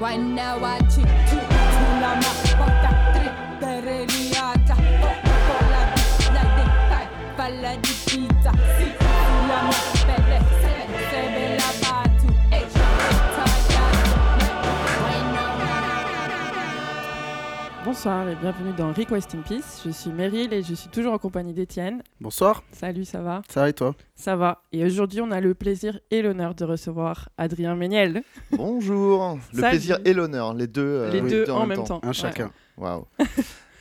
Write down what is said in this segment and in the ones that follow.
Why now I Tereliata Cola La di Pizza Si Tunama Pele Sebe Sebe La Bonsoir et bienvenue dans Request in Peace. Je suis Meryl et je suis toujours en compagnie d'Étienne. Bonsoir, Salut, ça va? Ça va et toi? Ça va. Et aujourd'hui, on a le plaisir et l'honneur de recevoir Adrien Méniel. Bonjour, le Salut. plaisir et l'honneur, les deux, euh, Les oui, deux en même temps. Un chacun. Waouh.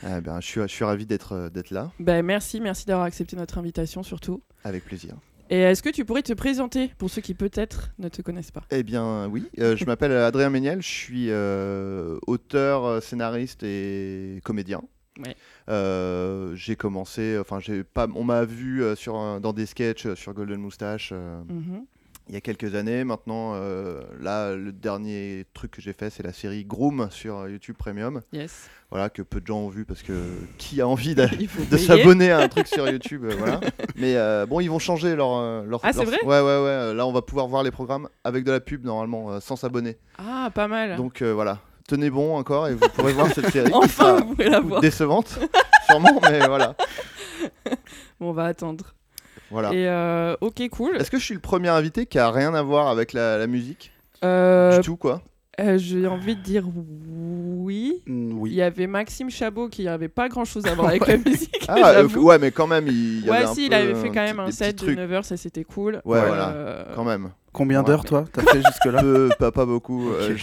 Eh ben, je suis, je suis ravi d'être, euh, d'être là, Ben, merci, merci d'avoir accepté notre invitation surtout. avec plaisir. Et est-ce que tu pourrais te présenter pour ceux qui peut-être ne te connaissent pas? Eh bien, oui, euh, je m'appelle Adrien Méniel, je suis euh, auteur, scénariste et comédien. Ouais. Euh, j'ai commencé, enfin, j'ai pas, on m'a vu sur, un- dans des sketchs sur Golden Moustache euh, Mhm. Il y a quelques années. Maintenant, euh, là, le dernier truc que j'ai fait, c'est la série Groom sur YouTube Premium. Yes. Voilà, que peu de gens ont vu parce que qui a envie de s'abonner à un truc sur YouTube, euh, voilà. Mais euh, bon, ils vont changer leur, leur. Ah, c'est vrai? Ouais, ouais, ouais. Là, on va pouvoir voir les programmes avec de la pub normalement, sans s'abonner. Ah, pas mal. Donc voilà, tenez bon encore et vous pourrez voir cette série. enfin, vous pouvez la voir. décevante, sûrement, mais voilà. Bon, on va attendre. Voilà. Et euh, ok, cool. Est-ce que je suis le premier invité qui a rien à voir avec la, la musique Euh, du tout quoi euh, J'ai envie de dire oui. Mm, Il oui. y avait Maxime Chabot qui avait pas grand chose à voir avec la musique. Ah, ouais, mais quand même, il y Ouais, avait un si, il peu, avait fait quand même un set de trucs. 9h, ça c'était cool. Ouais, voilà. Quand même. Combien Ouais, d'heures mais- toi T'as fait jusque-là Peu, pas, pas beaucoup. euh,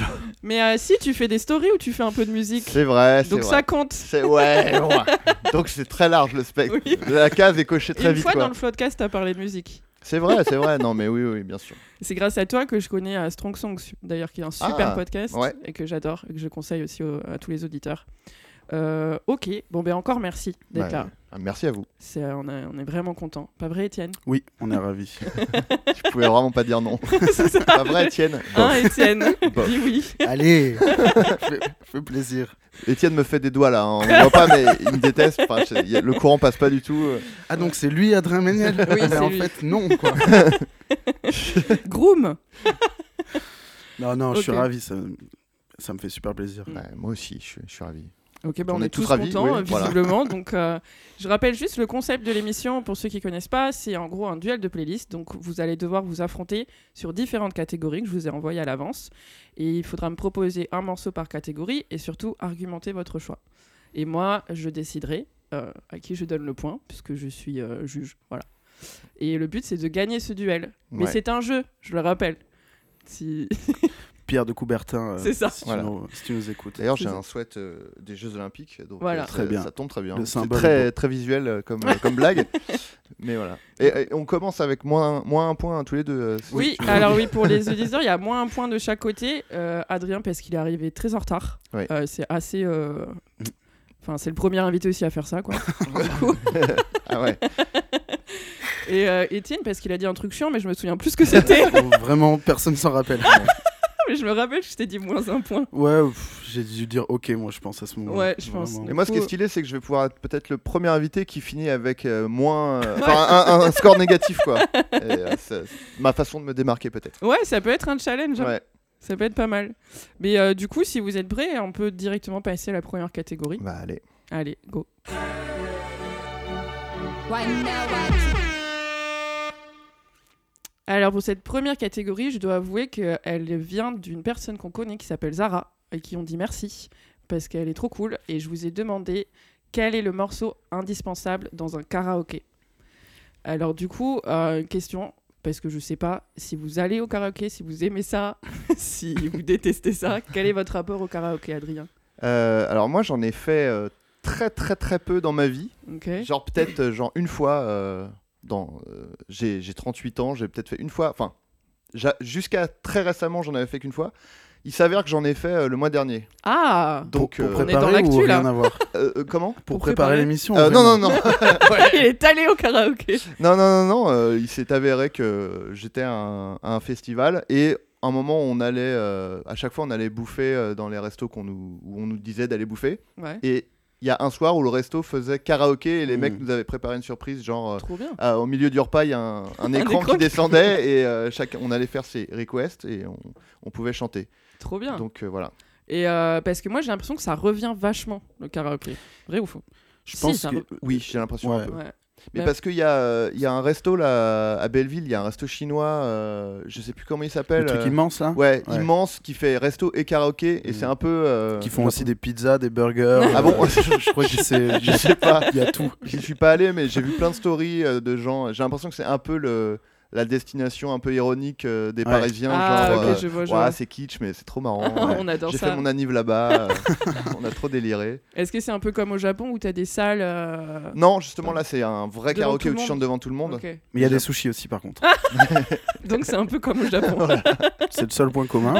Mais euh, si, tu fais des stories ou tu fais un peu de musique? C'est vrai, c'est Donc vrai. ça compte. C'est ouais, ouais. Donc c'est très large le spectre. Oui. La case est cochée très une vite fois quoi. dans le podcast, t'as parlé de musique. C'est vrai, c'est vrai. Non mais oui, oui, bien sûr. C'est grâce à toi que je connais euh, Strong Songs, d'ailleurs, qui est un super Ah, podcast ouais. et que j'adore et que je conseille aussi au- à tous les auditeurs. Euh, ok, bon ben encore merci d'être là. Ah, Merci à vous. Euh, on, est, on est vraiment content. Pas vrai, Étienne? Oui, on est ravis. Je pouvais vraiment pas dire non. Ça. Pas vrai, Étienne? Hein, Étienne. Dis oui. Allez fais, fais plaisir. Étienne me fait des doigts là. hein. On ne voit pas, mais il me déteste. Enfin, je- y a- le courant passe pas du tout. euh. Ah donc c'est lui Adrien Méniel? Oui, Mais en lui. fait non quoi. Groom Non non, je suis ravi, ça, ça me fait super plaisir. Ouais, moi aussi, je suis ravi. Ok, bah on, On est, est tous tous ravis, contents, oui, voilà. visiblement. donc, euh, je rappelle juste le concept de l'émission pour ceux qui connaissent pas. C'est en gros un duel de playlist. Donc, vous allez devoir vous affronter sur différentes catégories que je vous ai envoyées à l'avance. Et il faudra me proposer un morceau par catégorie et surtout argumenter votre choix. Et moi, je déciderai euh, à qui je donne le point, puisque je suis euh, juge. Voilà. Et le but, c'est de gagner ce duel. Mais c'est un jeu, je le rappelle. Si... Pierre de Coubertin, euh, C'est ça. Si, Voilà. tu nous, si tu nous écoutes. D'ailleurs, j'ai un souhait euh, des Jeux Olympiques. Donc, Voilà. euh, Très bien. Ça tombe très bien. C'est très, très visuel comme, comme blague. Mais voilà. Et, et on commence avec moins, moins un point hein, tous les deux. euh, Oui, alors oui, pour les auditeurs, il y a moins un point de chaque côté. Euh, Adrien, parce qu'il est arrivé très en retard. Oui. Euh, c'est assez. euh, Enfin, c'est le premier invité aussi à faire ça, quoi. Ah ouais. Et euh, Étienne, parce qu'il a dit un truc chiant, mais je me souviens plus ce que c'était. Oh, Vraiment, personne s'en rappelle. Mais je me rappelle, je t'ai dit moins un point. Ouais, pff, j'ai dû dire ok, moi je pense à ce moment. Ouais, je pense. Et moi, ce qui est stylé, c'est que je vais pouvoir être peut-être le premier invité qui finit avec euh, moins. euh, Enfin, un, un- un score négatif, quoi. Et, euh, c'est- c'est ma façon de me démarquer, peut-être. Ouais, ça peut être un challenge. hein. Ouais. Ça peut être pas mal. Mais euh, du coup, si vous êtes prêts, on peut directement passer à la première catégorie. Bah, allez. Allez, go. Alors pour cette première catégorie, je dois avouer qu'elle vient d'une personne qu'on connaît qui s'appelle Zara et qui ont dit merci parce qu'elle est trop cool et je vous ai demandé quel est le morceau indispensable dans un karaoké. Alors du coup, euh, une question parce que je sais pas si vous allez au karaoké, si vous aimez ça, si vous détestez ça, quel est votre rapport au karaoké, Adrien? Euh, alors, moi, j'en ai fait euh, très, très, très peu dans ma vie. Ok. Genre, peut-être, euh, genre, une fois. Dans, euh, j'ai j'ai 38 ans, j'ai peut-être fait une fois. Enfin, jusqu'à très récemment, j'en avais fait qu'une fois. Il s'avère que j'en ai fait euh, le mois dernier. Ah Donc, pour, pour euh, On est dans préparer l'actu, ou là. rien à voir? Euh, euh, comment? Pour, Pour préparer, préparer l'émission Euh, Non, non, non. Il est allé au karaoké. Non, non, non, non. euh, il s'est avéré que j'étais à un, à un festival et à un moment, on allait, euh, à chaque fois, on allait bouffer euh, dans les restos qu'on nous, où on nous disait d'aller bouffer. Ouais. Et il y a un soir où le resto faisait karaoké et les Mm. mecs nous avaient préparé une surprise, genre. euh, Trop bien. ah, au milieu du repas, il y a un, un écran écran qui descendait et euh, chacun, on allait faire ses requests et on, on pouvait chanter. Trop bien. Donc euh, voilà. Et euh, parce que moi, j'ai l'impression que ça revient vachement, le karaoké. Vrai ou faux? Je Si, pense que- re- Oui, j'ai l'impression Ouais. un peu. Ouais. Mais Bah- parce qu'il y, a, euh, il y a un resto là à Belleville, il y a un resto chinois, euh, je sais plus comment il s'appelle. Le truc euh, immense là Ouais, Ouais. immense, qui fait resto et karaoké et Mm. c'est un peu. euh, Qui font aussi des pizzas, des burgers. Ah bon euh, je, je crois que c'est. Je sais pas. Il y a tout. J'y suis pas allé, mais j'ai vu plein de stories euh, de gens. J'ai l'impression que c'est un peu le, la destination un peu ironique euh, des Ouais. Parisiens. Ah, genre, euh, je vois, je Ouah, vois. c'est kitsch, mais c'est trop marrant. ouais. On adore J'ai ça. fait mon anniv là-bas. euh, on a trop déliré. Est-ce que c'est un peu comme au Japon où t'as des salles euh, Non, justement, là, c'est un vrai Devant karaoké où tu chantes devant tout le monde. Mais il y a des sushis aussi par contre. Donc c'est un peu comme au Japon. C'est le seul point commun.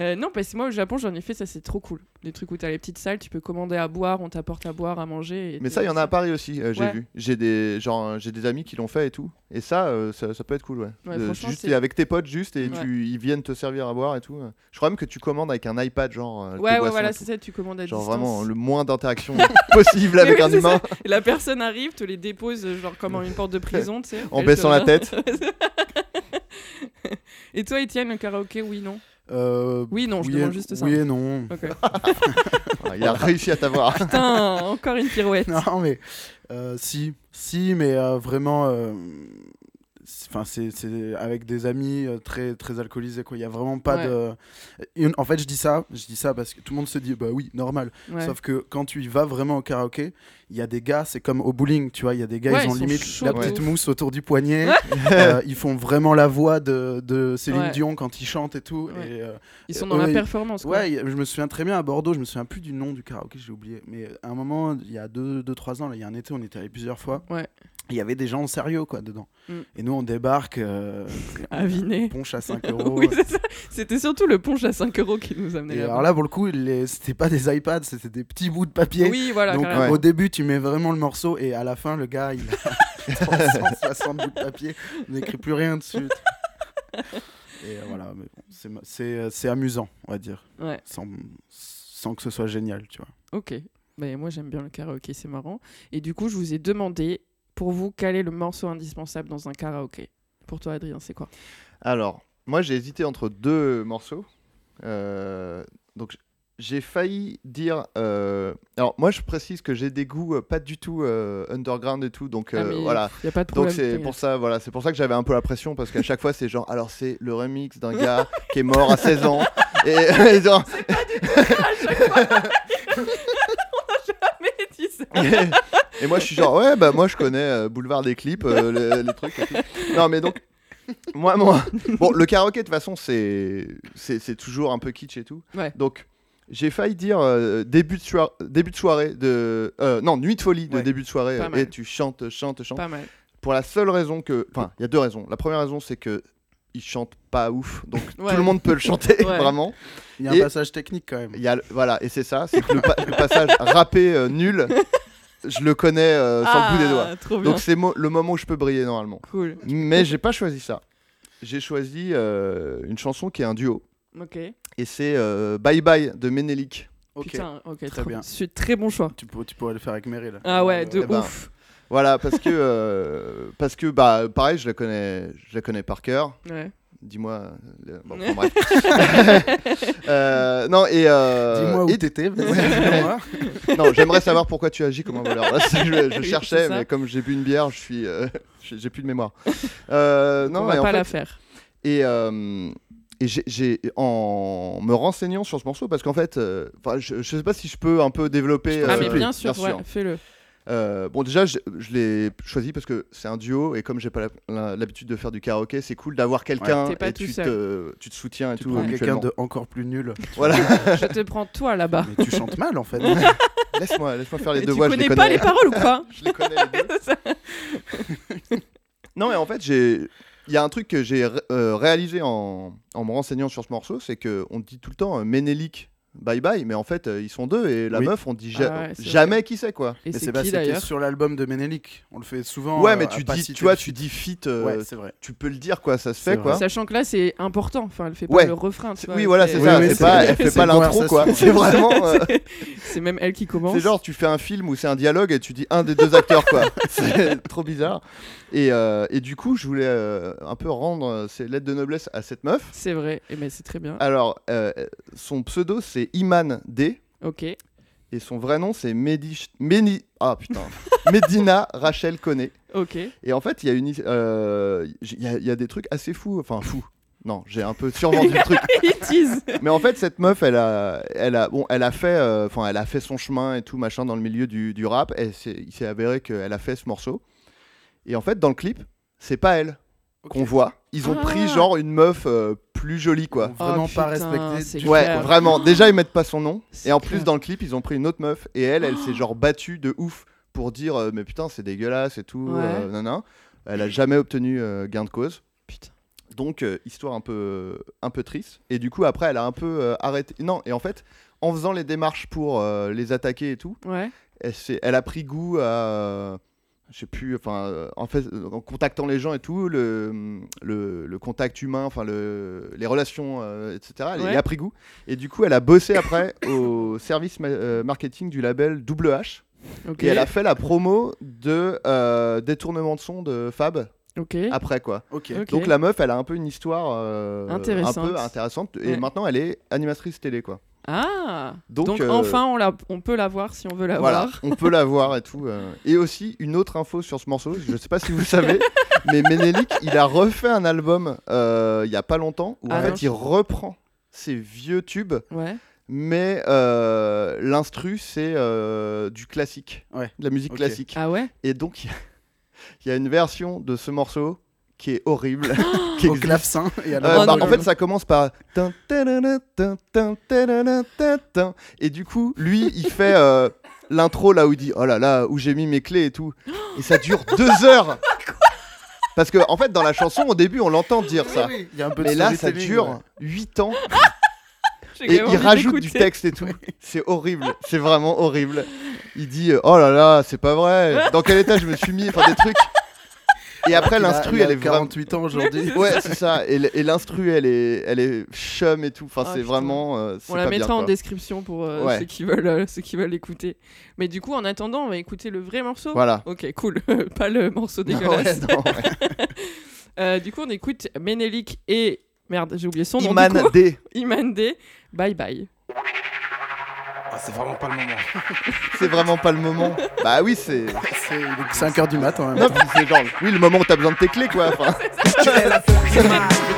Euh, non, parce que moi au Japon j'en ai fait, ça c'est trop cool. Des trucs où t'as les petites salles, tu peux commander à boire, on t'apporte à boire, à manger. et Mais ça, il y en a à Paris aussi, euh, j'ai Ouais. vu. J'ai des, genre, euh, j'ai des amis qui l'ont fait et tout. Et ça, euh, ça, ça peut être cool, ouais. Ouais, De- juste avec tes potes, juste, et Ouais. tu, ils viennent te servir à boire et tout. Je crois même que tu commandes avec un iPad, genre. Ouais, ouais, voilà, c'est ça, tu commandes à Genre distance. vraiment le moins d'interaction possible avec oui, un humain. Et la personne arrive, te les dépose genre comme en une porte de prison, tu sais. En baissant la tête. Et toi, Étienne, le karaoké, oui, non? Euh, Oui, non, je oui demande et- juste ça. Oui et non. Ok. Il a réussi à t'avoir. Putain, encore une pirouette. Non, mais euh, si, si, mais euh, vraiment, euh, enfin, c'est c'est avec des amis euh, très très alcoolisés quoi. Il y a vraiment pas Ouais. de. Et En fait, je dis ça, je dis ça parce que tout le monde se dit bah oui, normal. Ouais. Sauf que quand tu y vas vraiment au karaoké, il y a des gars, c'est comme au bowling, tu vois, il y a des gars, Ouais, ils ont ils limite chauds la petite mousse autour du poignet. Euh, ils font vraiment la voix de, de Céline. Dion quand ils chantent et tout. Et, euh, Ils sont Euh, dans la performance, quoi. Ouais, je me souviens très bien à Bordeaux, je me souviens plus du nom du karaoké, j'ai oublié. Mais à un moment, il y a 2-3 deux, deux, trois ans, il y a un été, on était allé plusieurs fois. Ouais. Il y avait des gens sérieux quoi dedans. Mm. Et nous, on débarque, euh, Aviné. ponche à 5 euros. oui, c'est ça. C'était surtout le punch à 5 euros qui nous amenait Et alors là, pour le coup, les... c'était pas des iPads, c'était des petits bouts de papier. Oui, voilà, Donc. Ouais. au début, tu mets vraiment le morceau et à la fin, le gars, il a 360 bouts de papier. On n'écrit plus rien dessus. Et euh, voilà, bon, c'est euh, c'est amusant, on va dire, Ouais, sans, sans que ce soit génial, tu vois. ok. Mais moi, j'aime bien le karaoké, c'est marrant. Et du coup, je vous ai demandé, pour vous, quel est le morceau indispensable dans un karaoké? Pour toi, Adrien, c'est quoi? Alors, moi j'ai hésité entre deux morceaux. Euh, donc j'ai failli dire. euh, Alors moi je précise que j'ai des goûts euh, pas du tout euh, underground et tout, donc Ah, euh, voilà. Y a pas de Donc problème. c'est pour ça, voilà, c'est pour ça que j'avais un peu la pression parce qu'à chaque fois c'est genre, alors c'est le remix d'un gars qui est mort à 16 ans et, et genre- Et moi je suis genre ouais bah moi je connais euh, Boulevard des clips, euh, les, les trucs. et tout. Non mais donc moi moi bon le karaoké de toute façon c'est c'est c'est toujours un peu kitsch et tout. Ouais. Donc j'ai failli dire euh, début de soirée, début de soirée de non nuit de folie de Ouais. début de soirée et tu chantes chantes chantes Pas mal. pour la seule raison que enfin il y a deux raisons. La première raison c'est que il chante pas ouf donc Ouais. tout le monde peut le chanter Ouais. vraiment. Il y a un Et- passage technique quand même. Il y a voilà et c'est ça c'est que le, pa- le passage rappé euh, nul je le connais euh, sur le bout des doigts. Ah, Trop bien. Donc c'est mo- le moment où je peux briller normalement. Cool. Mais j'ai pas choisi ça. J'ai choisi euh, une chanson qui est un duo Ok. et c'est euh, Bye Bye de Menelik. Ok. Putain, ok, Très trop bien. C'est très bon choix. Tu, pour- tu pourrais le faire avec Meryl. Ah ouais, de Eh ben, ouf. Voilà parce que euh, parce que bah pareil je la connais je la connais par cœur. Ouais. Dis-moi. euh, bon, enfin, bref. Euh, non et euh, Dis-moi où et- t'étais. non j'aimerais savoir pourquoi tu agis comme un voleur. Là, c'est- je, je Oui, cherchais ça. mais comme j'ai bu une bière je suis euh, j'ai j'ai plus de mémoire. Euh, non on va et en pas fait, la faire. Et, euh, et j'ai- j'ai, en me renseignant sur ce morceau, parce qu'en fait, euh, je, je sais pas si je peux un peu développer. Ah, mais bien sûr, ouais, fais-le. Euh, bon, déjà, je, je l'ai choisi parce que c'est un duo, et comme j'ai pas l'habitude de faire du karaoké, c'est cool d'avoir quelqu'un pas et tout tu te, tu te soutiens et Tu tout. prends quelqu'un de encore plus nul. Voilà, Je te prends toi là-bas. Mais tu chantes mal en fait. laisse-moi laisse faire les Mais deux tu voix, je les connais pas connais. les paroles ou quoi je les connais les deux. Non, mais en fait, j'ai. Il y a un truc que j'ai ré- euh, réalisé en, en me renseignant sur ce morceau, c'est qu'on dit tout le temps euh, Ménélique bye bye, mais en fait, euh, ils sont deux et la Oui. meuf, on dit ja- Ah ouais, c'est jamais qui c'est quoi. Et Mais c'est c'est c'était d'ailleurs sur l'album de Ménélique. On le fait souvent. ouais, euh, mais à tu pas dis, citer tu vois, le tu dis fit, euh, Ouais, c'est vrai. tu peux le dire quoi, ça se fait vrai. quoi. Sachant que là, c'est important. Enfin, elle fait pas Ouais. le refrain. tu C'est- vois, Oui, elle voilà, fait- c'est ça. oui, elle fait c'est- pas, elle fait c'est pas une l'intro quoi. C'est vraiment. euh, C'est même elle qui commence. C'est genre, tu fais un film où c'est un dialogue et tu dis un des deux acteurs, quoi. c'est trop bizarre. Et, euh, et du coup, je voulais euh, un peu rendre euh, ces lettres de noblesse à cette meuf. C'est vrai. Et ben, c'est très bien. Alors, euh, son pseudo, c'est Iman D. Ok. Et son vrai nom, c'est. Meni... Ah putain. Medina Rachel Koné. Ok. Et en fait, il y, a une... euh, il y, a, il y a des trucs assez fous. Enfin, fous. Non, j'ai un peu survendu le truc. Mais en fait, cette meuf, elle a, elle a, bon, elle a fait, euh, enfin, elle a fait son chemin et tout machin dans le milieu du, du rap. Et il s'est avéré qu'elle a fait ce morceau. Et en fait, dans le clip, c'est pas elle qu'on voit. Ils ont Ah. pris genre une meuf euh, plus jolie, quoi. Vraiment Oh, pas putain, respecté. c'est du Ouais, clair. vraiment. Déjà, ils mettent pas son nom. Et en clair. plus, dans le clip, ils ont pris une autre meuf. Et elle, elle s'est genre battue de ouf pour dire euh, Mais putain, c'est dégueulasse et tout. Ouais. euh, nanana. Elle a jamais obtenu euh, gain de cause. Putain. Donc, euh, histoire un peu, un peu triste. Et du coup, après, elle a un peu euh, arrêté. Non, et en fait, en faisant les démarches pour euh, les attaquer et tout, Ouais. elle, s'est- elle a pris goût à. Je sais plus, enfin, euh, en fait, en contactant les gens et tout, le, le, le contact humain, enfin, le, les relations, euh, etc., elle, Ouais. elle a pris goût. Et du coup, elle a bossé après au service ma- euh, marketing du label Double H. Ok. Et elle a fait la promo de euh, détournement de son de Fab Ok. après, quoi. Ok. Ok. Donc la meuf, elle a un peu une histoire euh, Intéressante. un peu intéressante. Et Ouais. maintenant, elle est animatrice télé, quoi. Ah. Donc, Donc, euh, enfin, on, la... on peut la voir si on veut la Voilà, voir. on peut la voir et tout. euh. Et aussi, une autre info sur ce morceau, je sais pas si vous savez, mais Ménélique, il a refait un album euh, il y a pas longtemps où Ah en non, fait, il reprend ses vieux tubes, Ouais. mais euh, l'instru, c'est euh, du classique, Ouais. de la musique Ok. classique. Ah ouais? Et donc, il y a- il y a une version de ce morceau qui est horrible. qui Au existe. clavecin et à Euh, la Oh bah, en fait, ça commence par et du coup, lui, il fait euh, l'intro là où il dit oh là là où j'ai mis mes clés et tout, et ça dure deux heures. Parce que en fait, dans la chanson, au début, on l'entend dire ça, Oui, il y a un peu de mais là, ça dure ouais. 8 ans et il rajoute du texte et tout. C'est horrible, c'est vraiment horrible. Il dit euh, oh là là, c'est pas vrai. Dans quel état je me suis mis, enfin des trucs. Et après, l'instru, elle est vraiment 48 ans aujourd'hui. Ouais, c'est ça. Et, l'instru, elle est, elle est chum et tout. Enfin, Ah, c'est vraiment. euh, On la pas bien, mettra en description pour euh, Ouais. ceux qui veulent euh, ceux qui veulent l'écouter. Mais du coup, en attendant, on va écouter le vrai morceau. Voilà. Ok, cool. Pas le morceau dégueulasse. non, ouais. Euh, du coup, on écoute Ménélique et merde, j'ai oublié son nom. Iman. D. Iman D. Bye bye. Ah, c'est vraiment pas le moment. C'est vraiment pas le moment. Bah oui, c'est. C'est 5h du mat en même Non, puis c'est genre. Oui, le moment où t'as besoin de tes clés, quoi. Enfin, Tu es la seule qui je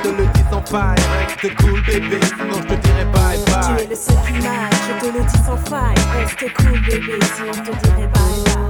te le dis sans faille. Reste cool bébé, sinon je te dirai bye Tu bye. es le seul qui m'a, je te le dis sans faille. Reste cool, bébé, sinon je te dirai bye, bye.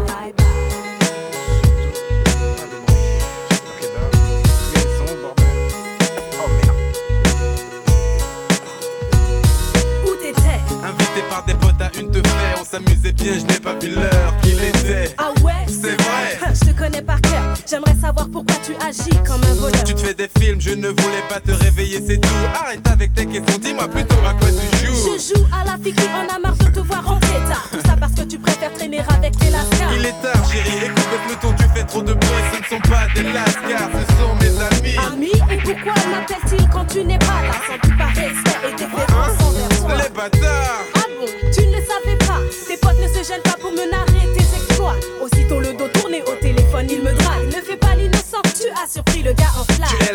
S'amusait bien, je n'ai pas vu l'heure qu'il était. Ah ouais? C'est vrai. Je te connais par cœur, j'aimerais savoir pourquoi tu agis comme un voleur. Tu te fais des films, je ne voulais pas te réveiller, c'est tout. Arrête avec tes questions, dis-moi plutôt à quoi tu joues. Je joue à la fille qui en a marre de te voir rentrer tard. Tout ça parce que tu préfères traîner avec les lascars. Il est tard, chérie, écoute le peloton, tu fais trop de bruit. Ce ne sont pas des lascars, ce sont mes amis. Ami, et pourquoi m'appelle-t-il quand tu n'es pas là? Sans doute par respect et déférence envers toi. Les bâtards.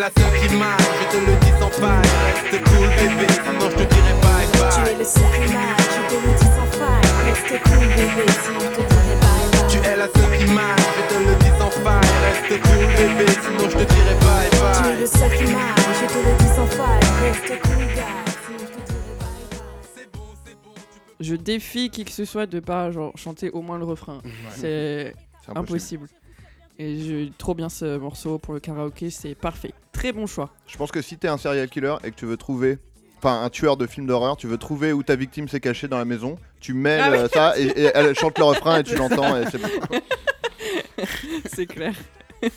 La seule qui m'a, je te le dis sans faille. Reste cool bébé, sinon je te dirai bye Tu bye. es le seul qui m'a, je te le dis sans faille Reste cool bébé, sinon je te dirai bye bye Tu es la seule qui m'a, je te le dis sans faille. Reste cool bébé, sinon je te dirai bye Tu es bye. le seul qui m'a, je te le dis sans faille Reste cool gars, sinon je te dirai bye bye C'est bon, c'est bon, tu peux. Je défie qui que ce soit de pas genre, chanter au moins le refrain. C'est c'est impossible. Et j'ai trop bien ce morceau pour le karaoké, c'est parfait. Très bon choix. Je pense que si t'es un serial killer et que tu veux trouver. Enfin, un tueur de film d'horreur, tu veux trouver où ta victime s'est cachée dans la maison, tu mets Ah oui. ça et, et elle chante le refrain et tu l'entends et c'est bon. c'est clair.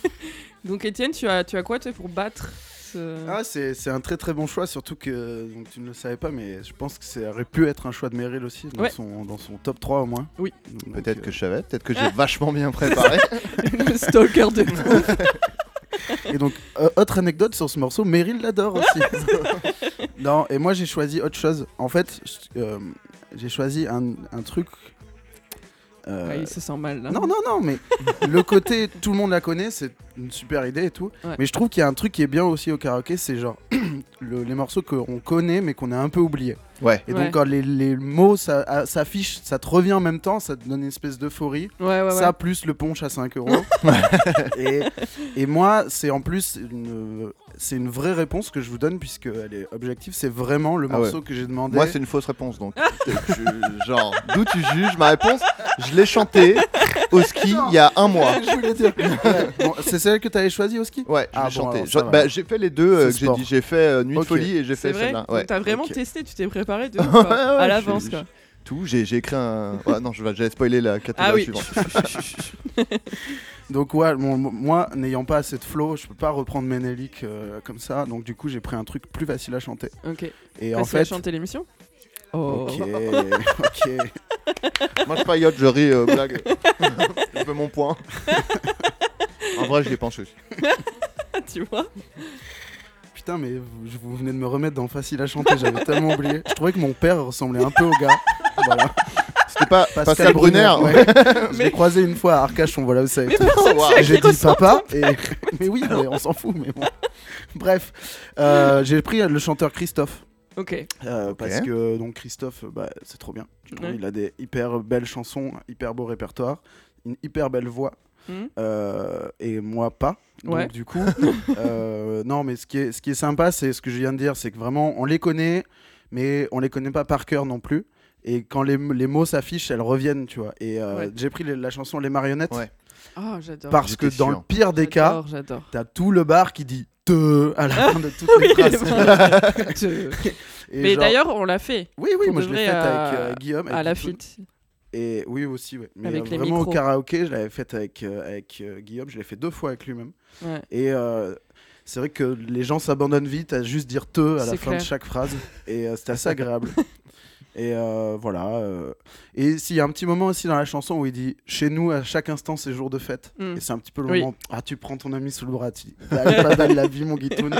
Donc Étienne, tu as, tu as quoi toi pour battre? Euh, Ah, c'est c'est un très très bon choix, surtout que donc, tu ne le savais pas, mais je pense que ça aurait pu être un choix de Meryl aussi, dans, Ouais. son, dans son top 3 au moins. Oui. Donc, Peut-être euh, que je savais, peut-être que j'ai vachement bien préparé. le stalker de. Et donc, euh, autre anecdote sur ce morceau, Meryl l'adore aussi. non, et moi j'ai choisi autre chose. En fait, euh, j'ai choisi un, un truc. Euh, Ouais, il se sent mal là. non, non, non, mais le côté, tout le monde la connaît, c'est une super idée et tout. Ouais. Mais je trouve qu'il y a un truc qui est bien aussi au karaoké, c'est genre le- les morceaux qu'on connaît mais qu'on a un peu oubliés. Ouais. Et Ouais. donc quand les, les mots ça- à- s'affichent, ça te revient en même temps, ça te donne une espèce d'euphorie. Ouais, ouais, ouais. Ça plus le punch à 5 euros. et, et moi, c'est en plus une, c'est une vraie réponse que je vous donne puisque elle est objective. C'est vraiment le Ah morceau que j'ai demandé. Moi, c'est une fausse réponse, donc. tu- genre, d'où tu juges ma réponse Je l'ai chanté au ski il y a un mois. je voulais dire. Ouais. Bon, c'est celle que tu avais choisie au ski? Ouais, je Ah l'ai bon, chanté. alors, ça Genre, va. bah, j'ai fait les deux. euh, C'est que j'ai sport. dit, j'ai fait euh, Nuit Ok. de folie et j'ai C'est fait vrai celle-là. Ouais. T'as vraiment ok. testé, tu t'es préparé de Ouais, ouf, quoi, ouais, à je- l'avance je- quoi. Tout, j'ai j'ai écrit un. Ouais, non, je vais- j'allais spoiler la catégorie Ah oui. suivante. Donc ouais, bon, moi, n'ayant pas assez de flow, je peux pas reprendre Ménélique euh, comme ça. Donc du coup, j'ai pris un truc plus facile à chanter. Ok. Et en en fait, chanter l'émission Oh. ok, ok. Moi, je paillote, je ris, euh, blague. je veux mon point. en vrai, je l'ai pensé aussi. tu vois? Putain, mais vous, venez de me remettre dans facile à chanter. J'avais tellement oublié. Je trouvais que mon père ressemblait un peu au gars. Voilà. C'était pas Pascal, Brunner. ouais. Je l'ai croisé une fois à Arcachon, voilà où ça a Mais été. J'ai dit papa, et... mais oui, mais on s'en fout, mais bon. Bref, euh, j'ai pris le chanteur Christophe. Ok. euh, parce que donc Christophe, bah, c'est trop bien. Ouais. Il a des hyper belles chansons, hyper beau répertoire, une hyper belle voix. Hmm. euh, et moi pas. Donc Ouais. du coup, euh, non, mais ce qui est, ce qui est sympa, c'est ce que je viens de dire, c'est que vraiment, on les connaît, mais on les connaît pas par cœur non plus. Et quand les, les mots s'affichent, elles reviennent, tu vois. Et euh, Ouais. j'ai pris les- la chanson Les Marionnettes Ouais. Oh, j'adore. parce que dans le pire des cas, t'as tout le bar qui dit te à la fin de toutes Oui, les phrases. Mais genre- d'ailleurs, on l'a fait oui, oui, moi je l'ai à- avec euh, Guillaume. à la fit. Et oui, aussi, ouais. Mais Avec euh, les vraiment au karaoké, je l'avais faite avec, euh, avec euh, Guillaume, je l'ai fait deux fois avec lui-même. Ouais. Et c'est vrai que les gens s'abandonnent vite à juste dire te à la fin clair. de chaque phrase. Et c'était assez agréable. Et voilà. Et s'il y a un petit moment aussi dans la chanson où il dit Chez nous, à chaque instant, c'est jour de fête. Mm. Et c'est un petit peu le Oui. moment Ah, tu prends ton ami sous le bras, tu est pas la vie, mon guitoun.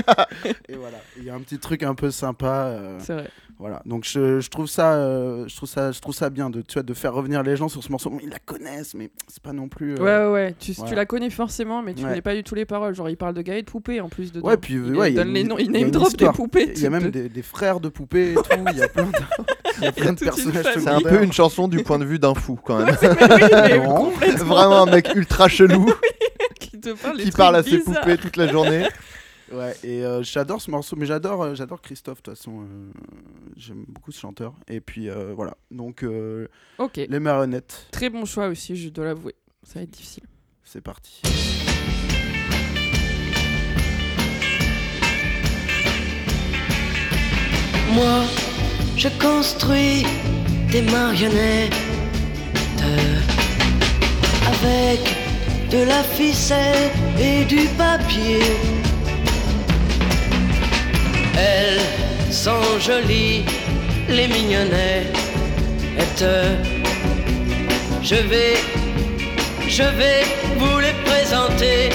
Et voilà. Il y a un petit truc un peu sympa. C'est vrai. Voilà. Donc je, je trouve ça, euh, je trouve ça, je trouve ça bien de, tu vois, de faire revenir les gens sur ce morceau. Bon, ils la connaissent, mais c'est pas non plus. euh, Ouais, ouais, ouais. Tu, tu la connais forcément, mais tu Ouais. connais pas du tout les paroles. Genre, il parle de gars et de poupées en plus. Dedans. Ouais, puis, il ouais, il y a donne les noms, il name drop des poupées. Il y a même des, des frères de poupées et tout. Il y a plein de, il y a plein de personnages. C'est un peu une chanson du point de vue d'un fou, quand même. Vraiment un mec ultra chelou qui te parle à ses poupées toute la journée. Ouais, et euh, j'adore ce morceau, mais j'adore, euh, j'adore Christophe. De toute façon, euh, j'aime beaucoup ce chanteur. Et puis euh, voilà. Donc euh, Ok. les marionnettes, Très bon choix aussi, je dois l'avouer. Ça va être difficile. c'est parti. Moi, je construis des marionnettes avec de la ficelle et du papier. Elles sont jolies, les mignonnettes. Je vais, je vais vous les présenter.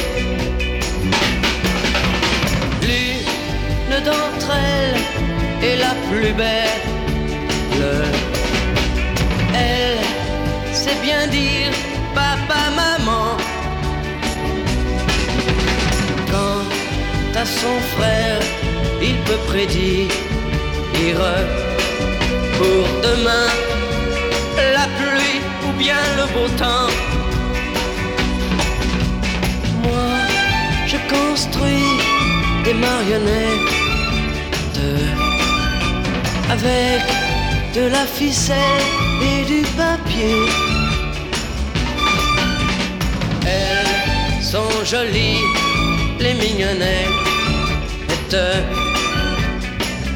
L'une d'entre elles est la plus belle. Elle sait bien dire papa, maman. Quant à son frère, peut prédire pour demain la pluie ou bien le beau temps. Moi, je construis des marionnettes avec de la ficelle et du papier. Elles sont jolies, les mignonnettes.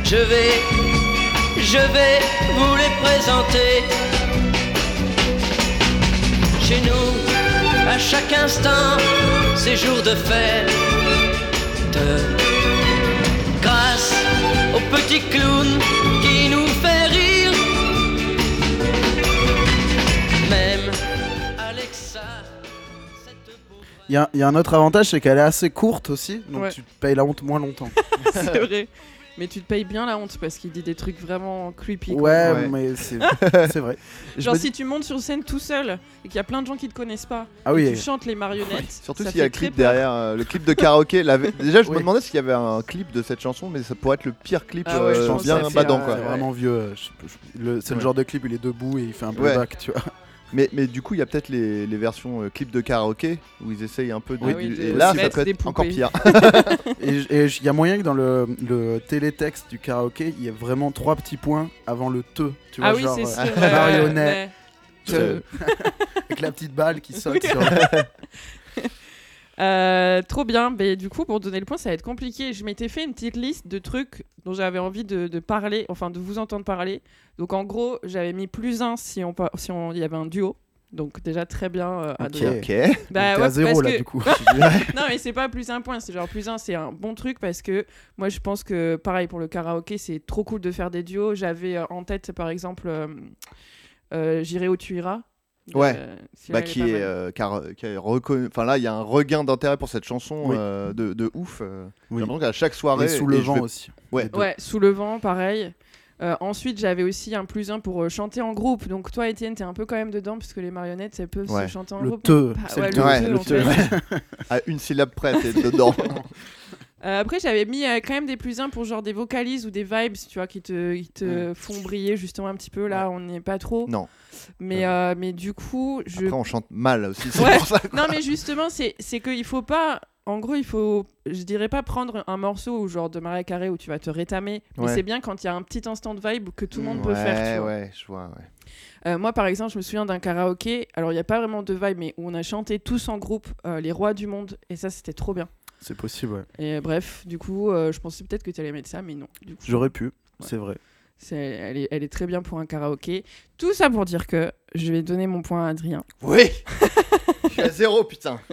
Je vais, je vais vous les présenter. Chez nous, à chaque instant, c'est jour de fête. petit clown qui nous fait rire. Même Alexa, cette pauvre- Il y, a- il y a un autre avantage, c'est qu'elle est assez courte aussi, donc Ouais. tu payes la honte moins longtemps. c'est vrai. Mais tu te payes bien la honte parce qu'il dit des trucs vraiment creepy. quoi. Ouais, Ouais. mais c'est c'est vrai. Genre si tu montes sur scène tout seul et qu'il y a plein de gens qui te connaissent pas, Ah et oui, tu chantes les marionnettes, Surtout s'il y a le clip derrière, euh, le clip de karaoké. la Déjà, je me demandais s'il y avait un clip de cette chanson, mais ça pourrait être le pire clip Ah ouais, euh, je pense bien badant quoi. c'est vraiment vieux. euh, je- le- C'est le genre de clip, il est debout et il fait un Ouais. playback, tu vois. Mais, mais du coup, il y a peut-être les, les versions euh, clip de karaoké où ils essayent un peu de. Ah oui, de et là, ça mettre peut des être encore poupées. pire. Et il y a moyen que dans le, le télétexte du karaoké, il y ait vraiment trois petits points avant le te. Tu vois, ah oui, genre, c'est euh, sûr. marionnette. ouais, ouais. avec la petite balle qui saute Oui. sur Euh, trop bien. Mais du coup, pour donner le point, ça va être compliqué. Je m'étais fait une petite liste de trucs dont j'avais envie de, de parler, enfin de vous entendre parler. Donc en gros, j'avais mis plus un si on si on il y avait un duo. Donc déjà très bien. euh, Ok. Adrien. ok. Bah ouais, à zéro parce là que- du coup. non mais c'est pas plus un point, c'est genre plus un, c'est un bon truc parce que moi je pense que pareil pour le karaoké c'est trop cool de faire des duos. J'avais euh, en tête par exemple euh, euh, J'irai où tu iras. De- Ouais. Bah, il qui est, mal. euh, car, qui est reconnu. Enfin là, il y a un regain d'intérêt pour cette chanson Oui. euh, de, de ouf. euh. Oui. L'impression qu'à chaque soirée. Et sous le et vent vais- aussi. Ouais. Ouais, sous le vent, pareil. Euh, ensuite, j'avais aussi un plus un pour euh, chanter en groupe. Donc, toi, Étienne, t'es un peu quand même dedans, parce que les marionnettes, elles peuvent Ouais. se chanter en Le groupe. te, Bah, ouais, le le te. Te. À une syllabe près, t'es dedans. Euh, après, j'avais mis euh, quand même des plus un pour genre des vocalises ou des vibes, tu vois, qui te, qui te font briller justement un petit peu. Là, on n'est pas trop. non. Mais, euh, mais du coup, je. Après, on chante mal aussi. C'est Ouais. pour ça. Non, mais justement, c'est qu'il faut pas. En gros, il faut, je dirais pas prendre un morceau ou genre de Maria Carré où tu vas te rétamer, mais Ouais. c'est bien quand il y a un petit instant de vibe que tout le monde peut ouais, faire. Tu vois. ouais, je vois. Ouais. Euh, moi, par exemple, je me souviens d'un karaoké. Alors, il n'y a pas vraiment de vibe, mais où on a chanté tous en groupe euh, Les Rois du Monde. Et ça, c'était trop bien. C'est possible, ouais. Et euh, bref, du coup, euh, je pensais peut-être que tu allais mettre ça, mais non. J'aurais pu, c'est vrai. elle, est, elle est très bien pour un karaoké. Tout ça pour dire que je vais donner mon point à Adrien. Oui Je suis à zéro, putain.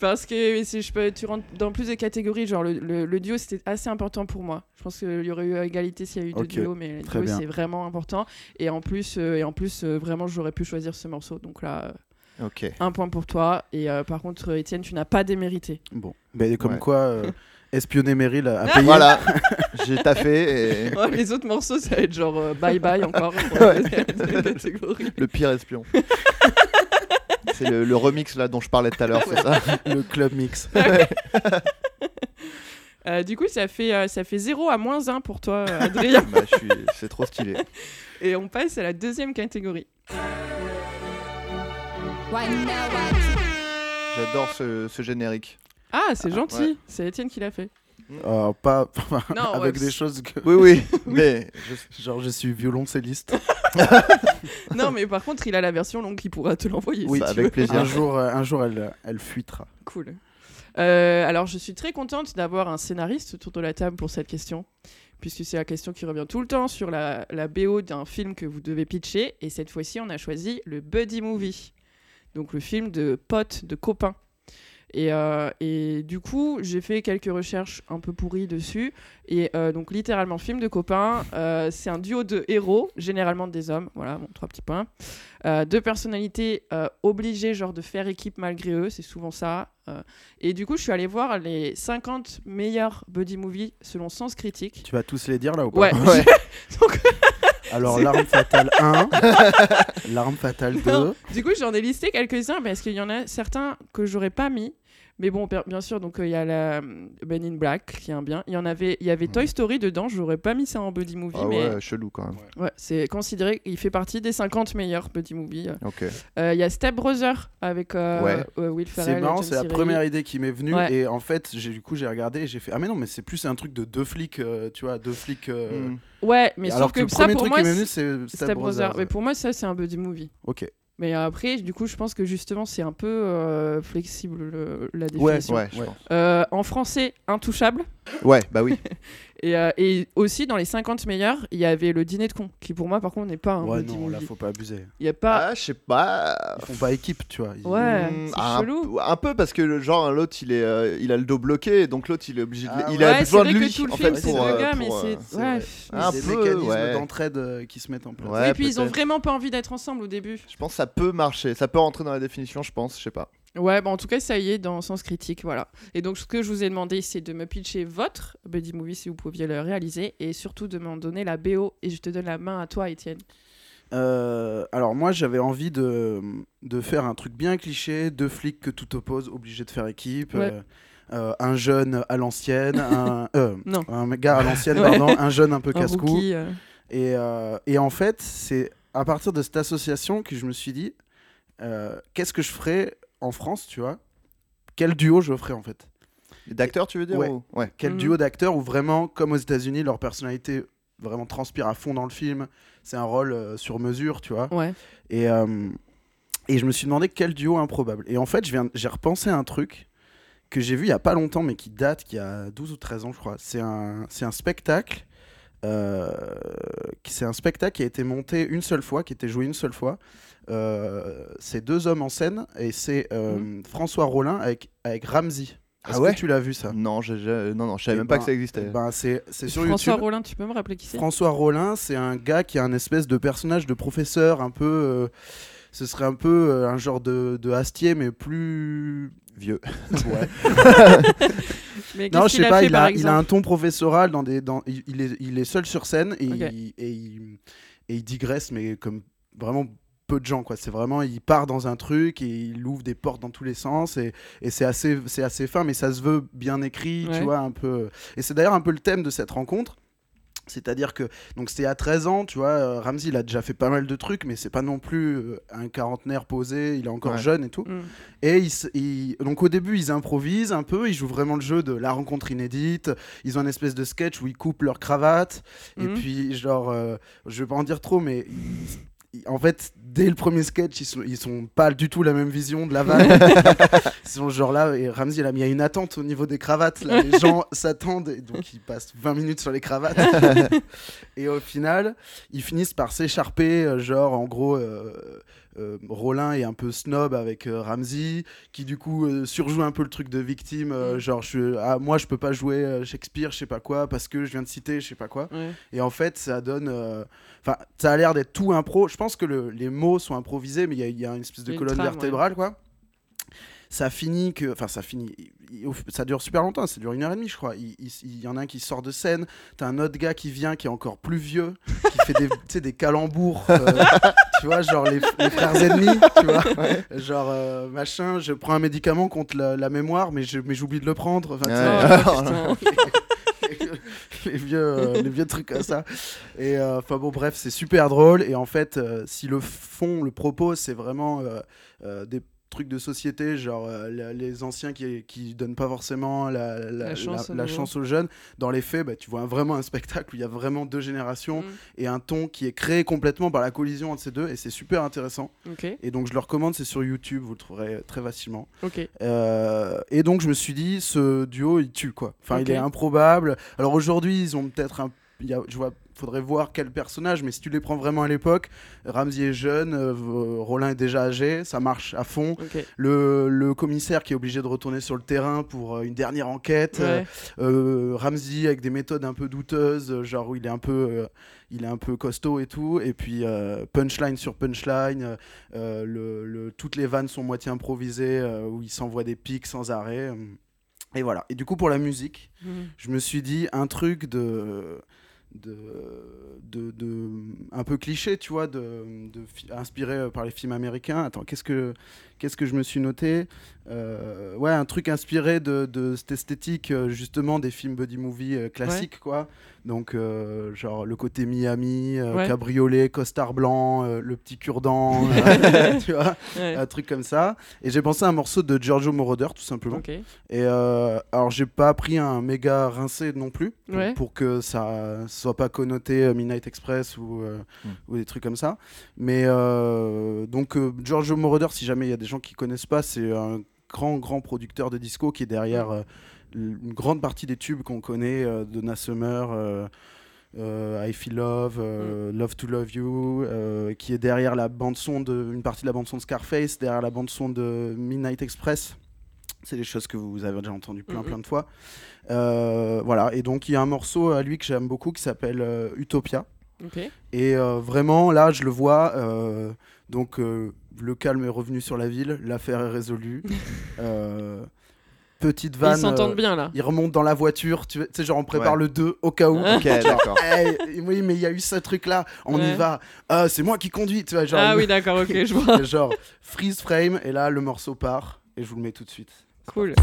Parce que si je peux, tu rentres dans plus de catégories, genre le, le- le duo c'était assez important pour moi. Je pense qu'il y aurait eu égalité s'il y a eu deux duos, mais le duo c'est vraiment important. Et en plus, euh, et en plus euh, vraiment j'aurais pu choisir ce morceau. Donc là, euh, Ok. un point pour toi. Et euh, par contre, euh, Étienne, tu n'as pas démérité. Bon, mais comme Ouais. quoi, euh, espionner Meryl a payé. Voilà, j'ai taffé et Ouais, les autres morceaux, ça va être genre euh, bye bye encore le pire espion. C'est le, le remix là dont je parlais tout à l'heure, c'est ça le club mix. Euh, du coup, ça fait, euh, ça fait 0 à moins 1 pour toi, Adrien. bah, suis... C'est trop stylé. Et on passe à la deuxième catégorie. J'adore ce, ce générique. Ah, c'est gentil. ouais. C'est Étienne qui l'a fait. Euh, pas Non, avec ouais, des choses que. Oui, oui, mais je- Genre, je suis violoncelliste. non, mais par contre, il a la version longue qui pourra te l'envoyer. Oui, si tu avec veux. plaisir. Un jour, euh, un jour elle, elle fuitera. Cool. Euh, alors, je suis très contente d'avoir un scénariste autour de la table pour cette question, puisque c'est la question qui revient tout le temps sur la, la BO d'un film que vous devez pitcher. Et cette fois-ci, on a choisi le Buddy Movie, donc le film de potes, de copains. Et, euh, et du coup, j'ai fait quelques recherches un peu pourries dessus. Et euh, donc, littéralement, film de copains, euh, c'est un duo de héros, généralement des hommes. Voilà, bon, trois petits points. Deux personnalités obligées, genre de faire équipe malgré eux, c'est souvent ça. Et du coup, je suis allée voir les 50 meilleurs buddy movies selon Sens Critique. Tu vas tous les dire là ou pas Ouais. Ouais. Donc, Alors, l'arme fatale 1, l'arme fatale 2. Non. du coup, j'en ai listé quelques-uns parce qu'il y en a certains que j'aurais pas mis. Mais bon, bien sûr, donc euh, il y a la euh, Ben in Black qui est un bien. Il y en avait, il y avait Toy Story dedans. J'aurais pas mis ça en buddy movie, Ah mais ouais, chelou quand même. ouais, c'est considéré. Il fait partie des 50 meilleurs buddy movies. Ok. Euh, Il y a Step Brother avec euh, Ouais. euh, Will Ferrell. C'est marrant, c'est la première idée qui m'est venue. Ouais. Et en fait, j'ai- du coup, j'ai regardé et j'ai fait Ah, mais non, mais c'est plus un truc de deux flics, euh, tu vois, deux flics. euh, Hmm. Ouais, mais Alors sauf que, que, le ça premier pour truc moi, qui m'est venu, c'est Step, Step Brother. Brothers. Mais pour moi, ça, c'est un buddy movie. Ok. Mais après, du coup, je pense que justement, c'est un peu euh, flexible le- la définition. Ouais, je pense. Euh, en français, intouchable. Ouais, bah oui. Et, euh, et aussi, dans les 50 meilleurs, il y avait le dîner de con, qui pour moi, par contre, n'est pas un Ouais, non, là, faut pas abuser. Il y a pas. Ah, je sais pas. Ils font pas équipe, tu vois. Ils- Ouais, c'est un, chelou. un peu parce que genre l'autre il est euh, il a le dos bloqué donc l'autre il est obligé de Ah il ouais. a besoin vrai de que lui tout le en film, fait c'est pour, deux euh, gars, mais pour, c'est. euh, c'est ouais. mais Un peu, mécanismes ouais. d'entraide euh, qui se mettent en place. Ouais, et puis ils ont vraiment pas envie d'être ensemble au début. je pense que ça peut marcher ça peut rentrer dans la définition je pense je sais pas Ouais, bon, en tout cas, ça y est, dans Sens Critique, voilà. Et donc, ce que je vous ai demandé, c'est de me pitcher votre buddy movie si vous pouviez le réaliser, et surtout de m'en donner la BO. Et je te donne la main à toi, Étienne. Euh, alors moi j'avais envie de, de faire un truc bien cliché, deux flics que tout oppose, obligés de faire équipe, Ouais. euh, euh, un jeune à l'ancienne, un, un gars à l'ancienne, Ouais. pardon, un jeune un peu casse-cou. Et, et en fait c'est à partir de cette association que je me suis dit, qu'est-ce que je ferais en France, tu vois Quel duo je ferais en fait? D'acteur tu veux dire Ouais. ou- ouais Quel Mhm. duo d'acteurs où vraiment, comme aux États-Unis, leur personnalité vraiment transpire à fond dans le film. C'est un rôle euh, sur mesure, tu vois? Ouais. Et, euh, et je me suis demandé quel duo improbable. Et en fait, je viens- j'ai repensé à un truc que j'ai vu il y a pas longtemps, mais qui date, qui a 12 ou 13 ans, je crois. C'est un, c'est un spectacle. euh, qui- c'est un spectacle qui a été monté une seule fois, qui a été joué une seule fois. Euh, c'est deux hommes en scène et c'est euh, François Rollin avec, avec Ramsey. Ah Est-ce ouais que tu l'as vu ça? Non j'ai- j'ai- non non je savais Eh même pas ben- que ça existait Eh ben, c'est c'est sur François YouTube. Rollin, tu peux me rappeler qui c'est? François Rollin, c'est un gars qui a un espèce de personnage de professeur un peu. euh, ce serait un peu euh, un genre de, de Astier, mais plus. vieux Ouais. Mais non, je sais pas, fait, il a, il a un ton professoral. Dans des, dans, il, il est, il est seul sur scène et, il, et, il, et il digresse, mais comme vraiment peu de gens. quoi. C'est vraiment, il part dans un truc et il ouvre des portes dans tous les sens et, et c'est assez, c'est assez fin, mais ça se veut bien écrit, Ouais. tu vois, un peu. Et c'est d'ailleurs un peu le thème de cette rencontre. C'est-à-dire que donc c'était à 13 ans, tu vois, euh, Ramsey il a déjà fait pas mal de trucs, mais c'est pas non plus euh, un quarantenaire posé, il est encore Ouais. jeune et tout. Mm. Et ils- donc au début ils improvisent un peu, ils jouent vraiment le jeu de la rencontre inédite. Ils ont une espèce de sketch où ils coupent leur cravate et Mhm. puis genre, euh, je vais pas en dire trop, mais en fait dès le premier sketch ils sont, ils sont pas du tout la même vision de la vanne. ils sont genre là et Ramsey il a mis une attente au niveau des cravates. Là, les gens s'attendent et donc ils passent 20 minutes sur les cravates. et au final ils finissent par s'écharper, euh, genre en gros. euh, euh, Rollin est un peu snob avec euh, Ramsey, qui du coup euh, surjoue un peu le truc de victime, euh, Mm. genre je, ah, moi je peux pas jouer Shakespeare, je sais pas quoi, parce que je viens de citer, je sais pas quoi. Ouais. Et en fait, ça donne. Enfin, ça a l'air d'être tout impro. Je pense que le- les mots sont improvisés, mais il y a- il y, a une espèce de une colonne trame, vertébrale, quoi. Ça finit que. Enfin, ça finit. Ça dure super longtemps, ça dure une heure et demie, je crois. Il, il- il y en a un qui sort de scène, t'as un autre gars qui vient, qui est encore plus vieux, qui fait des, tu sais, des calembours, euh, tu vois, genre les, les frères ennemis, tu vois. Genre, euh, machin, je prends un médicament contre la, la mémoire, mais je- mais j'oublie de le prendre. Enfin, tu sais, Ouais. Oh, les vieux, euh, les vieux trucs comme ça. Et euh, enfin bon, bref, c'est super drôle. Et en fait, euh, si le fond, le propos, c'est vraiment des trucs de société, genre euh, les anciens qui, qui donnent pas forcément la, la- La chance la- aux chance jeunes. Dans les faits, bah, tu vois vraiment un spectacle où il y a vraiment deux générations Mm. et un ton qui est créé complètement par la collision entre ces deux. Et c'est super intéressant. Ok, Et donc, je le recommande, c'est sur YouTube, vous le trouverez très facilement. ok. Euh, et donc je me suis dit, ce duo, il tue quoi. Enfin, il est improbable. Alors aujourd'hui, ils ont peut-être un. Il y a- je vois, faudrait voir quel personnage, mais si tu les prends vraiment à l'époque, Ramsey est jeune, euh, Rollin est déjà âgé, ça marche à fond. Le, le commissaire qui est obligé de retourner sur le terrain pour euh, une dernière enquête. Ouais. Euh, Ramsey avec des méthodes un peu douteuses, euh, genre où il est un peu, euh, il est un peu costaud et tout. Et puis euh, punchline sur punchline, euh, euh, le, le- toutes les vannes sont moitié improvisées, euh, où il s'envoie des pics sans arrêt. euh. Et voilà. Et du coup pour la musique, Mm. je me suis dit un truc de de, de, un peu cliché, tu vois, de, inspiré par les films américains. Attends, qu'est-ce que qu'est-ce que je me suis noté Euh, Ouais, un truc inspiré de, de cette esthétique euh, justement des films buddy movie euh, classiques, quoi. Donc euh, genre le côté Miami, euh, Ouais. cabriolet, costard blanc, euh, le petit cure-dent, tu vois, Ouais. un truc comme ça. Et j'ai pensé à un morceau de Giorgio Moroder, tout simplement. Et euh, alors, j'ai pas pris un méga rincé non plus, pour, Ouais. pour que ça soit pas connoté euh, Midnight Express ou, euh, Mm. ou des trucs comme ça. Mais euh, donc, euh, Giorgio Moroder, si jamais il y a des gens qui connaissent pas, c'est un grand, grand producteur de disco qui est derrière. euh, une grande partie des tubes qu'on connaît euh, de Donna Summer. euh, euh, I Feel Love, euh, Love to Love You, qui est derrière la bande son de une partie de la bande son de Scarface, derrière la bande son de Midnight Express. C'est des choses que vous avez déjà entendues plein plein de fois. Voilà, et donc il y a un morceau à lui que j'aime beaucoup qui s'appelle Utopia. Et vraiment, là, je le vois. donc, le calme est revenu sur la ville, l'affaire est résolue. Euh, petite Ils vanne. s'entendent euh, bien là. il remonte dans la voiture, tu sais, genre on prépare Ouais. le 2 au cas où. Ok, d'accord. Hey, oui, mais il y a eu ce truc-là, on Ouais. y va. Ah, c'est moi qui conduis, tu vois. Genre, Ah oui, d'accord, ok, je vois. genre freeze frame, et là, le morceau part, et je vous le mets tout de suite. Cool.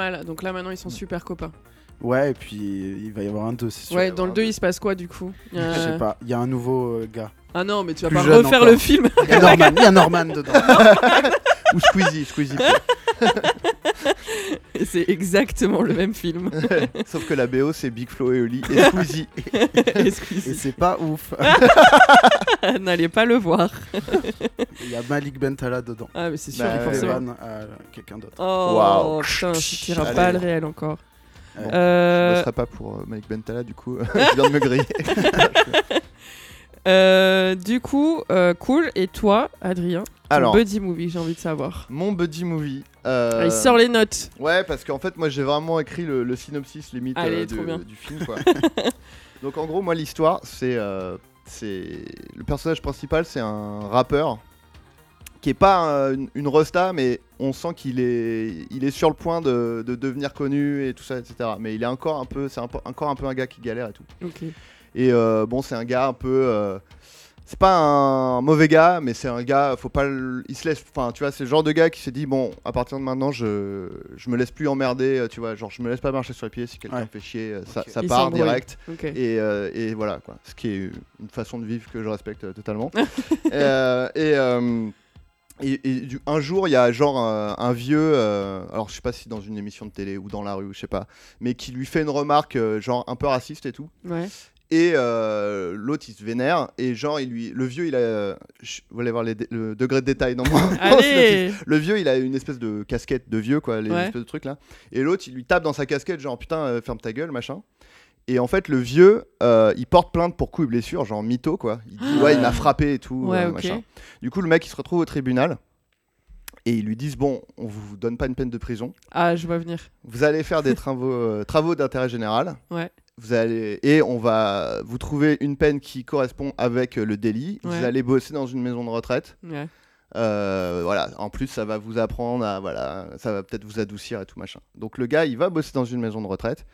Mal. Donc là maintenant ils sont super copains. Ouais, et puis il va y avoir un 2, c'est sûr. Ouais, dans le 2 il se passe quoi du coup a- Je sais pas, il y a un nouveau euh, gars. Ah non, mais tu vas Plus pas refaire encore. le film. Il y a Norman, il y a Norman dedans. Ou Squeezie, Squeezie. Et c'est exactement le même film. Sauf que la BO, c'est Big Flo et Oli et Squeezie. Et Et Squeezie. c'est pas ouf. N'allez pas le voir. Il y a Malik Bentala dedans. Ah mais c'est sûr, Bah, Il fait forcément. à quelqu'un d'autre. Oh Waouh. putain, tu tiras Allez. pas le réel encore. Je Euh, ne serai pas pour euh, Malik Bentala, du coup. je viens de me griller. euh, du coup, euh, cool. Et toi, Adrien ton Alors, buddy movie, j'ai envie de savoir. mon buddy movie. Euh, Ah, il sort les notes. Ouais, parce qu'en fait, moi, j'ai vraiment écrit le, le synopsis limite Allez, euh, du, film. Quoi. Donc, en gros, moi, l'histoire, c'est. euh, c'est le personnage principal, c'est un rappeur qui est pas une, une rosta, mais on sent qu'il est, il est sur le point de, de devenir connu et tout ça, etc. Mais il est encore un peu, c'est encore un peu un gars qui galère et tout. Et euh, bon, c'est un gars un peu. C'est pas un mauvais gars, mais c'est un gars, faut pas. le- il se laisse. Enfin, tu vois, c'est le genre de gars qui s'est dit bon, à partir de maintenant, je, je me laisse plus emmerder, euh, tu vois, genre, je me laisse pas marcher sur les pieds si quelqu'un Ouais. me fait chier, euh, ça, ça part direct. Et, euh, et voilà, quoi. Ce qui est une façon de vivre que je respecte euh, totalement. Euh, et. euh, et, et du- un jour, il y a genre un vieux, euh, alors je sais pas si dans une émission de télé ou dans la rue, ou je sais pas, mais qui lui fait une remarque euh, genre un peu raciste et tout. Ouais. Et euh, l'autre il se vénère et genre il lui, le vieux il a, je- vous allez voir les dé- le degré de détail dans dans le synopsis. Allez Le vieux il a une espèce de casquette de vieux quoi, les Ouais. espèces de trucs là. Et l'autre il lui tape dans sa casquette genre putain euh, ferme ta gueule machin. Et en fait le vieux euh, il porte plainte pour coups et blessures genre mytho quoi. Il dit ouais il m'a frappé et tout Ouais, machin. Du coup le mec il se retrouve au tribunal et ils lui disent bon on vous donne pas une peine de prison. Ah, je vois venir. Vous allez faire des travaux, euh, travaux d'intérêt général. Ouais. Vous allez et on va vous trouver une peine qui correspond avec euh, le délit. Ouais. Vous allez bosser dans une maison de retraite. Ouais. Euh, voilà. En plus, ça va vous apprendre à voilà, ça va peut-être vous adoucir et tout machin. Donc le gars, il va bosser dans une maison de retraite.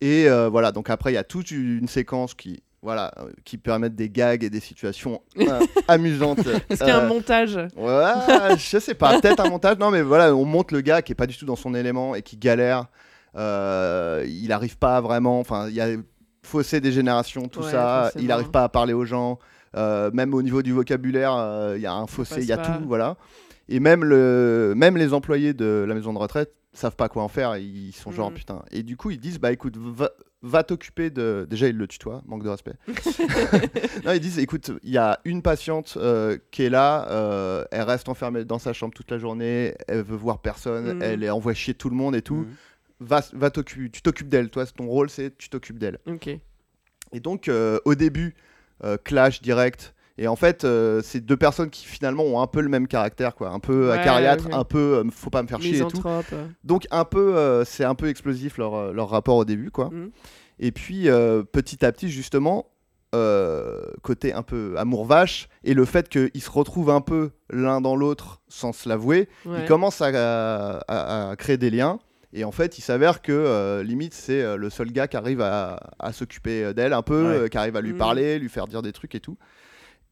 Et euh, voilà. Donc après, il y a toute une séquence qui voilà, euh, qui permettent des gags et des situations euh, amusantes. Est-ce qu'il y a un montage Ouais, je sais pas, peut-être un montage. Non, mais voilà, on monte le gars qui est pas du tout dans son élément et qui galère. Euh, il arrive pas vraiment. Enfin, il y a fossé des générations, tout Ouais, ça. forcément. Il arrive pas à parler aux gens. Euh, même au niveau du vocabulaire, euh, il y a un fossé, il y a pas. tout, voilà. Et même le, même les employés de la maison de retraite savent pas quoi en faire. Ils sont genre Mhm. putain. Et du coup, ils disent bah écoute, va, va t'occuper de. Déjà, ils le tutoient, manque de respect. non, ils disent écoute, il y a une patiente euh, qui est là, euh, elle reste enfermée dans sa chambre toute la journée, elle veut voir personne, Mhm. elle est envoie chier tout le monde et tout. Mhm. Va, tu t'occupes d'elle. Toi, ton rôle, c'est tu t'occupes d'elle. Ok. Et donc, euh, au début, euh, clash direct. Et en fait, euh, c'est deux personnes qui finalement ont un peu le même caractère, quoi. Un peu Ouais, acariâtre, un peu euh, faut pas me faire chier et tout. Donc un peu, c'est un peu explosif leur, leur rapport au début, quoi. Mhm. Et puis petit à petit, justement, côté un peu amour vache et le fait qu'ils se retrouvent un peu l'un dans l'autre sans se l'avouer, Ouais. ils commencent à, à- à créer des liens. Et en fait, il s'avère que euh, limite, c'est euh, le seul gars qui arrive à, à s'occuper d'elle un peu, Ouais. euh, qui arrive à lui Mhm. parler, lui faire dire des trucs et tout.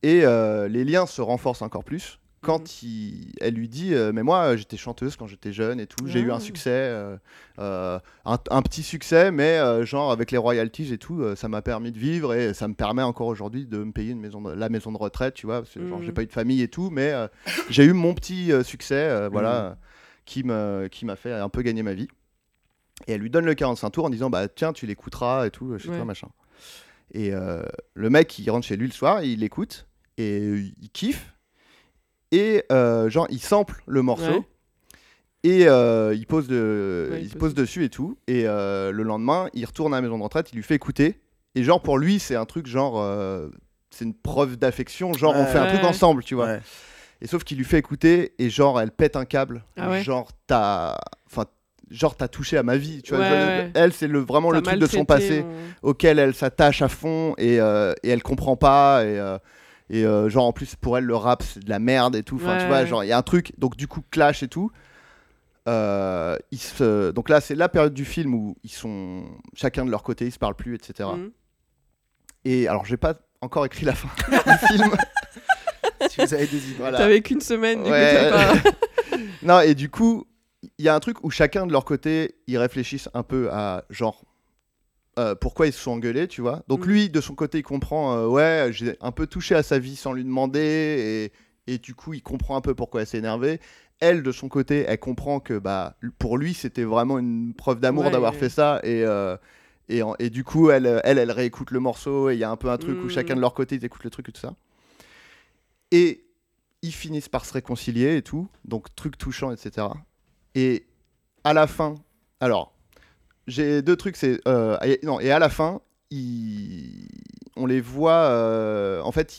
Et euh, les liens se renforcent encore plus quand Mhm. il- elle lui dit euh, Mais moi, euh, j'étais chanteuse quand j'étais jeune et tout, j'ai eu Ah. un succès, euh, euh, un, un petit succès, mais euh, genre avec les royalties et tout, euh, ça m'a permis de vivre et ça me permet encore aujourd'hui de me payer une maison de- la maison de retraite, tu vois. Parce que, genre, Mhm. j'ai pas eu de famille et tout, mais euh, j'ai eu mon petit euh, succès, euh, voilà, Mhm. euh, qui me- qui m'a fait un peu gagner ma vie. Et elle lui donne le 45 tours en disant Bah tiens, tu l'écouteras et tout, chez Ouais. toi, machin. Et euh, le mec, il rentre chez lui le soir, il l'écoute et euh, il kiffe. Et euh, genre, il sample le morceau. Ouais. Et euh, il pose, de, Ouais, il il se pose pose dessus et tout. Et euh, le lendemain, il retourne à la maison de retraite, il lui fait écouter. Et genre, pour lui, c'est un truc genre. euh, c'est une preuve d'affection. Genre, on fait un truc ensemble, tu vois. Et sauf qu'il lui fait écouter et genre, elle pète un câble. Ah ouais Genre, t'as. Enfin. Genre, t'as touché à ma vie. Tu vois, Ouais, ouais. Elle, c'est le, vraiment le truc de son passé on- auquel elle s'attache à fond et, euh, et elle comprend pas et, euh, et euh, genre en plus pour elle le rap c'est de la merde et tout enfin tu vois genre il y a un truc donc du coup clash et tout Euh, ils se... donc là c'est la période du film où ils sont chacun de leur côté ils se parlent plus etc Mhm. et alors j'ai pas encore écrit la fin du film Si vous avez des idées. Voilà. T'avais qu'une semaine, du Ouais. coup, pas. non et du coup il y a un truc où chacun de leur côté ils réfléchissent un peu à genre euh, pourquoi ils se sont engueulés, tu vois. Donc Mm. lui, de son côté, il comprend, euh, ouais, j'ai un peu touché à sa vie sans lui demander, et, et du coup, il comprend un peu pourquoi elle s'est énervée. Elle, de son côté, elle comprend que bah, pour lui, c'était vraiment une preuve d'amour Ouais. d'avoir fait ça, et, euh, et, en- et du coup, elle, elle, elle réécoute le morceau, et il y a un peu un truc où Mm. chacun de leur côté, ils écoutent le truc et tout ça. Et ils finissent par se réconcilier et tout, donc truc touchant, etc. Et à la fin, alors, j'ai deux trucs, c'est. euh, non, et à la fin, ils- on les voit. euh, en fait,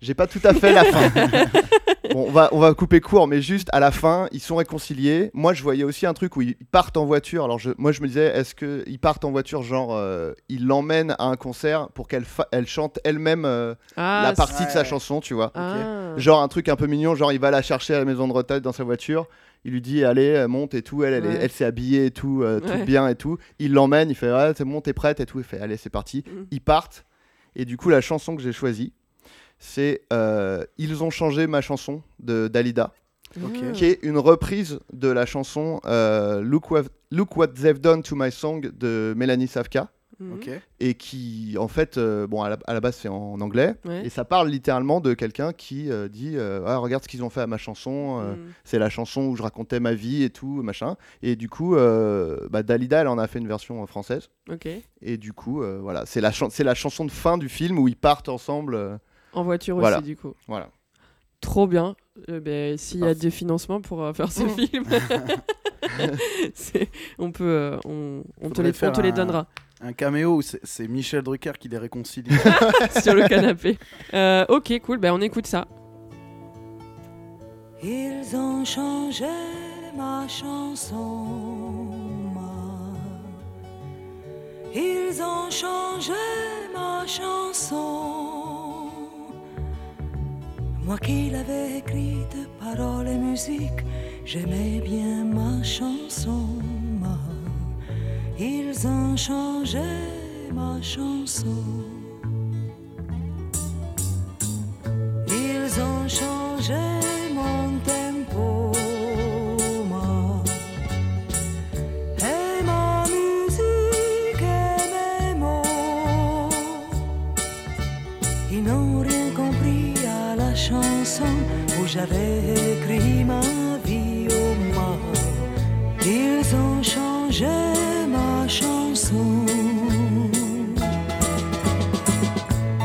j'ai pas tout à fait la fin. Bon, on va, on va couper court, mais juste à la fin, ils sont réconciliés. Moi, je voyais aussi un truc où ils partent en voiture. Alors, je, moi, je me disais, est-ce qu'ils partent en voiture, genre, euh, ils l'emmènent à un concert pour qu'elle fa- elle chante elle-même euh, Ah, la partie de sa chanson, tu vois Ah. Genre un truc un peu mignon, genre il va la chercher à la maison de retraite dans sa voiture, il lui dit allez euh, monte et tout, elle elle, est- Ouais. elle s'est habillée et tout, euh, tout Ouais. bien et tout, il l'emmène, il fait ouais c'est bon t'es prête et tout, il fait allez c'est parti, Mm. ils partent et du coup la chanson que j'ai choisie c'est euh, ils ont changé ma chanson de Dalida. Ah. qui est une reprise de la chanson euh, Look, what, Look What They've Done to My Song de Mélanie Savka. Ok. et qui en fait euh, bon à la, à la base c'est en anglais Ouais. et ça parle littéralement de quelqu'un qui euh, dit euh, Ah, regarde ce qu'ils ont fait à ma chanson euh, Mhm. c'est la chanson où je racontais ma vie et tout machin et du coup euh, bah, Dalida elle en a fait une version française et du coup euh, voilà c'est la c'est la chanson de fin du film où ils partent ensemble euh, En voiture Voilà. aussi, du coup. voilà Trop bien. Euh, ben, S'il y a des financements pour euh, faire ce film, c'est- on peut, euh, on, on te les, on te les un- donnera Un caméo où c'est Michel Drucker qui les réconcilie. sur le canapé. Euh, ok, cool. Ben, on écoute ça. Ils ont changé ma chanson. ma- Ils ont changé ma chanson. Moi qui l'avais écrite, paroles et musique, j'aimais bien ma chanson. Ils ont changé ma chanson. Ils ont changé mon thème. J'avais écrit ma vie au moi. Ils ont changé ma chanson.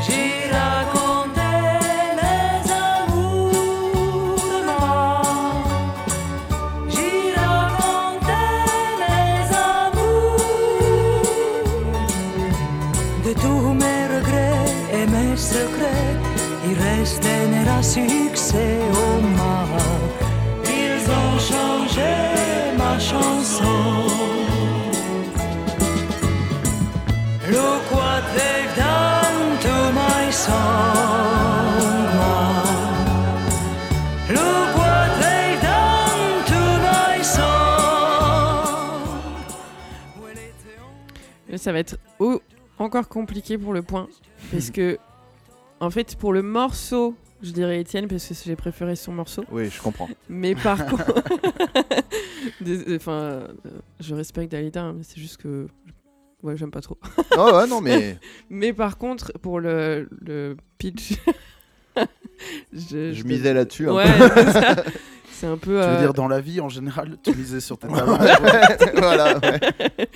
J'ai raconté mes amours de moi. J'ai raconté mes amours de tous mes regrets et mes secrets. Il restait un succès ça va être oh, encore compliqué pour le point. Parce que, en fait, pour le morceau, je dirais Étienne parce que j'ai préféré son morceau. Oui, je comprends. Mais par contre. Dés- Enfin, euh, je respecte Dalida, hein, mais c'est juste que. Ouais, j'aime pas trop. oh ouais, non, mais Mais par contre, pour le, le pitch. je, je misais là-dessus. un Ouais, peu. C'est un peu. Tu veux euh, dire dans la vie en général, tu misais sur tes talents. voilà, ouais.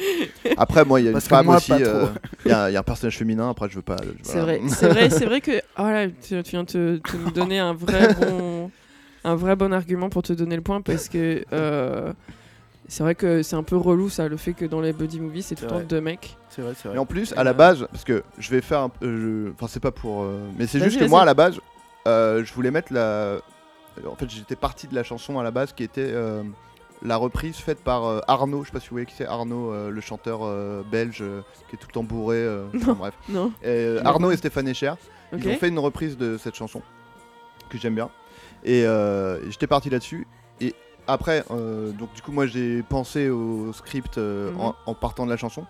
Après, moi, il y a une Parce que femme moi, aussi. pas euh, Il y, a il y a un personnage féminin. Après, je veux pas. je- C'est voilà. vrai, c'est vrai, c'est vrai que oh là, tu, tu viens de te, te nous donner un vrai bon, un vrai bon argument pour te donner le point parce que euh, c'est vrai que c'est un peu relou ça, le fait que dans les buddy movies c'est tout C'est le temps vrai. deux mecs. C'est vrai, c'est vrai. Et en plus, à la euh, base, parce que je vais faire un peu. je- Enfin, c'est pas pour. euh, Mais c'est Vas-y, juste que vas-y. moi, à la base, euh, je voulais mettre la. En fait, j'étais parti de la chanson à la base qui était euh, la reprise faite par euh, Arnaud. Je sais pas si vous voyez qui c'est Arnaud, euh, le chanteur euh, belge euh, qui est tout le temps bourré. euh, enfin, Non. bref. Non, Et, euh, Non. Arnaud et Stéphane Echer. Ils ont fait une reprise de cette chanson que j'aime bien. Et euh, j'étais parti là-dessus. Et après, euh, donc du coup, moi j'ai pensé au script euh, Mhm. en, en partant de la chanson.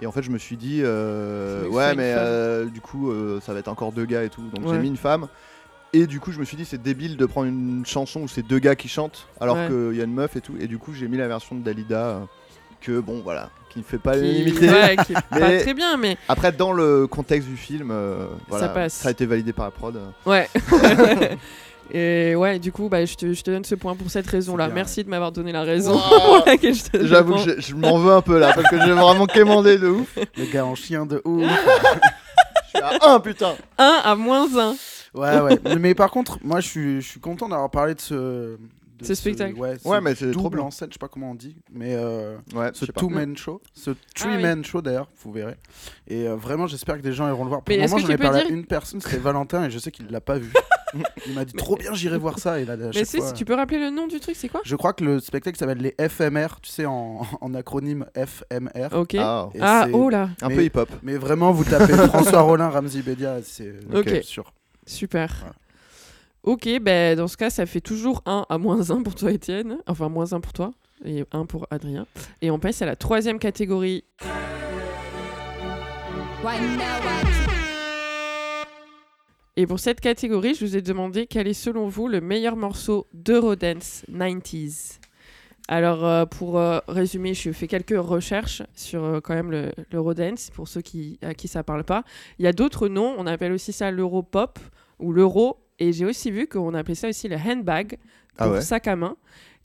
Et en fait, je me suis dit, euh, ouais, mais euh, du coup, euh, ça va être encore deux gars et tout. Donc Ouais. j'ai mis une femme. Et du coup, je me suis dit, c'est débile de prendre une chanson où c'est deux gars qui chantent alors Ouais. qu'il y a une meuf et tout. Et du coup, j'ai mis la version de Dalida euh, que, bon, voilà, qui ne fait pas Qui- l'unanimité. ouais, qui pas Mais- très bien, mais Après, dans le contexte du film, euh, voilà, passe. ça a été validé par la prod. ouais. Et ouais, du coup, bah, je, te, je te donne ce point pour cette raison-là. Merci de m'avoir donné la raison Wow. pour laquelle je te donne le J'avoue point. que je, je m'en veux un peu là, parce que j'ai vraiment quémandé de ouf. Le gars en chien de ouf. Je suis à 1 putain. 1 à moins 1. Ouais, ouais. Mais par contre, moi, je suis, je suis content d'avoir parlé de ce. de Ce spectacle. Ouais, Ouais, ce mais c'est trop bien. en scène, je sais pas comment on dit. Mais euh, Ouais, ce two-man show. Ce oui. three-man show d'ailleurs, vous verrez. Et euh, vraiment, j'espère que des gens iront le voir. Pour Mais le moment, j'en ai parlé à une personne, c'était Valentin, et je sais qu'il l'a pas vu. Il m'a dit trop bien, j'irai voir ça. Et là, Mais si, fois- si tu peux rappeler le nom du truc, c'est quoi? Je crois que le spectacle s'appelle les FMR, tu sais, en, en acronyme FMR. Ok. Ah, Ah, oh là, un peu hip-hop. Mais vraiment, vous tapez François Rollin, Ramzi Bedia, c'est Ok. sûr. Super. Voilà. Ok, ben dans ce cas, ça fait toujours 1 à moins 1 pour toi, Étienne. Enfin, moins 1 pour toi et 1 pour Adrien. Et on passe à la troisième catégorie. Et pour cette catégorie, je vous ai demandé quel est selon vous le meilleur morceau d'Eurodance 90s. Alors, euh, pour euh, résumer, je fais quelques recherches sur euh, quand même le- l'Eurodance, pour ceux qui, à qui ça parle pas. Il y a d'autres noms, on appelle aussi ça l'Europop ou l'Euro, et j'ai aussi vu qu'on appelait ça aussi le handbag, pour Ah ouais. sac à main.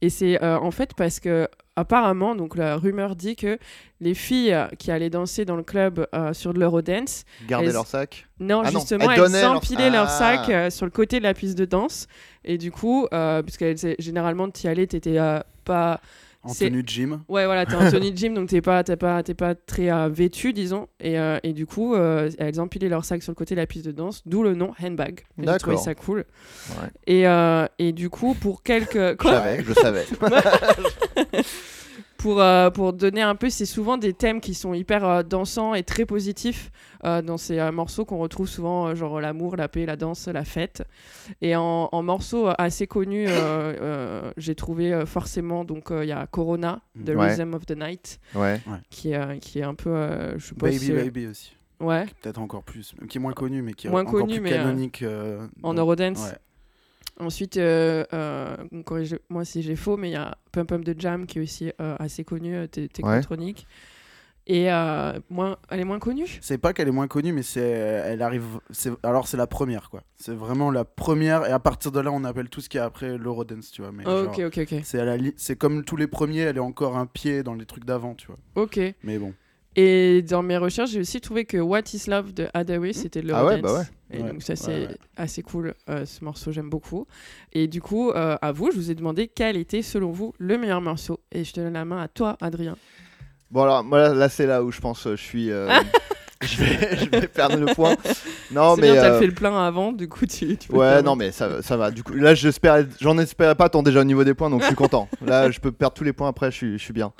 Et c'est euh, en fait parce que apparemment, donc la rumeur dit que les filles qui allaient danser dans le club euh, sur de l'Eurodance, Garder Elles- leur sac. non, Ah non, justement, elles elles, donnaient leur- empilaient leur Ah. sac euh, sur le côté de la piste de danse. Et du coup, euh, puisque elles- généralement, tu y allais, t'étais pas. En tenue de gym. Ouais, voilà, t'es en tenue de gym, donc t'es pas, t'es pas, t'es pas très euh, vêtu, disons. Et, euh, et du coup, euh, elles empilaient leur sac sur le côté de la piste de danse, d'où le nom handbag. Et J'ai trouvé ça cool. Ouais. Et, et du coup, pour quelques. Je savais, je savais. pour, euh, pour donner un peu, c'est souvent des thèmes qui sont hyper euh, dansants et très positifs euh, dans ces euh, morceaux qu'on retrouve souvent, euh, genre l'amour, la paix, la danse, la fête. Et en, en morceaux assez connus, euh, euh, j'ai trouvé euh, forcément, donc euh, il y a Corona, The Ouais. Rhythm of the Night, Ouais. qui est, euh, qui est un peu, euh, je sais pas Baby si- Baby aussi. Ouais, Peut-être encore plus. Qui est moins connu, mais qui est Moins encore connu, plus mais, canonique. euh, en Eurodance. Ouais. Ensuite, euh, euh, corrigez-moi si j'ai faux, mais il y a Pump Pump de Jam qui est aussi euh, assez connu, euh, Te- Technotronic. Et moins, elle est moins connue? C'est pas qu'elle est moins connue, mais c'est, elle arrive. Alors c'est la première, quoi. C'est vraiment la première, et à partir de là, on appelle tout ce qui est après l'Eurodance, tu vois. Mais Oh, genre, Ok, ok, ok. c'est à la li- c'est comme tous les premiers, elle est encore un pied dans les trucs d'avant, tu vois. Ok. Mais bon. Et dans mes recherches, j'ai aussi trouvé que What is Love de Hadaway, c'était le Ah ouais, bah ouais. Et Ouais, donc ça, c'est ouais. assez cool. euh, ce morceau, j'aime beaucoup. Et du coup, euh, à vous, je vous ai demandé quel était, selon vous, le meilleur morceau. Et je te donne la main à toi, Adrien. Bon alors moi là, là, c'est là où je pense euh, je suis euh, je, vais, je vais perdre le point. Non mais bien, t'as euh, fait le plein avant, du coup, tu, tu Ouais, non, mais ça, ça va. Du coup, là, j'espère, j'en espérais pas tant déjà au niveau des points, donc je suis content. Là, je peux perdre tous les points après, je suis, je suis bien.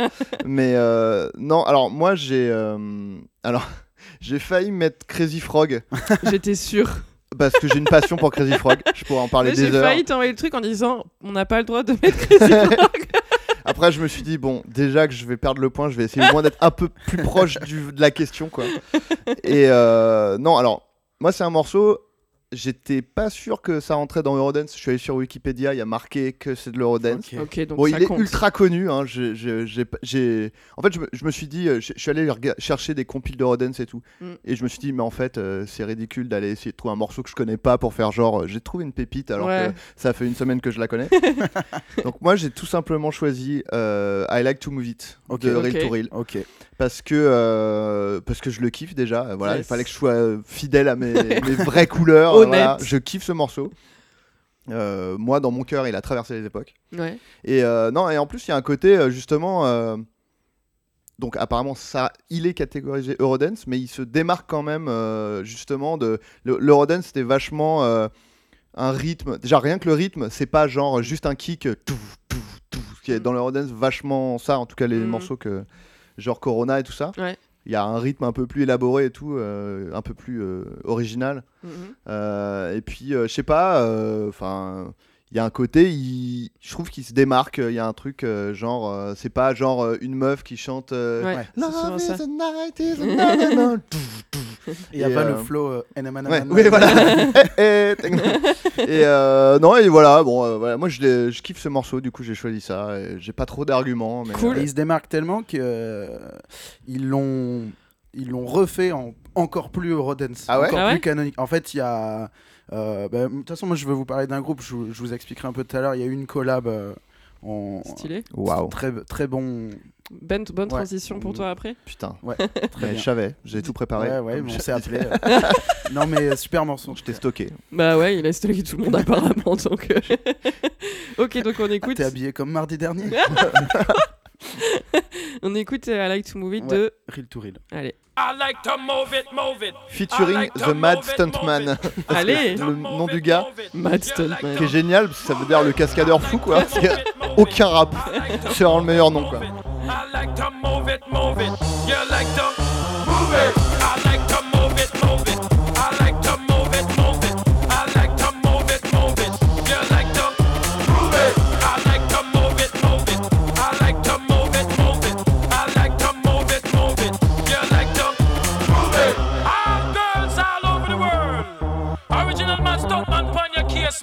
Mais euh, non, alors moi, j'ai, euh, alors, j'ai failli mettre Crazy Frog J'étais sûre. parce que j'ai une passion pour Crazy Frog. Je pourrais en parler Mais J'ai des heures. failli t'envoyer le truc en disant on n'a pas le droit de mettre Crazy Frog. Après, je me suis dit bon, déjà que je vais perdre le point, je vais essayer au moins d'être un peu plus proche du- de la question, quoi. Et euh, non, alors moi, c'est un morceau. J'étais pas sûr que ça rentrait dans Eurodance. Je suis allé sur Wikipédia, il y a marqué que c'est de l'Eurodance. Ok. ok, donc Bon, ça il est ultra connu. Hein. En fait, je me, je me suis dit, euh, je je suis allé rega- chercher des compiles de Rodens et tout. Mm. Et je me suis dit, mais en fait, euh, c'est ridicule d'aller essayer de trouver un morceau que je connais pas pour faire genre, euh, j'ai trouvé une pépite alors Ouais. que ça fait une semaine que je la connais. Donc, moi, j'ai tout simplement choisi euh, I Like to Move It de Reel Ok. to Reel. Ok. Parce que, euh, parce que je le kiffe déjà. Voilà, il fallait que je sois fidèle à mes, mes vraies couleurs. Voilà. Je kiffe ce morceau. Euh, moi, dans mon cœur, il a traversé les époques. Ouais. Et euh, non, et en plus, il y a un côté euh, justement. euh, donc apparemment, ça, il est catégorisé Eurodance, mais il se démarque quand même justement de. le- L'Eurodance, c'était vachement un rythme. Déjà, rien que le rythme, c'est pas genre juste un kick. tout, tout, tout, qui est dans l'Eurodance vachement ça, en tout cas les Mhm. morceaux que genre Corona et tout ça. Ouais. Il y a un rythme un peu plus élaboré et tout, euh, un peu plus euh, original. Mhm. Euh, et puis, euh, je sais pas, enfin, il y a un côté, il- je trouve qu'il se démarque. Il y a un truc euh, genre, euh, c'est pas genre euh, une meuf qui chante. euh, Ouais, Love ça. is a night is a night Il y a pas le flow euh, Ouais, oui, voilà. Eh, eh, et euh, non, et voilà, bon, euh, voilà, moi je, kiffe ce morceau, du coup j'ai choisi ça. J'ai pas trop d'arguments. mais, Cool. Et il se démarque tellement que euh, ils l'ont ils l'ont refait en encore plus Eurodance, Ah ouais? encore Ah ouais? plus canonique. En fait, il y a euh, bah, de toute façon, moi je veux vous parler d'un groupe. Je, vous- je vous expliquerai un peu tout à l'heure. Il y a eu une collab en Stylé. Waouh, très très bon. Ben, bonne Ouais. transition pour toi après putain. Ouais, très bien. je savais, j'ai tout préparé. Ouais, ouais, Comme mais on je- s'est appelé. euh. non mais super morceau. Je t'ai stocké. Bah ouais, il a stocké tout le monde apparemment. Donc... euh, ok, donc on écoute. T'es habillé comme mardi dernier. On écoute euh, I Like to Move It Ouais. de. Reel to reel. Allez. I like to move it, move it. Featuring like The Mad move it, Stuntman. Allez le nom du gars Mad Stuntman. qui est génial, parce que ça veut dire le cascadeur fou quoi. Parce qu'il y a aucun rap. C'est vraiment le meilleur nom quoi. I like to move it, move it. You like to move it. I like to move it, move it.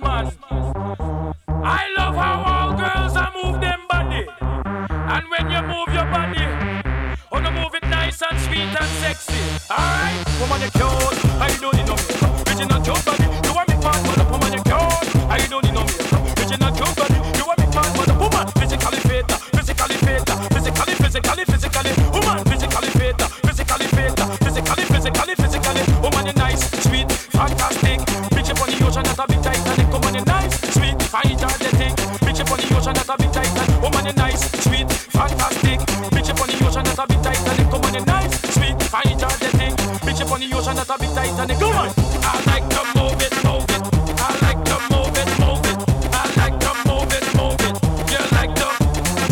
Your man. I love how all girls are move them body. And when you move your body, oh no move it nice and sweet and sexy. Alright, woman you cute, I don't need no makeup. Original cute body, you want me part for the woman you cute, I don't need no makeup. Original cute body, you want me part for the woman. Physically fit, physically fit, physically, physically, physically, woman. Physically fit, physically fit, physically, physically, physically, woman you nice, sweet, fantastic. Nice, sweet, fantastic. Bitch up on the ocean, not a big Titanic. Woman you nice, sweet, energetic. Bitch up on the ocean, not a big Titanic. Come on, I like to move it, move it. I like to move it, move it. I like to move it, move it. You like to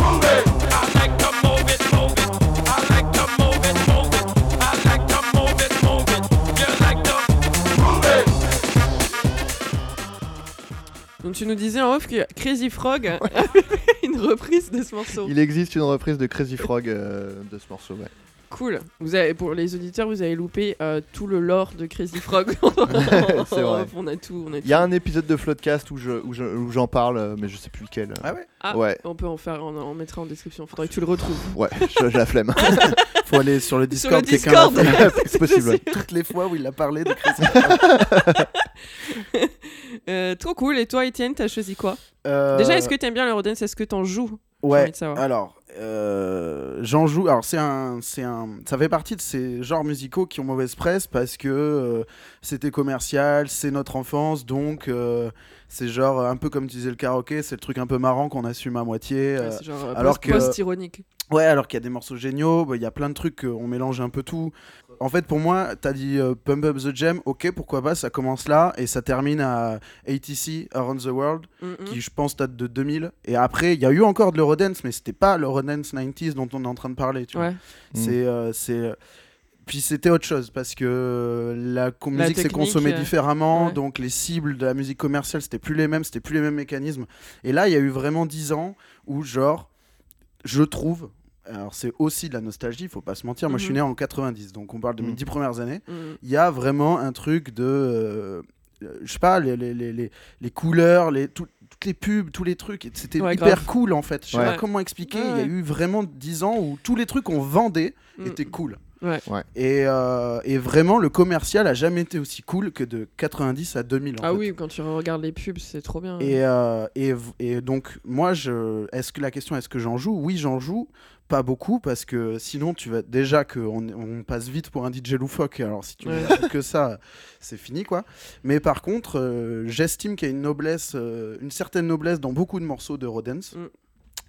move it. I like to move it, move it. I like to move it, move it. I like to move it, move it. You like to move it. Donc tu nous disais en off que Crazy Frog une reprise de ce morceau. Il existe une reprise de Crazy Frog euh, de ce morceau, ouais. Cool. Vous avez, pour les auditeurs, vous avez loupé euh, tout le lore de Crazy Frog. C'est vrai. On a tout. Il y a un épisode de Floodcast où je où je- où j'en parle, euh, mais je sais plus lequel. Ah ouais? Ah, Ouais. On peut en faire, on en mettra en description. Faudrait que tu le retrouves. Ouais, j'ai j'ai la flemme. Faut aller sur le Sur le Discord. Discord. C'est possible. Toutes les fois où il a parlé de Crazy Frog. Euh, trop cool. Et toi, Étienne, t'as choisi quoi Euh, Déjà, est-ce que t'aimes bien l'Eurodance Est-ce que t'en joues? Ouais. Alors, euh, j'en joue. Alors, c'est un, c'est un, ça fait partie de ces genres musicaux qui ont mauvaise presse parce que euh, c'était commercial, c'est notre enfance, donc euh, c'est genre un peu comme tu disais le karaoké, c'est le truc un peu marrant qu'on assume à moitié. Ouais, genre alors post- que- post-ironique. Ouais, alors qu'il y a des morceaux géniaux, bah, il y a plein de trucs, on mélange un peu tout. En fait, pour moi, t'as dit euh, Pump Up the Jam, ok, pourquoi pas, ça commence là et ça termine à ATC, Around the World, Mm, mm. qui je pense date de 2000. Et après, il y a eu encore de l'Eurodance, mais c'était pas l'Eurodance 90s dont on est en train de parler, tu vois. C'est. euh, c'est... Puis c'était autre chose parce que la musique s'est consommée euh, différemment, ouais. donc les cibles de la musique commerciale c'était plus les mêmes, c'était plus les mêmes mécanismes. Et là, il y a eu vraiment 10 ans où, genre, je trouve, alors c'est aussi de la nostalgie, il faut pas se mentir, moi je suis Mhm. né en 90, donc on parle de mes Mhm. 10 premières années. Mm. Il y a vraiment un truc de. euh, je sais pas, les, les, les, les, couleurs, les, tout- toutes les pubs, tous les trucs, c'était Ouais, hyper grave. cool en fait. Je sais Ouais. pas comment expliquer, Ouais, il y a eu vraiment 10 ans où tous les trucs qu'on vendait étaient cool. Ouais. Ouais. Et, euh, et vraiment, le commercial a jamais été aussi cool que de 90 à 2000. en Ah fait. oui, quand tu regardes les pubs, c'est trop bien. Et, euh, et, donc, moi, je, est-ce que la question, est-ce que j'en joue? Oui, j'en joue. Pas beaucoup, parce que sinon, tu vas déjà qu'on on passe vite pour un DJ loufoque. Alors, si tu Ouais. joues que ça, c'est fini, quoi. Mais par contre, euh, j'estime qu'il y a une noblesse, euh, une certaine noblesse dans beaucoup de morceaux de Rodens. Mm.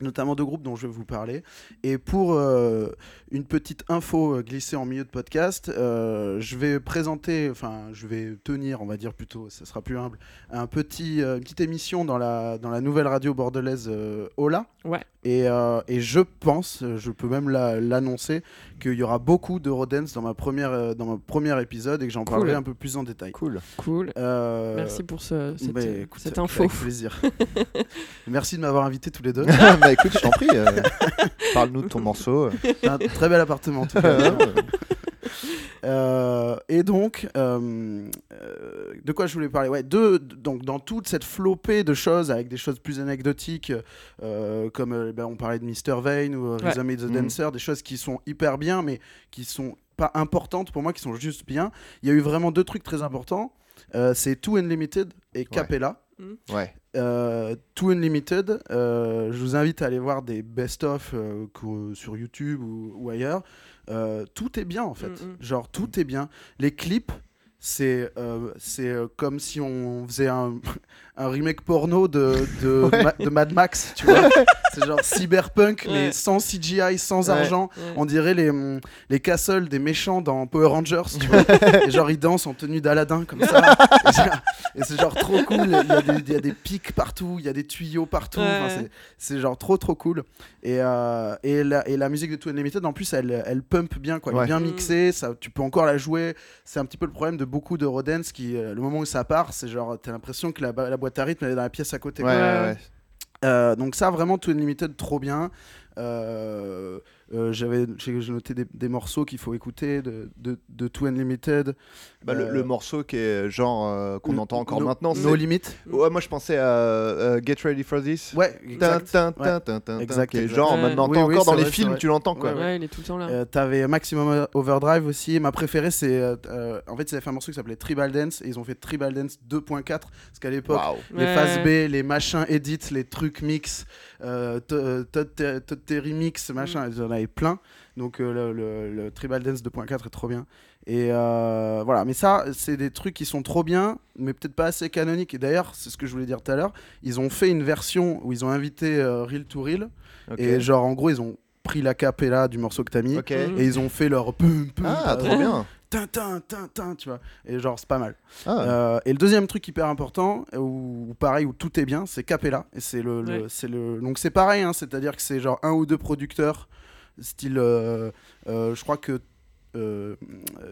Notamment de groupes dont je vais vous parler. Et pour euh, une petite info euh, glissée en milieu de podcast, euh, je vais présenter, enfin, je vais tenir, on va dire plutôt, ça sera plus humble, un petit, une petite émission dans la, dans la nouvelle radio bordelaise Ola. Ouais. Et, euh, et je pense, je peux même la- l'annoncer, qu'il y aura beaucoup de Rodens dans ma première, euh, dans mon premier épisode et que j'en Cool. parlerai un peu plus en détail. Cool. Cool. Euh, Merci pour ce, cette, bah, écoute, cette info. Avec plaisir. Merci de m'avoir invité tous les deux. bah écoute, je t'en prie. euh, Parle-nous de ton morceau. Un très bel appartement en tout cas. Euh, et donc, euh, euh, de quoi je voulais parler? Ouais, de, donc dans toute cette flopée de choses, avec des choses plus anecdotiques, euh, comme euh, ben, on parlait de Mr. Vane ou euh, Ouais. Rhythm the Mhm. Dancer, des choses qui sont hyper bien, mais qui sont pas importantes pour moi, qui sont juste bien. Il y a eu vraiment deux trucs très importants. Euh, c'est Too Unlimited et Capella. Ouais. Euh, Too Unlimited, euh, je vous invite à aller voir des best-of euh, sur YouTube ou, ou ailleurs. Euh, tout est bien en fait. Mm, mm. Genre, tout est bien. Les clips, c'est euh, c'est euh, comme si on faisait un, un remake porno de, de, Ouais. Ma- de Mad Max, tu vois. c'est genre cyberpunk, Ouais. mais sans CGI, sans Ouais. argent. On dirait les, les castles des méchants dans Power Rangers, tu vois. et genre, ils dansent en tenue d'Aladin, comme ça. et c'est- genre trop cool. Il y, a des, il y a des pics partout, il y a des tuyaux partout. Enfin, c'est- c'est genre trop, trop cool. Et, euh, et, la, et la musique de Two Unlimited, en plus, elle, elle pump bien, quoi. Elle est bien Mm. mixée, ça, tu peux encore la jouer. C'est un petit peu le problème de beaucoup de Rodens qui, euh, le moment où ça part, c'est genre, t'as l'impression que la, boîte à rythme, elle est dans la pièce à côté. Ouais, quoi. ouais, ouais. Euh, donc ça vraiment Two Unlimited trop bien Euh, euh, j'avais j'ai noté des, des morceaux qu'il faut écouter de, de, de Two Unlimited Bah, le, Euh, le morceau qui est genre euh, qu'on No- entend encore No- maintenant. No c'est- Limit Ouais, moi je pensais à euh, Get Ready for This. ouais exact tin, Ouais. tin, tin, tin, Exact, qui est exact. genre Ouais. maintenant Oui, oui, encore dans les films vrai. tu l'entends quoi. Ouais, Ouais, il est tout le temps là. Euh, T'avais Maximum Overdrive aussi. Ma préférée, c'est. en fait, ils avaient fait un morceau qui s'appelait Tribal Dance et ils ont fait Tribal Dance 2.4. Parce qu'à l'époque, les Ouais. phases B, les machins edits, les trucs mix, Todd Terry mix, machin, ils en avaient plein. Donc euh, le, le- le Tribal Dance 2.4 est trop bien. Et euh, voilà, mais ça, c'est des trucs qui sont trop bien, mais peut-être pas assez canoniques. Et d'ailleurs, c'est ce que je voulais dire tout à l'heure, ils ont fait une version où ils ont invité euh, Reel to Reel. Ok. Et genre, en gros, ils ont pris la capella du morceau que t'as mis. Et ils ont fait leur pum pum Ah, trop bien. Tin, tin, tin, tin, tu vois. Et genre, c'est pas mal. Ah, Euh, et le deuxième truc hyper important, où, où pareil, où tout est bien, c'est Capella. Et c'est le, le- Ouais. c'est le, donc c'est pareil, hein, c'est-à-dire que c'est genre un ou deux producteurs, style, euh, euh, je crois que euh,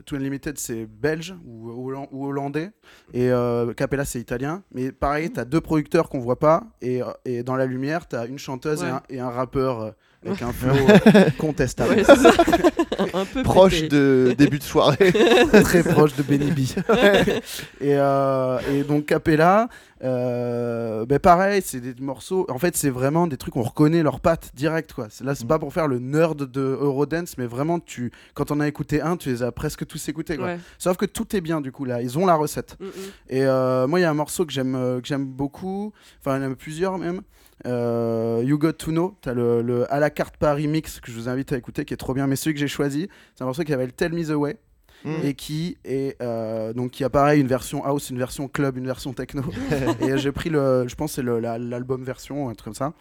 Two Unlimited c'est belge ou, holland- ou hollandais, et euh, Capella c'est italien. Mais pareil, t'as deux producteurs qu'on voit pas, et, et dans la lumière, t'as une chanteuse et, Ouais. un, et un rappeur. Avec un flow euh, contestable. Ouais, c'est ça. un peu Proche pété. de début de soirée. très proche de Benny B. et, euh, et donc Capella, euh, ben pareil, c'est des morceaux. En fait, c'est vraiment des trucs on reconnaît leurs pattes direct quoi. Là, c'est pas pour faire le nerd de Eurodance, mais vraiment tu, quand on a écouté un, tu les as presque tous écoutés quoi. Ouais. Sauf que tout est bien du coup là. Ils ont la recette. Mm, mm. Et euh, moi, il y a un morceau que j'aime que j'aime beaucoup. Enfin, il y en a plusieurs même. Euh, you Got to Know, t'as le, le à la carte Paris mix que je vous invite à écouter, qui est trop bien. Mais celui que j'ai choisi, c'est un morceau qui s'appelle Tell Me the Way Mm. et qui est euh, donc qui a pareil une version house, une version club, une version techno. et j'ai pris le, je pense c'est la- l'album version, un truc comme ça.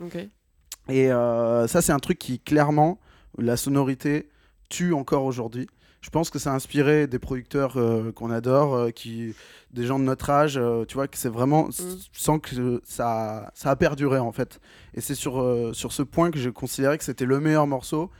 Et euh, ça, c'est un truc qui clairement la sonorité tue encore aujourd'hui. Je pense que ça a inspiré des producteurs euh, qu'on adore, euh, qui, des gens de notre âge, euh, tu vois, que c'est vraiment sans que ça, ça a perduré en fait. Et c'est sur, sur ce point que je considérais que c'était le meilleur morceau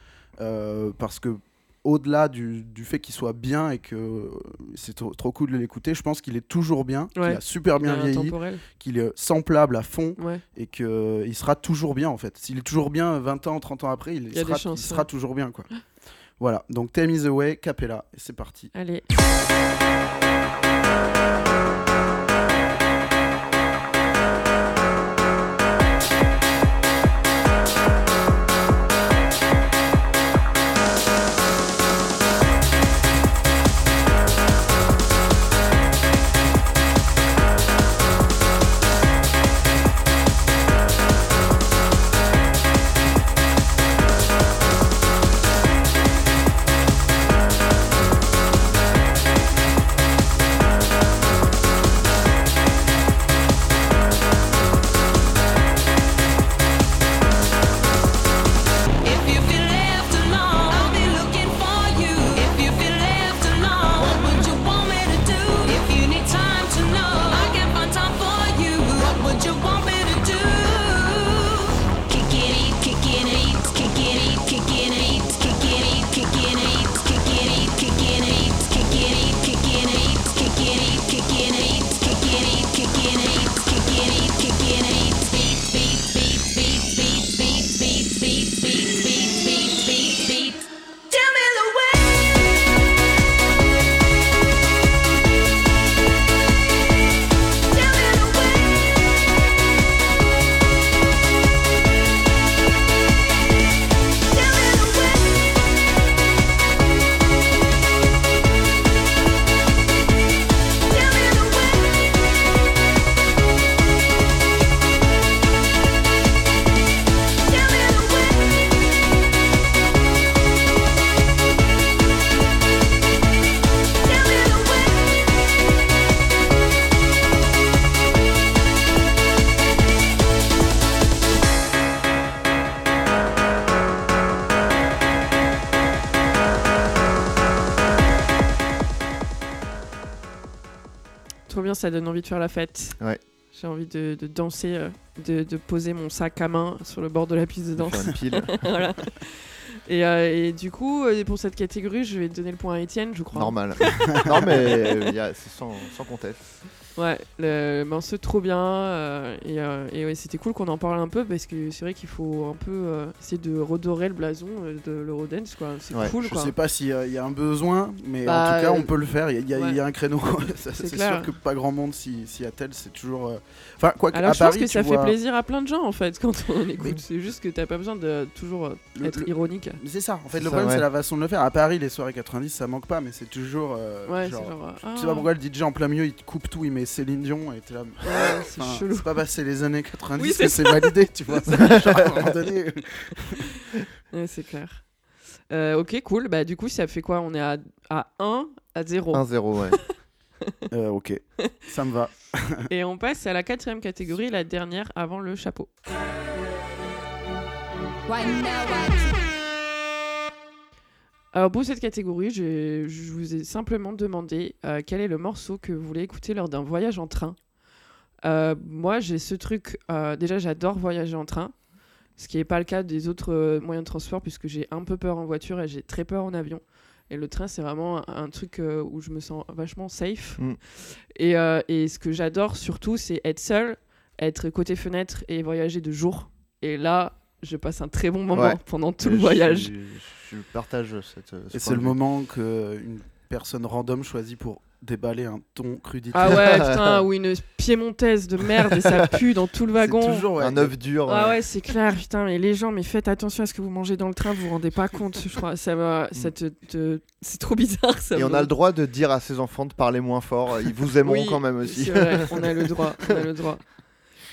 parce que au-delà du, du fait qu'il soit bien et que c'est trop, trop cool de l'écouter, je pense qu'il est toujours bien, qu'il Ouais. a super bien vieilli, qu'il est samplable à fond Ouais. et qu'il sera toujours bien en fait. S'il est toujours bien 20 ans, 30 ans après, il, sera, des chances, il sera ouais. toujours bien quoi. Voilà, donc Tell Me The Way, Capella, c'est parti. Allez. Ça donne envie de faire la fête. Ouais. J'ai envie de, de danser, euh, de, de poser mon sac à main sur le bord de la piste de danse. Faire une pile. voilà. Et, euh, et du coup, euh, pour cette catégorie, je vais donner le point à Étienne, je crois. Normal. non, mais euh, y a- sans, sans conteste. Ouais, le morceau trop bien. euh, et euh, et ouais, c'était cool qu'on en parle un peu parce que c'est vrai qu'il faut un peu euh, essayer de redorer le blason de l'Eurodance. quoi. C'est Ouais, cool. Je quoi. sais pas s'il y, a- il y a un besoin, mais Bah, en tout cas, euh, on peut le faire. Il y, a- y y un créneau. Ça, C'est sûr que pas grand monde s'y s'y attelle. C'est toujours. euh, Enfin, quoi que, Alors à je pense que ça fait plaisir à plein de gens en fait quand on écoute. Mais- C'est juste que t'as pas besoin de toujours Le- être le- ironique. C'est ça, en fait, le ça, problème, ouais. c'est la façon de le faire. À Paris, les soirées 90, ça manque pas, mais c'est toujours. euh, Ouais, genre, c'est genre. euh, Je sais pas ah. pourquoi le DJ en plein milieu, il te coupe tout, il met Céline Dion et t'es là. Ouais, c'est Enfin, chelou. c'est pas passé les années 90 Oui, que c'est validé, tu vois. Genre, à un moment donné. Ouais, c'est clair. Euh, ok, cool. Bah, du coup, ça fait quoi? On est à, à 1 à 0. 1-0, ouais. Euh, ok, ça me va. Et on passe à la quatrième catégorie, la dernière avant le chapeau. Alors pour cette catégorie, je vous ai simplement demandé euh, quel est le morceau que vous voulez écouter lors d'un voyage en train. Euh, moi, j'ai ce truc. euh, déjà, j'adore voyager en train, ce qui n'est pas le cas des autres euh, moyens de transport, puisque j'ai un peu peur en voiture et j'ai très peur en avion. Et le train, c'est vraiment un, un truc euh, où je me sens vachement safe. Mm. Et, euh, et ce que j'adore surtout, c'est être seul, être côté fenêtre et voyager de jour. Et là, je passe un très bon moment Ouais. pendant tout le voyage. Je, je partage cette. ce Et c'est le moment qu'une personne random choisit pour déballer un ton crudité. Ah ouais, putain, ou une piémontaise de merde et ça pue dans tout le C'est wagon. toujours ouais, Un œuf dur. Ah ouais, c'est clair, putain, mais les gens, mais faites attention à ce que vous mangez dans le train, vous vous rendez pas compte, je crois. Ça, va- ça te, te- C'est trop bizarre, ça. Mm. Et on a le droit de dire à ses enfants de parler moins fort. Ils vous aimeront Oui, quand même aussi. C'est vrai, on a le droit, on a le droit.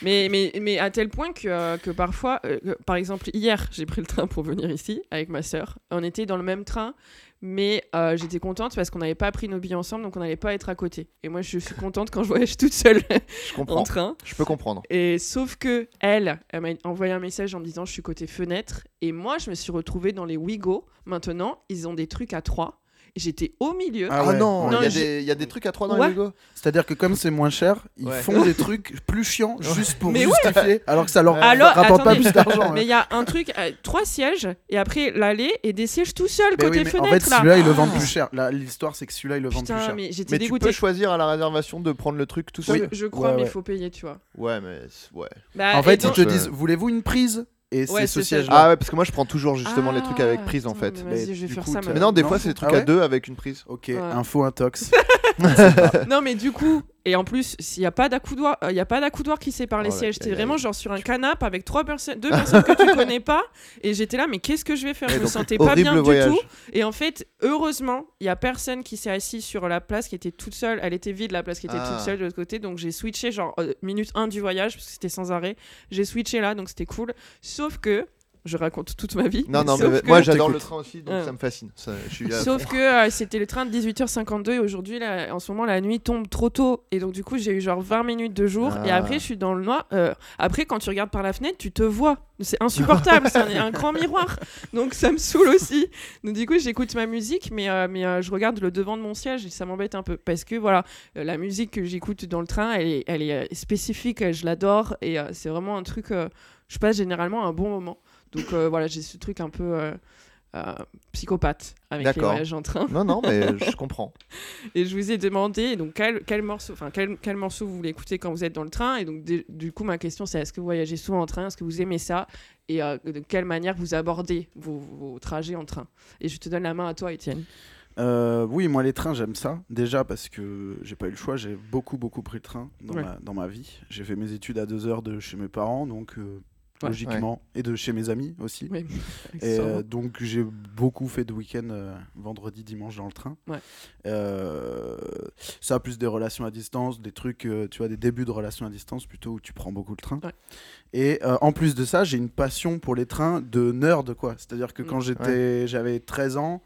Mais, mais, mais à tel point que, euh, que parfois, euh, que- par exemple, hier, j'ai pris le train pour venir ici avec ma sœur. On était dans le même train, mais euh, j'étais contente parce qu'on n'avait pas pris nos billets ensemble, donc on n'allait pas être à côté. Et moi, je suis contente quand je voyage toute seule Je en train. Je peux comprendre. Et sauf que elle, elle m'a envoyé un message en me disant je suis côté fenêtre. Et moi, je me suis retrouvée dans les Wigo. Maintenant, ils ont des trucs à trois. J'étais au milieu. Ah Ah, ouais. non, Non, il y, a des- il y a des trucs à trois dans Ouais. les Lego. C'est-à-dire que comme c'est moins cher, ils Ouais. font des trucs plus chiants juste pour Mais ouais. justifier, alors que ça leur Alors, rapporte pas plus d'argent. hein. Mais il y a un truc, euh, trois sièges, et après l'allée, et des sièges tout seuls côté oui, mais en fenêtre. fait, là. celui-là, ils le vendent Ah. plus cher. Là, L'histoire, c'est que celui-là, ils le vendent plus cher. mais j'étais Mais tu peux choisir à la réservation de prendre le truc tout seul. Oui. Je crois, Ouais, mais il ouais. faut payer, tu vois. Ouais, mais ouais. Bah, En fait, ils te disent Voulez-vous une prise? Et Ouais, c'est ce c'est ça. siège-là. Ah ouais, parce que moi je prends toujours justement les trucs avec Ah, prise en fait. mais Vas-y, Mais je vais du faire coup, ça. t'as- Mais maintenant. non, des Non. fois c'est des trucs Ah ouais à deux avec une prise. Ok, Ouais. info intox. Non, mais du coup, et en plus, s'il n'y a pas d'accoudoir, il y a pas d'accoudoir qui sépare les Oh sièges. aïe, vraiment genre sur un canapé avec trois personnes, deux personnes que tu connais pas. Et j'étais là, mais qu'est-ce que je vais faire? Je me donc, sentais pas bien voyage. du tout. Et en fait, heureusement, il y a personne qui s'est assis sur la place qui était toute seule. Elle était vide la place qui était Ah. toute seule de l'autre côté. Donc j'ai switché genre euh, minute 1 du voyage parce que c'était sans arrêt. J'ai switché là, donc c'était cool. Sauf que je raconte toute ma vie. Non, non, mais que- moi j'adore le train aussi, donc Ouais. ça me fascine. Ça, je suis à Sauf que euh, c'était le train de 18h52 et aujourd'hui, là, en ce moment, la nuit tombe trop tôt. Et donc, du coup, j'ai eu genre 20 minutes de jour. Et Ah. après, je suis dans le noir. Euh, après, quand tu regardes par la fenêtre, tu te vois. C'est insupportable. c'est un, un grand miroir. Donc, ça me saoule aussi. Donc, du coup, j'écoute ma musique, mais, euh, mais euh, je regarde le devant de mon siège et ça m'embête un peu. Parce que, voilà, euh, la musique que j'écoute dans le train, elle est, elle est spécifique. Je l'adore. Et euh, c'est vraiment un truc. euh, je passe généralement un bon moment. Donc, euh, voilà, j'ai ce truc un peu. euh, euh, psychopathe avec les voyages en train. Non, non, mais je comprends. Et je vous ai demandé donc quel, quel morceau, enfin quel, quel morceau vous voulez écouter quand vous êtes dans le train? Et donc du coup ma question c'est est-ce que vous voyagez souvent en train, est-ce que vous aimez ça? Et euh, de quelle manière vous abordez vos, vos trajets en train? Et je te donne la main à toi Étienne. Euh, oui, moi les trains j'aime ça. Déjà parce que j'ai pas eu le choix, j'ai beaucoup beaucoup pris le train dans, Ouais. ma, dans ma vie. J'ai fait mes études à deux heures de chez mes parents, donc euh, Ouais. logiquement, et de chez mes amis aussi. Oui. Et euh, donc j'ai beaucoup fait de week-end euh, vendredi, dimanche dans le train. Ouais. Euh, ça plus des relations à distance, des trucs, euh, tu vois, des débuts de relations à distance plutôt où tu prends beaucoup le train. Ouais. Et euh, en plus de ça, j'ai une passion pour les trains de nerd quoi. C'est-à-dire que Mm. quand j'étais, j'avais 13 ans,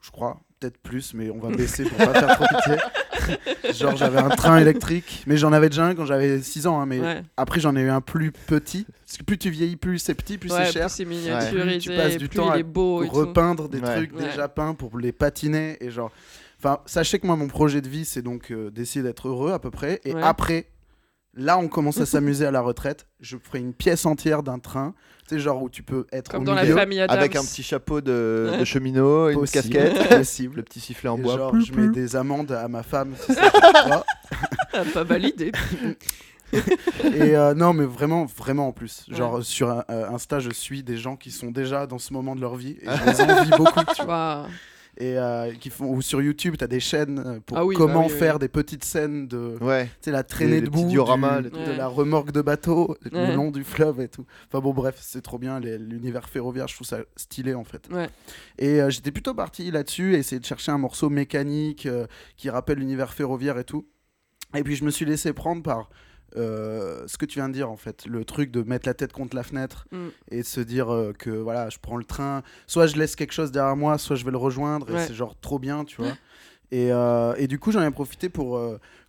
je crois, peut-être plus, mais on va baisser pour pas faire trop pitié. Genre j'avais un train électrique, mais j'en avais déjà un quand j'avais 6 ans. hein, mais ouais. après j'en ai eu un plus petit. Parce que plus tu vieillis, plus c'est petit, plus Ouais, c'est cher plus c'est Plus miniaturisé, tu passes du plus temps il à est beau et tout. repeindre des Ouais. trucs Ouais. déjà peints pour les patiner et genre enfin sachez que moi mon projet de vie c'est donc euh, d'essayer d'être heureux à peu près et Ouais. après là on commence à s'amuser à la retraite je ferai une pièce entière d'un train tu sais genre où tu peux être Comme au dans la milieu famille Adams. Avec un petit chapeau de, de cheminot, une possible, casquette, possible le petit sifflet en Et bois. genre Plus, je mets des amendes à ma femme si ça fait pas. Ah, pas validé. et euh, non mais vraiment vraiment en plus genre sur un- euh, Insta je suis des gens qui sont déjà dans ce moment de leur vie et je les envie beaucoup tu vois. Waouh. Et euh, qui font ou sur YouTube tu as des chaînes euh, pour Ah oui, comment bah oui, oui. faire des petites scènes de Ouais. tu sais la traînée les de boue dioramas, du- les de la remorque de bateau Ouais. le long du fleuve et tout enfin bon bref c'est trop bien l'univers ferroviaire je trouve ça stylé en fait Ouais. et euh, j'étais plutôt parti là-dessus essayer de chercher un morceau mécanique euh, qui rappelle l'univers ferroviaire et tout et puis je me suis laissé prendre par euh, ce que tu viens de dire en fait le truc de mettre la tête contre la fenêtre Mm. et de se dire euh, que voilà je prends le train soit je laisse quelque chose derrière moi soit je vais le rejoindre et c'est genre trop bien tu vois. Et, euh, et du coup j'en ai profité pour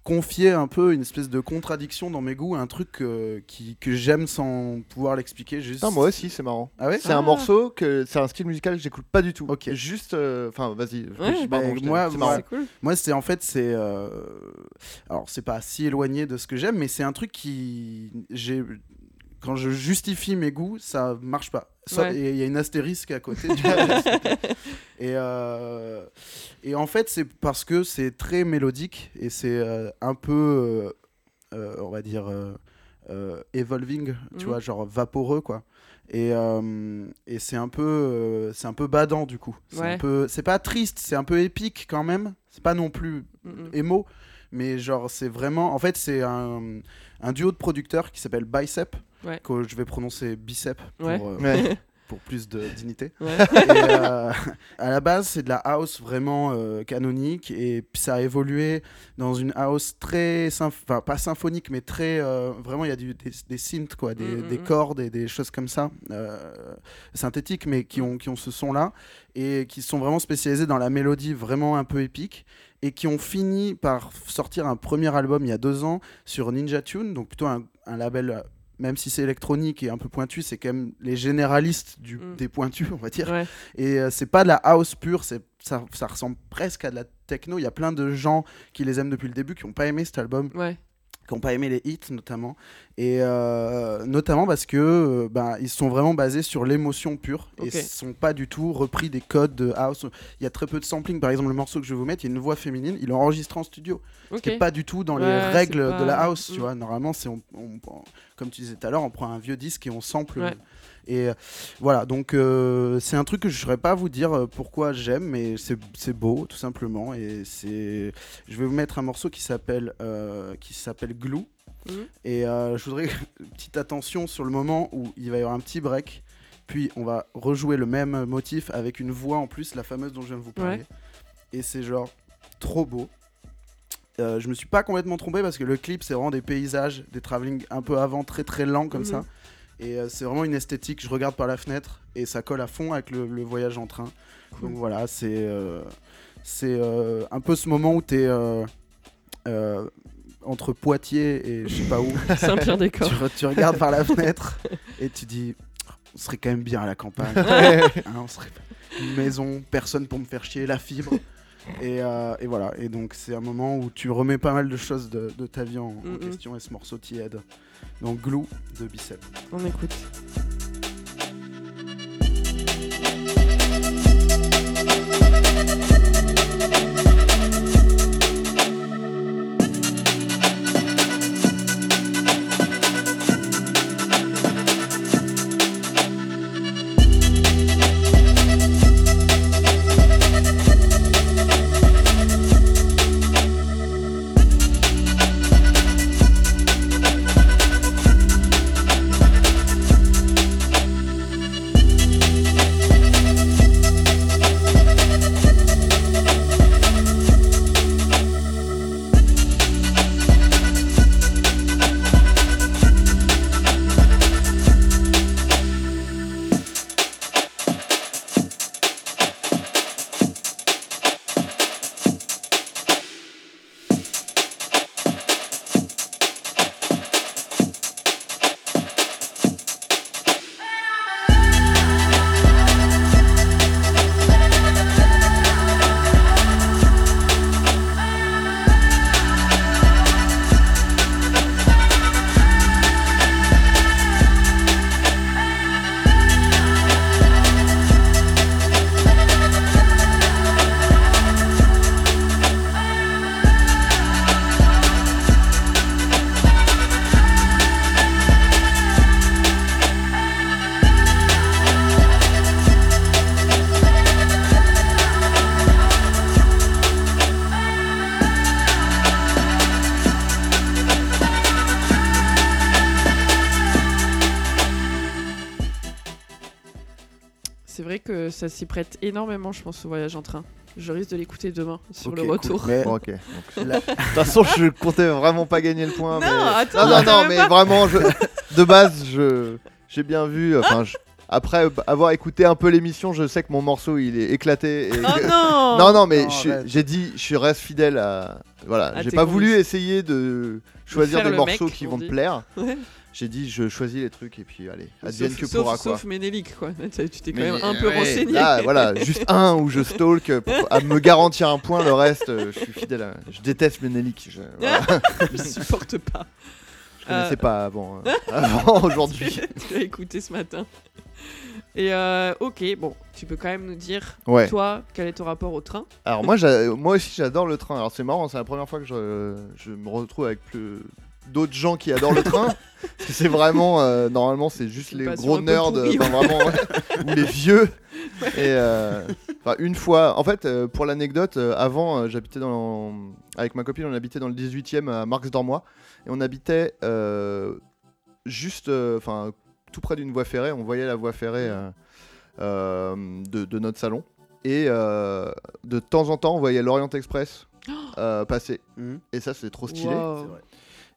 confier un peu une espèce de contradiction dans mes goûts un truc euh, qui, que j'aime sans pouvoir l'expliquer juste Non, moi aussi, c'est marrant. ah ouais C'est Ah. un morceau que c'est un style musical que j'écoute pas du tout. Ok. Juste, euh, enfin, vas-y. Ouais. Bah, moi, c'est cool. Moi, c'est en fait, c'est. euh, Alors, c'est pas si éloigné de ce que j'aime, mais c'est un truc qui. J'ai. Quand je justifie mes goûts, ça marche pas. Ouais. Il y a une astérisque à côté. du et, euh, et en fait, c'est parce que c'est très mélodique et c'est euh, un peu, euh, on va dire, evolving, tu Mhm. vois, genre vaporeux, quoi. Et, et c'est un peu c'est un peu badant du coup. C'est Ouais. un peu c'est pas triste, c'est un peu épique quand même. C'est pas non plus émo, mais genre c'est vraiment en fait c'est un, un duo de producteurs qui s'appelle Bicep Ouais. que je vais prononcer bicep pour, Ouais. euh, Ouais. pour plus de dignité. Ouais. Et, euh, à la base, c'est de la house vraiment euh, canonique et puis ça a évolué dans une house très, enfin pas symphonique, mais très euh, vraiment il y a du, des, des synths quoi, des, Mm, mm, des mm. cordes et des choses comme ça synthétiques, mais qui ont qui ont ce son là et qui sont vraiment spécialisés dans la mélodie vraiment un peu épique et qui ont fini par sortir un premier album il y a deux ans sur Ninja Tune, donc plutôt un, un label. Même si c'est électronique et un peu pointu, c'est quand même les généralistes du, Mm. des pointus, on va dire. Ouais. Et euh, c'est pas de la house pure, c'est ça, ça ressemble presque à de la techno. Il y a plein de gens qui les aiment depuis le début, qui n'ont pas aimé cet album, Ouais. Qui n'ont pas aimé les hits notamment. Et euh, notamment parce que euh, ben, ils sont vraiment basés sur l'émotion pure et sont pas du tout repris des codes de house. Il y a très peu de sampling. Par exemple, le morceau que je vais vous mettre, il y a une voix féminine. Il est enregistré en studio, ce qui est pas du tout dans Ouais, les règles de la house. Tu Mm. vois, normalement, c'est on, on- on- comme tu disais tout à l'heure, on prend un vieux disque et on sample. Ouais. Et euh, voilà, donc euh, c'est un truc que je ne saurais pas vous dire euh, pourquoi j'aime, mais c'est beau tout simplement. Et c'est, je vais vous mettre un morceau qui s'appelle qui s'appelle Glue. Mhm. Et je voudrais petite attention sur le moment où il va y avoir un petit break, puis on va rejouer le même motif avec une voix en plus, la fameuse dont je viens de vous parler. Ouais. Et c'est genre trop beau. Euh, je me suis pas complètement trompé parce que le clip c'est vraiment des paysages, des travelling un peu avant, très très lents comme Mhm. ça. Et euh, c'est vraiment une esthétique. Je regarde par la fenêtre et ça colle à fond avec le, le voyage en train. Cool. Donc voilà, c'est euh, c'est euh, un peu ce moment où tu es entre Poitiers et je sais pas où. Saint-Pierre-des-Corps. tu, re- tu regardes par la fenêtre et tu dis on serait quand même bien à la campagne. Hein, on serait une maison, personne pour me faire chier, la fibre. Et, euh, et voilà, et donc c'est un moment où tu remets pas mal de choses de, de ta vie en, en question et ce morceau t'y aide. Donc Glue de Bicep. On écoute. Prête énormément, je pense, au voyage en train. Je risque de l'écouter demain sur Ok, le cool. retour. Mais Bon, ok. Donc, la- De toute façon, je comptais vraiment pas gagner le point. Non, mais... attends, non, non, non, mais pas. vraiment, je... de base, je j'ai bien vu. Enfin, je- après euh, avoir écouté un peu l'émission, je sais que mon morceau il est éclaté. et Oh non Non, non, mais Non, je suis- arrête. j'ai dit, je reste fidèle à. Voilà, À j'ai tes pas voulu convictions. essayer de choisir faire des le morceaux mec, qui on vont dit. te plaire. Ouais. J'ai dit, je choisis les trucs et puis allez, advienne sauf, que sauf- pourra quoi. sauf Ménélique, quoi. Tu t'es quand Mais, même un peu ouais, renseigné. Là, voilà, juste un où je stalk pour à me garantir un point, le reste, euh, je suis fidèle. À... Je déteste Ménélique. Je, voilà, Je supporte pas. je connaissais Euh. pas avant, euh, avant aujourd'hui. tu l'as écouté ce matin. Et euh, ok, bon, tu peux quand même nous dire, Ouais. toi, quel est ton rapport au train? Alors moi, moi aussi, j'adore le train. Alors c'est marrant, c'est la première fois que je, je me retrouve avec plus d'autres gens qui adorent le train. C'est vraiment, euh, normalement, c'est juste les gros nerds, enfin, vraiment, ouais, ou les vieux. Et euh, enfin, une fois, en fait, euh, pour l'anecdote, euh, avant, euh, j'habitais dans, avec ma copine, on habitait dans le 18e à Marx d'Ormois, et on habitait euh, juste, euh, enfin, tout près d'une voie ferrée. On voyait la voie ferrée euh, euh, de, de notre salon, et euh, de temps en temps, on voyait l'Orient Express euh, passer. Mhm. Et ça, c'est trop stylé. Wow.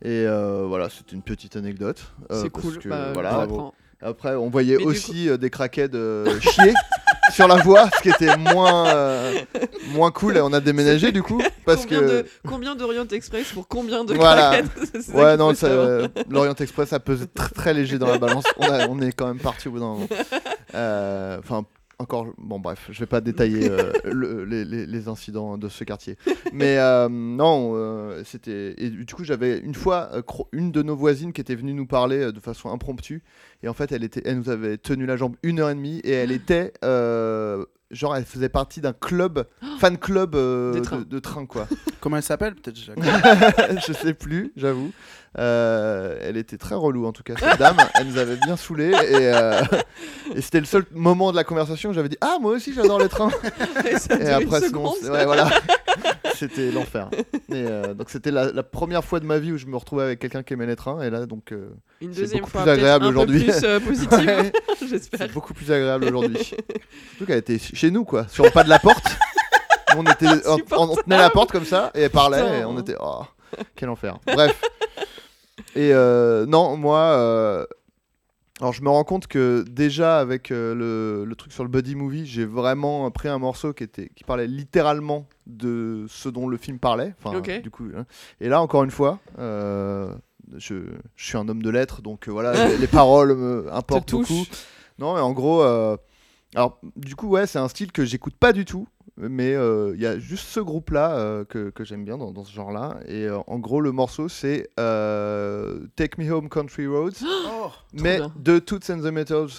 C'est. Et euh, voilà, c'était une petite anecdote. euh, C'est parce cool. que, bah, voilà, on. Après, on voyait Mais aussi euh, des craquettes euh, chier sur la voie, ce qui était moins, euh, moins cool. Et on a déménagé du coup, parce combien que. de combien d'Orient Express pour combien de Voilà. C'est Ouais, non, euh, l'Orient Express, ça pesait tr- très léger dans la balance. On, a- on est quand même parti au bout d'un moment. Euh, Enfin, encore. Bon, bref, je vais pas détailler euh, le- les, incidents de ce quartier. Mais euh, non, euh, c'était. Et du coup, j'avais une fois euh, une de nos voisines qui était venue nous parler euh, de façon impromptue. Et en fait, elle, était, elle nous avait tenu la jambe une heure et demie. Et elle était. Genre, elle faisait partie d'un club, fan club euh, de, train, quoi. Comment elle s'appelle Peut-être je sais plus, j'avoue. Euh, elle était très relou en tout cas, cette dame. Elle nous avait bien saoulés et, euh, et c'était le seul moment de la conversation où j'avais dit Ah, moi aussi j'adore les trains. Et ça et après, sinon, ouais, voilà. C'était l'enfer. Euh, donc, c'était la, la première fois de ma vie où je me retrouvais avec quelqu'un qui aimait les trains. Et là, donc, euh, Une deuxième fois, plus agréable aujourd'hui. plus euh, positive, ouais, j'espère. c'est beaucoup plus agréable aujourd'hui. Surtout qu'elle était chez nous, quoi, sur le pas de la porte. On, était, on, on tenait la porte comme ça et elle parlait et on était oh quel enfer. Bref. Et non, moi, alors je me rends compte que déjà avec euh, le, le truc sur le buddy movie, j'ai vraiment pris un morceau qui était qui parlait littéralement de ce dont le film parlait. Enfin, du coup. hein. Et là, encore une fois. euh, je, je suis un homme de lettres, donc euh, voilà, les, les paroles me Te importent beaucoup. Non, et en gros, alors du coup, ouais, c'est un style que j'écoute pas du tout, mais euh, il y a juste ce groupe-là euh, que, que j'aime bien dans, dans ce genre-là. Et euh, en gros, le morceau, c'est euh, Take Me Home Country Roads, Oh, mais de Toots and the Metals.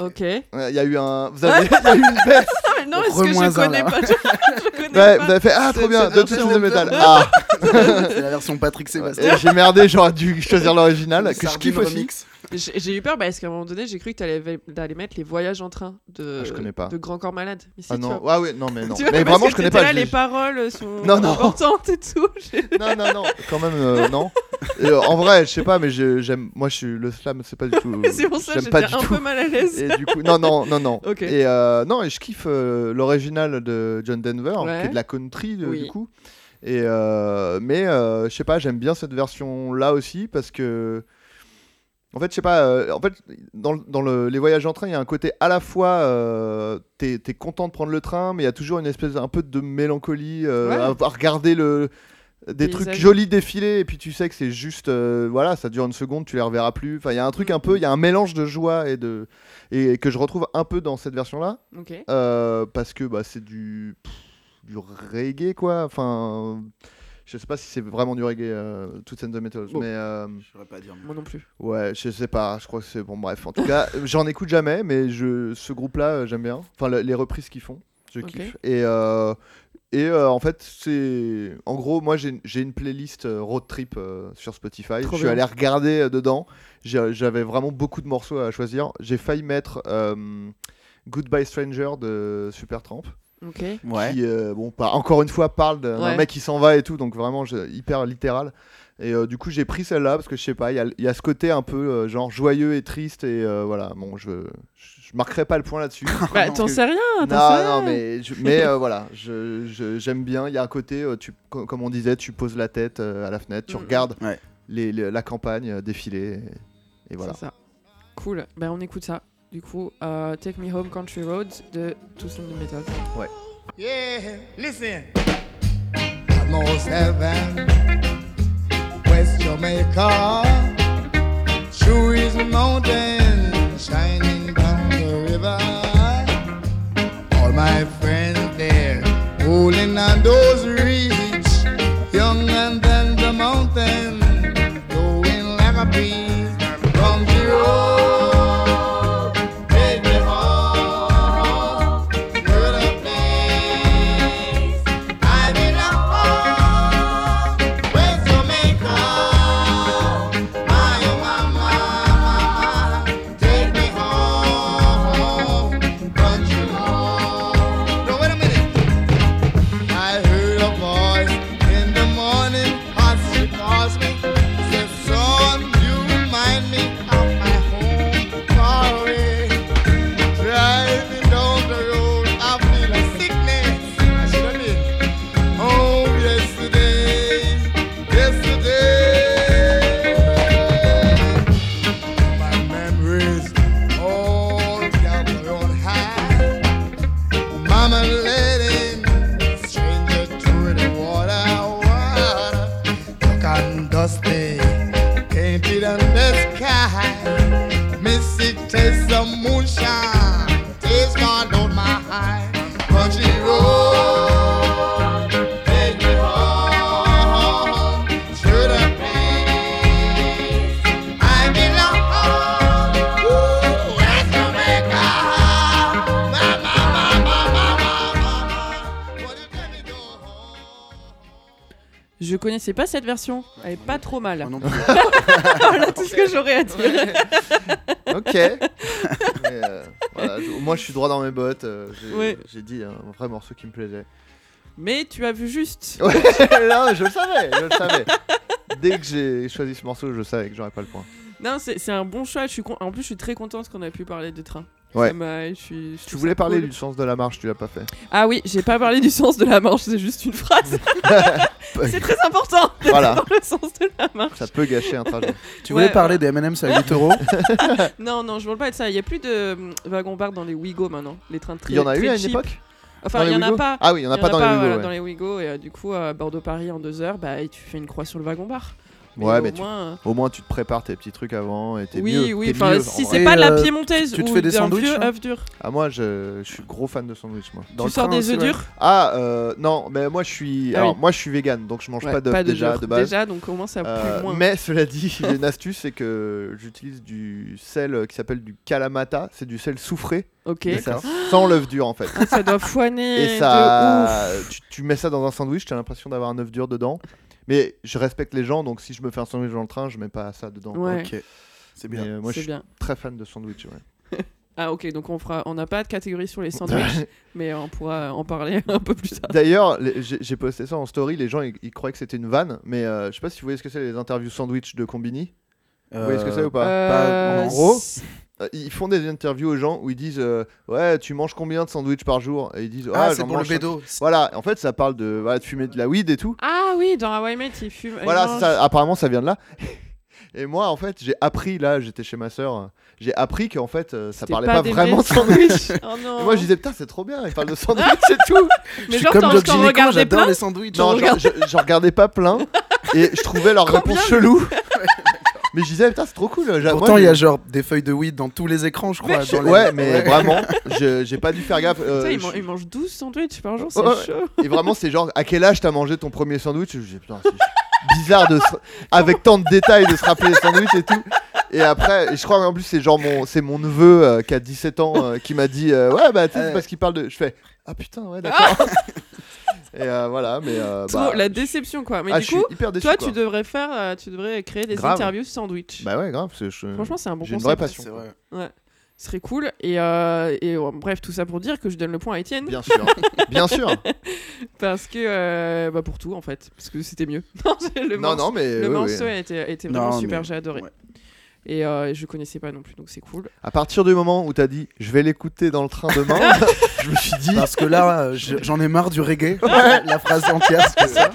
Ok. Il y a eu un. Vous avez, il y a eu une baisse. Ah, mais non, est-ce que je connais pas Je, je connais Ouais, pas. vous avez fait Ah, trop bien, de Toots and the Metals. Ah, c'est la version Patrick Sébastien. j'ai merdé, j'aurais dû choisir l'original, que je kiffe aussi. J'ai eu peur parce qu'à un moment donné, j'ai cru que tu allais, mettre les voyages en train de, Ah, je connais pas. de Grand Corps Malade. Mais si, Ah non, vois. ouais, ouais, non, mais non. Mais parce vraiment, que je connais pas. Là, les paroles sont Non, non. importantes et tout. Non, non, non, quand même, euh, non. Et, euh, en vrai, je sais pas, mais j'aime. Moi, je suis le slam, c'est pas du tout. C'est pour ça que j'étais du un tout. peu mal à l'aise. Et du coup, non, non, non, non. Et euh, non, et je kiffe euh, l'original de John Denver, Ouais. qui est de la country Oui. du coup. Et euh, mais euh, je sais pas, j'aime bien cette version là aussi parce que. En fait, je sais pas. euh, en fait, dans, dans le- les voyages en train, il y a un côté à la fois. Euh, T'es es content de prendre le train, mais il y a toujours une espèce un peu de mélancolie euh, Ouais. à, à regarder le des trucs jolis défiler et puis tu sais que c'est juste voilà ça dure une seconde tu les reverras plus enfin il y a un truc un peu il y a un mélange de joie et de et que je retrouve un peu dans cette version là parce que bah, c'est du pff, du reggae quoi enfin je sais pas si c'est vraiment du reggae euh, Toots and the Metals Bon. mais euh, Je saurais pas dire. Moi non plus. ouais je sais pas je crois que c'est bon bref en tout cas j'en écoute jamais mais je ce groupe là j'aime bien enfin le- les reprises qu'ils font je kiffe et euh, et euh, en fait, c'est. En gros, moi, j'ai une playlist euh, road trip euh, sur Spotify. Trop je suis allé regarder euh, dedans. J'avais vraiment beaucoup de morceaux à choisir. J'ai failli mettre euh, Goodbye Stranger de Supertramp. Ok. Ouais. Qui, euh, bon, pas- encore une fois, parle d'un Ouais. mec qui s'en va et tout. Donc, vraiment, je- hyper littéral. Et euh, du coup, j'ai pris celle-là parce que je sais pas, il y, a- il y a ce côté un peu euh, genre joyeux et triste. Et euh, voilà, bon, je, je marquerai pas le point là-dessus. Bah, t'en sais rien. non, t'en sais non, rien. mais, je- mais euh, voilà, j'aime bien. Il y a un côté, euh, tu, co- comme on disait, tu poses la tête euh, à la fenêtre, tu Mhm. regardes Ouais. les, les- la campagne euh, défiler. Et, et voilà. C'est ça. Cool. Ben on écoute ça. Du coup, euh, Take Me Home Country Roads de Toussaint the Metal. Yeah, listen. I most heaven, West Jamaica, through his mountain, shining down the river. All my friends there, holding on those reach, Connaissais pas cette version. Elle est pas trop mal. Non plus. voilà tout ce que j'aurais à dire. Ok. Mais, euh, voilà, je- moi, je suis droit dans mes bottes. euh, j'ai Ouais. j'ai dit un vrai morceau qui me plaisait. Mais tu as vu juste. Ouais, non, je le savais, je le savais. Dès que j'ai choisi ce morceau, je savais que j'aurais pas le point. Non, c'est c'est un bon choix. Je suis con- En plus, je suis très contente qu'on a pu parler de train. Ouais. Ça m'a- je suis- je Tu voulais parler cool. du sens de la marche, tu l'as pas fait. Ah oui, j'ai pas parlé du sens de la marche, c'est juste une phrase. c'est très important Voilà. savoir le sens de la marche. Ça peut gâcher un trajet. Tu voulais Ouais, parler des M&M's à 8 euros Non, non, je veux pas de ça. Il y a plus de hum, wagons-bar dans les Wigo maintenant. Les trains très Il y en a eu à une cheap. époque Enfin, il y en a Ouigo pas. Ah oui, il y en a pas dans les voilà, Ouigo, ouais. dans les Ouigo. Et euh, du coup, à Bordeaux-Paris en deux heures, bah, et tu fais une croix sur le Ouais, au mais tu- moins, euh, Au moins, tu te prépares tes petits trucs avant et t'es Oui, mieux. oui, mieux, si c'est pas de la euh, piémontaise tu te ou fais des sandwichs, vieux hein œuf dur. Ah, moi, je, je suis gros fan de sandwich, moi. Dans tu le sors train des œufs durs? Ah, euh, non, mais moi, je suis. Ah alors, oui. moi, je suis vegan, donc je mange Ouais, pas d'œufs déjà de base. Déjà, donc au moins ça Euh, moins. mais cela dit, j'ai une astuce, c'est que j'utilise du sel qui s'appelle du kalamata, c'est du sel soufré, Ok. ça sans l'œuf dur en fait. Ah, ça doit foiner Et ça, tu, tu mets ça dans un sandwich, tu as l'impression d'avoir un œuf dur dedans. Mais je respecte les gens, donc si je me fais un sandwich dans le train, je mets pas ça dedans. Ouais, Ok, c'est bien. euh, moi, je suis bien. très fan de sandwich. Ouais. Ah ok, donc on fera, on n'a pas de catégorie sur les sandwichs, mais on pourra en parler un peu plus tard. D'ailleurs, les- j'ai posté ça en story, les gens ils, ils croyaient que c'était une vanne, mais euh, je sais pas si vous voyez ce que c'est les interviews sandwich de Combini. Vous voyez ce que c'est ou pas? Euh, en gros Ils font des interviews aux gens où ils disent euh, Ouais, tu manges combien de sandwichs par jour? Et ils disent Ah, c'est pour le bédo. Voilà, en fait, ça parle de, voilà, de fumer de la weed et tout. Ah oui, dans Hawaii Mate, il fume. il Voilà, ça, apparemment, ça vient de là. Et moi, en fait, j'ai appris, là, j'étais chez ma soeur, j'ai appris qu'en fait, euh, ça parlait pas, vraiment de sandwich. Oh non. Et moi, je disais, putain, c'est trop bien, ils parlent de sandwich et tout. mais Je suis genre, comme t'en- Doc j'adore plein les sandwichs. Non, j'en regardais pas plein. Et je trouvais leurs réponses cheloues. Mais je disais, putain, c'est trop cool. j'a- Pourtant, moi, il y a genre des feuilles de weed dans tous les écrans, je crois. dans les- Ouais, mais vraiment, je- j'ai pas dû faire gaffe. euh, Putain, il, je- man- il mange 12 sandwichs par jour, c'est Ouais, chaud. Et vraiment, c'est genre, à quel âge t'as mangé ton premier sandwich Je dis, putain, c'est bizarre de se- avec tant de détails de se rappeler les sandwichs et tout. Et après, et je crois en plus, c'est genre mon, c'est mon neveu euh, qui a 17 ans euh, qui m'a dit, euh, ouais, bah, tu sais, c'est Euh. parce qu'il parle de. Je fais, ah putain, ouais, d'accord. Et euh, voilà, mais. euh, bah, la déception quoi. Mais ah, du coup, hyper déçu. toi, quoi. tu devrais faire, euh, tu devrais créer des Grave. interviews sandwich. Bah ouais, grave, je. Franchement, c'est un bon j'ai une concept. vraie passion. C'est vrai. Ouais. Ce serait cool. Et, euh, et euh, bref, tout ça pour dire que je donne le point à Étienne. Bien sûr, bien sûr. Parce que. euh, bah, pour tout en fait. Parce que c'était mieux. Non, le non, mais. le ouais, morceau était, était Non, vraiment super, mais- j'ai adoré. ouais. Et euh, je connaissais pas non plus, donc c'est cool. À partir du moment où t'as dit, je vais l'écouter dans le train demain, je me suis dit, Parce que là, je- j'en ai marre du reggae. La phrase entière, c'est ça.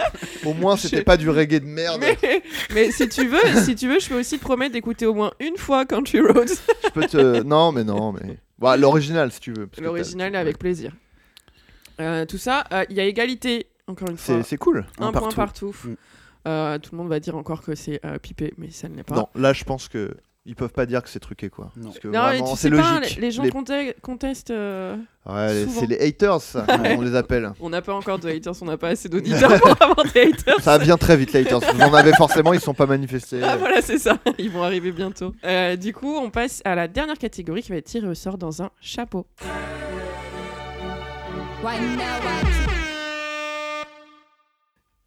au moins, c'était pas du reggae de merde. Mais, mais si tu veux, si tu veux, je peux aussi te promettre d'écouter au moins une fois Country Roads. Je peux te. Non, mais non, mais. Bah, l'original, si tu veux. L'original avec plaisir. Euh, tout ça, euh, il y a égalité, encore une fois. C'est cool. Un Un point partout. partout. Mm. Euh, tout le monde va dire encore que c'est euh, pipé, mais ça ne l'est pas. Non, là, je pense que. Ils peuvent pas dire que c'est truqué, quoi. Non. Parce que Non, mais vraiment, tu c'est pas, logique. les, les gens Les- contestent. euh, Ouais, c'est les haters, ça, on les appelle. On n'a pas encore de haters, on n'a pas assez d'auditeurs pour avoir des haters. Ça vient très vite, les haters. Vous en avez forcément, ils sont pas manifestés. Ah voilà, c'est ça. Ils vont arriver bientôt. Euh, du coup, on passe à la dernière catégorie qui va être tirée au sort dans un chapeau.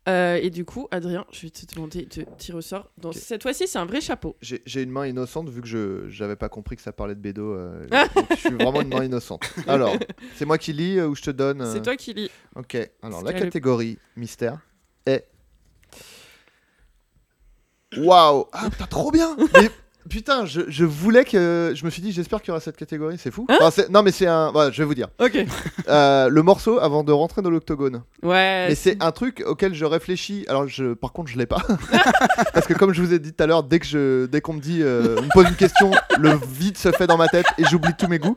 Euh, et du coup, Adrien, je vais te demander de tirer au sort. Dans... Cette fois-ci, c'est un vrai chapeau. J'ai une main innocente vu que je j'avais pas compris que ça parlait de bédo. euh, je suis vraiment une main innocente. Alors, c'est moi qui lis euh, ou je te donne euh, C'est toi qui lis. Ok, alors la le- catégorie mystère est. Waouh Ah putain, trop bien Mais putain, je, je voulais que. Je me suis dit, j'espère qu'il y aura cette catégorie, c'est fou. Hein Enfin, non, mais c'est un. Voilà, je vais vous dire. Ok. Euh, le morceau avant de rentrer dans l'octogone. Ouais. Mais c'est un truc auquel je réfléchis. Alors, je, par contre, je l'ai pas. Parce que, comme je vous ai dit tout à l'heure, dès que je, dès qu'on me dit, euh, on me pose une question, le vide se fait dans ma tête et j'oublie tous mes goûts.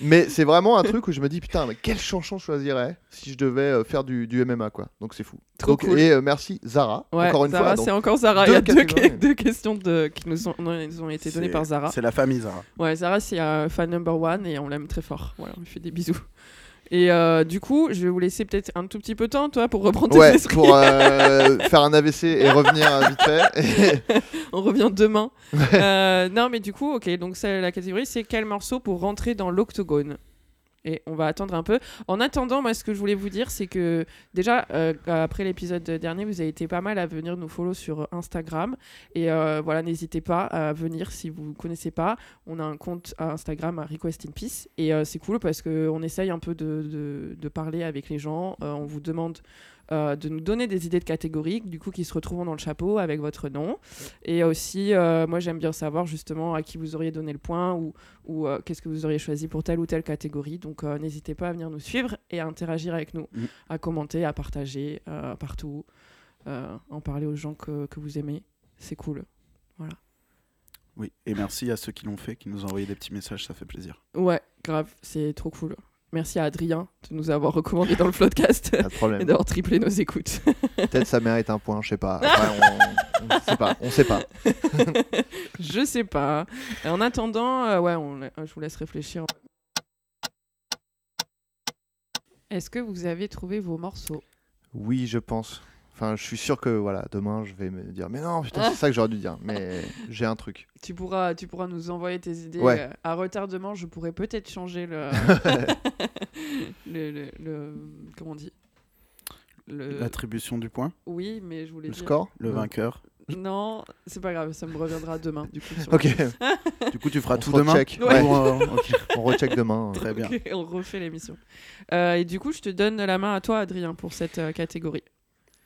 Mais c'est vraiment un truc où je me dis putain, mais quelle chanson je choisirais si je devais euh, faire du, du MMA quoi. Donc c'est fou. Trop Donc, cool. Et euh, merci Zara Ouais, encore une Zara, fois. donc- c'est encore Zara. deux Il y a deux, questions de, qui nous ont, nous ont été données C'est- par Zara. C'est la famille, Zara. Ouais, Zara, c'est un fan number one et on l'aime très fort. Voilà, on lui fait des bisous. Et euh, du coup, je vais vous laisser peut-être un tout petit peu de temps, toi, pour reprendre tes Ouais, esprits. pour euh, faire un AVC et revenir euh, vite fait. On revient demain. Euh, non, mais du coup, ok, donc la catégorie, c'est quel morceau pour rentrer dans l'octogone? Et on va attendre un peu. En attendant, moi, ce que je voulais vous dire, c'est que déjà, euh, après l'épisode dernier, vous avez été pas mal à venir nous follow sur Instagram. Et euh, voilà, n'hésitez pas à venir si vous ne connaissez pas. On a un compte à Instagram à Request in Peace. Et euh, c'est cool parce qu'on essaye un peu de, de- parler avec les gens. On vous demande euh, de nous donner des idées de catégories, du coup, qui se retrouvent dans le chapeau avec votre nom. Et aussi, euh, moi, j'aime bien savoir justement à qui vous auriez donné le point ou, ou euh, qu'est-ce que vous auriez choisi pour telle ou telle catégorie. Donc, n'hésitez pas à venir nous suivre et à interagir avec nous, Mm. à commenter, à partager partout, en parler aux gens que, que vous aimez. C'est cool. Oui, et merci à ceux qui l'ont fait, qui nous ont envoyé des petits messages, ça fait plaisir. Ouais, grave, c'est trop cool. Merci à Adrien de nous avoir recommandé dans le podcast et d'avoir triplé nos écoutes. Peut-être ça mérite un point, je sais pas. Après, on, on sait pas. On sait pas. Je sais pas. Et en attendant, euh, ouais, on je vous laisse réfléchir. Est-ce que vous avez trouvé vos morceaux? Oui, je pense. Enfin, je suis sûr que voilà, demain je vais me dire mais non, putain, c'est ça que j'aurais dû dire. Mais j'ai un truc. tu pourras, tu pourras nous envoyer tes idées. Ouais. euh, À retardement, je pourrais peut-être changer le... le, le, le- Comment on dit? Le... L'attribution du point, Oui, mais je voulais Le dire... score? Le vainqueur? Non, c'est pas grave, ça me reviendra demain. Du coup, Ok, Du coup, tu feras On tout demain? Ouais. Euh, on recheck demain. Très bien. On refait l'émission. Euh, et du coup, je te donne la main à toi, Adrien, pour cette euh, catégorie.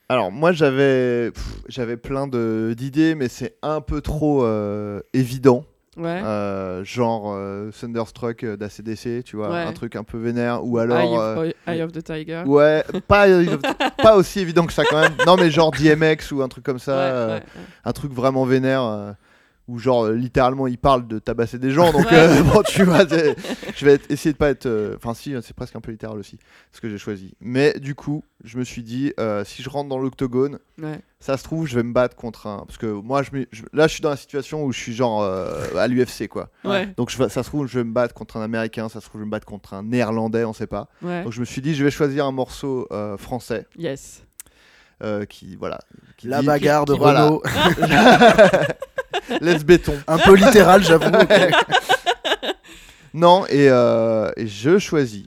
Alors moi j'avais j'avais plein de d'idées, mais c'est un peu trop euh, évident. Ouais. Euh, genre euh, Thunderstruck d'ACDC, tu vois, Ouais. un truc un peu vénère, ou Eye, alors. of, Eye of the Tiger. Ouais, pas, pas aussi évident que ça quand même. Non, mais genre DMX ou un truc comme ça, Ouais, un truc vraiment vénère, où genre euh, littéralement il parle de tabasser des gens. Donc Ouais. euh, bon, tu vois, je vais être- essayer de pas être. euh, Enfin, si, c'est presque un peu littéral aussi, ce que j'ai choisi. Mais du coup, je me suis dit, euh, si je rentre dans l'octogone, Ouais. ça se trouve, je vais me battre contre un. Parce que moi, je, là, je suis dans la situation où je suis genre euh, à l'UFC, quoi. Ouais. Donc je ça se trouve, je vais me battre contre un Américain, ça se trouve, je vais me battre contre un Néerlandais, on sait pas. Ouais. Donc je me suis dit, je vais choisir un morceau euh, français Yes. Euh, qui, voilà. qui La dit- bagarre de qui- voilà. Renault. Laisse béton. Un peu littéral, j'avoue. Non, et, euh, et je choisis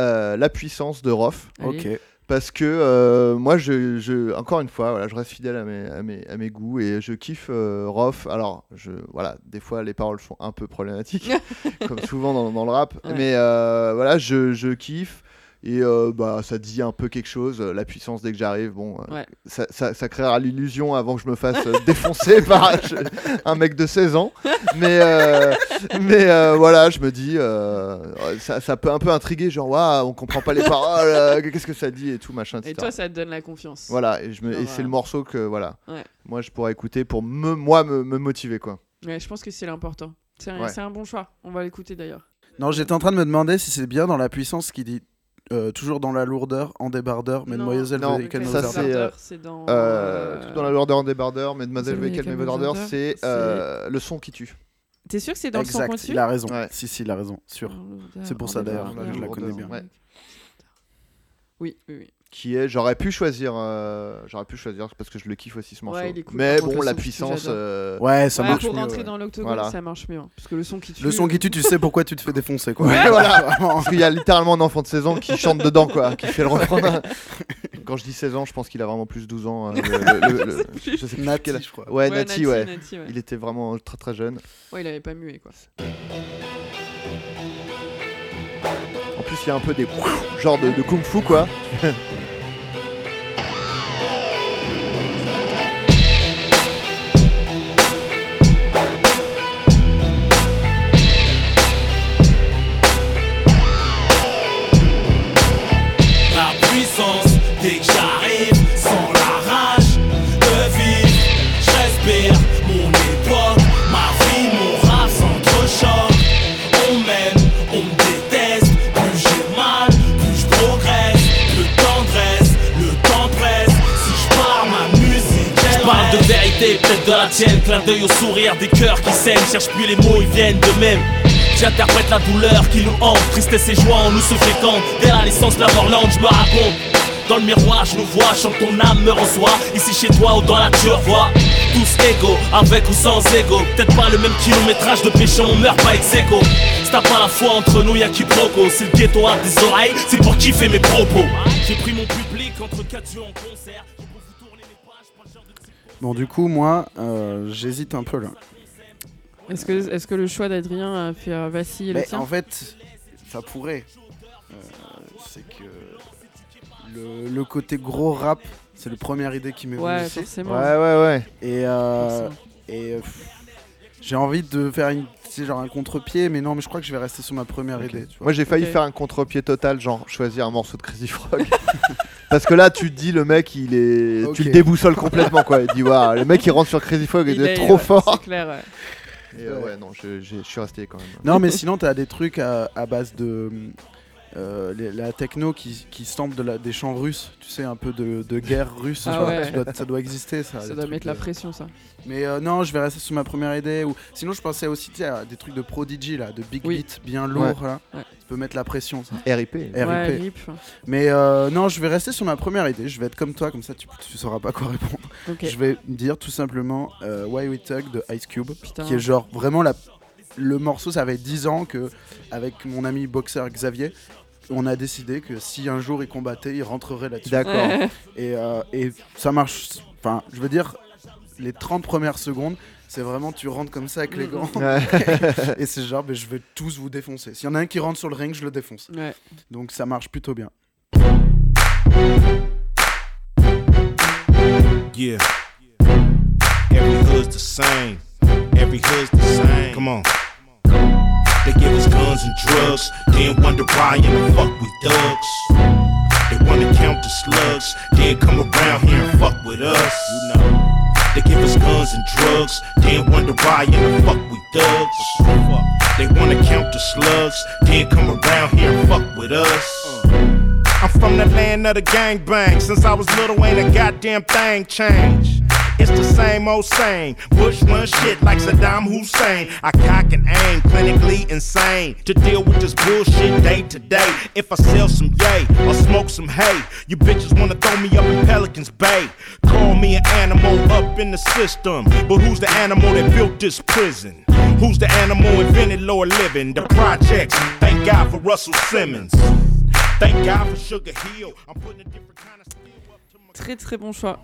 euh, la puissance de ok. Parce que euh, moi, je, je- encore une fois, voilà, je reste fidèle à mes, à mes, à mes goûts et je kiffe euh, Rof. Alors, je, voilà, des fois, les paroles sont un peu problématiques, comme souvent dans, dans le rap. Ouais. Mais euh, voilà, je, je kiffe. Et euh, bah, ça dit un peu quelque chose. euh, La puissance, dès que j'arrive, bon, euh, Ouais. ça, ça, ça créera l'illusion avant que je me fasse défoncer par je- un mec de 16 ans. Mais, euh, mais euh, voilà, je me dis, euh, ça, ça peut un peu intriguer, genre, waouh, on comprend pas les paroles, euh, qu'est-ce que ça dit et tout, machin, etc. Et toi, ça te donne la confiance. Voilà, et, je me, et c'est euh, le morceau que voilà, Ouais. moi je pourrais écouter pour me, moi me, me motiver quoi. Ouais, je pense que c'est l'important. C'est un, Ouais. un bon choix. On va l'écouter d'ailleurs. Non, j'étais en train de me demander si c'est bien dans la puissance qui dit euh, toujours dans la lourdeur, en débardeur, mesdemoiselles, non, veuillez calmer ça, vos c'est, ardeurs. euh, c'est dans. Euh, euh, tout dans la lourdeur des bardeurs, mesdemoiselles, Veuillez calmer vos ardeurs, c'est le son qui tue. T'es sûr que c'est dans le son Exact, il a raison. Ouais. Si, si, il a raison, sûr. C'est pour ça, d'ailleurs, je la connais bien. Ouais. Oui, oui, oui. Qui est, j'aurais pu choisir, euh, j'aurais pu choisir parce que je le kiffe aussi ce morceau. Ouais, il est cool, Mais bon, la puissance, euh, Ouais, ça Ouais, marche pour mieux. rentrer ouais. dans l'octogone, Voilà. ça marche mieux. hein, Parce que le son qui tue. Le son qui tue, tu sais pourquoi tu te fais défoncer, quoi. Ouais, voilà. Parce qu'il y a littéralement un enfant de 16 ans qui chante dedans quoi, qui fait le refrain. Quand je dis 16 ans, je pense qu'il a vraiment plus de 12 ans. euh, le- le- le- je sais plus Nati, quel je crois. Ouais, Ouais, Nati, ouais. Nati, ouais. Il était vraiment très très jeune. Ouais, il avait pas mué quoi. En plus, il y a un peu des genre de, de kung fu quoi. Peut-être de la tienne. Clin d'œil au sourire des cœurs qui saignent. Cherche plus les mots, ils viennent de même. J'interprète la douleur qui nous hante. Tristesse et joie en nous se fécondent. Dès la naissance, la morlande, je me raconte. Dans le miroir, je nous vois, chante ton âme me reçoit. Ici chez toi ou dans la nature, vois. Tous égaux, avec ou sans ego. Peut-être pas le même kilométrage de péché, on meurt pas ex aequo. Si t'as pas la foi entre nous, y'a quiproquo. C'est le ghetto à des oreilles, c'est pour kiffer mes propos. J'ai pris mon public entre quatre yeux en concert. Bon, du coup, moi, euh, j'hésite un peu là. Est-ce que, est que le choix d'Adrien a fait euh, vaciller le tien en fait, ça pourrait. Euh, c'est que le, le côté gros rap, c'est la première idée qui m'est venue Ouais, forcément. Ouais, ouais, ouais. Et, euh, et euh, j'ai envie de faire une, sais, genre un contre-pied, mais non, mais je crois que je vais rester sur ma première idée. Tu vois. Moi j'ai failli faire un contre-pied total, genre choisir un morceau de Crazy Frog. Parce que là tu te dis le mec il est. Tu le déboussoles complètement quoi. Il dit waouh, le mec il rentre sur Crazy Frog et il Il est est- trop ouais, fort. C'est clair, ouais. Et, euh, ouais, non, je, je suis resté quand même. Non, mais sinon, t'as des trucs à, à base de. Euh, les- la techno qui, qui de la, des chants russes, tu sais, un peu de, de guerre russe, Ah ouais. dois- ça doit exister ça. Ça des doit trucs mettre la de- pression, ça. Mais euh, non, je vais rester sur ma première idée. Ou... Sinon, je pensais aussi à des trucs de Prodigy, là, de big Oui. beat bien lourd, là. Ouais. Ça peut mettre la pression, ça. RIP. RIP. Ouais, rip. Mais euh, non, je vais rester sur ma première idée. Je vais être comme toi, comme ça tu, tu sauras pas quoi répondre. Je vais dire tout simplement euh, Why We Tug de Ice Cube, Putain. qui est genre vraiment la... le morceau. Ça fait 10 ans que, avec mon ami boxeur Xavier, on a décidé que si un jour il combattait, il rentrerait là-dessus. D'accord. Ouais. Et, euh, et ça marche. Enfin, je veux dire, les 30 premières secondes, c'est vraiment tu rentres comme ça avec les gants. Ouais. et c'est genre, ben, je vais tous vous défoncer. S'il y en a un qui rentre sur le ring, je le défonce. Ouais. Donc ça marche plutôt bien. Yeah. Every hood's the same. Every hood's the same. Come on. They give us guns and drugs, then wonder why in the fuck we thugs. They wanna count the slugs, then come around here and fuck with us. You know. They give us guns and drugs, then wonder why in the fuck we thugs. They wanna count the slugs, then come around here and fuck with us. Uh. I'm from the land of the gangbang. Since I was little, ain't a goddamn thing changed. It's the same old same. Bush run shit like Saddam Hussein. I cock and aim, clinically insane. To deal with this bullshit day to day. If I sell some yay or smoke some hay, you bitches wanna throw me up in Pelican's Bay. Call me an animal up in the system. But who's the animal that built this prison? Who's the animal invented lower living? The projects. Thank God for Russell Simmons. Thank God for Sugar Hill. I'm putting a different kind of steel up to my Très très bon choix.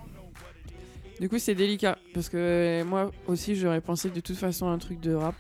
Du coup, c'est délicat parce que moi aussi, j'aurais pensé de toute façon à un truc de rap.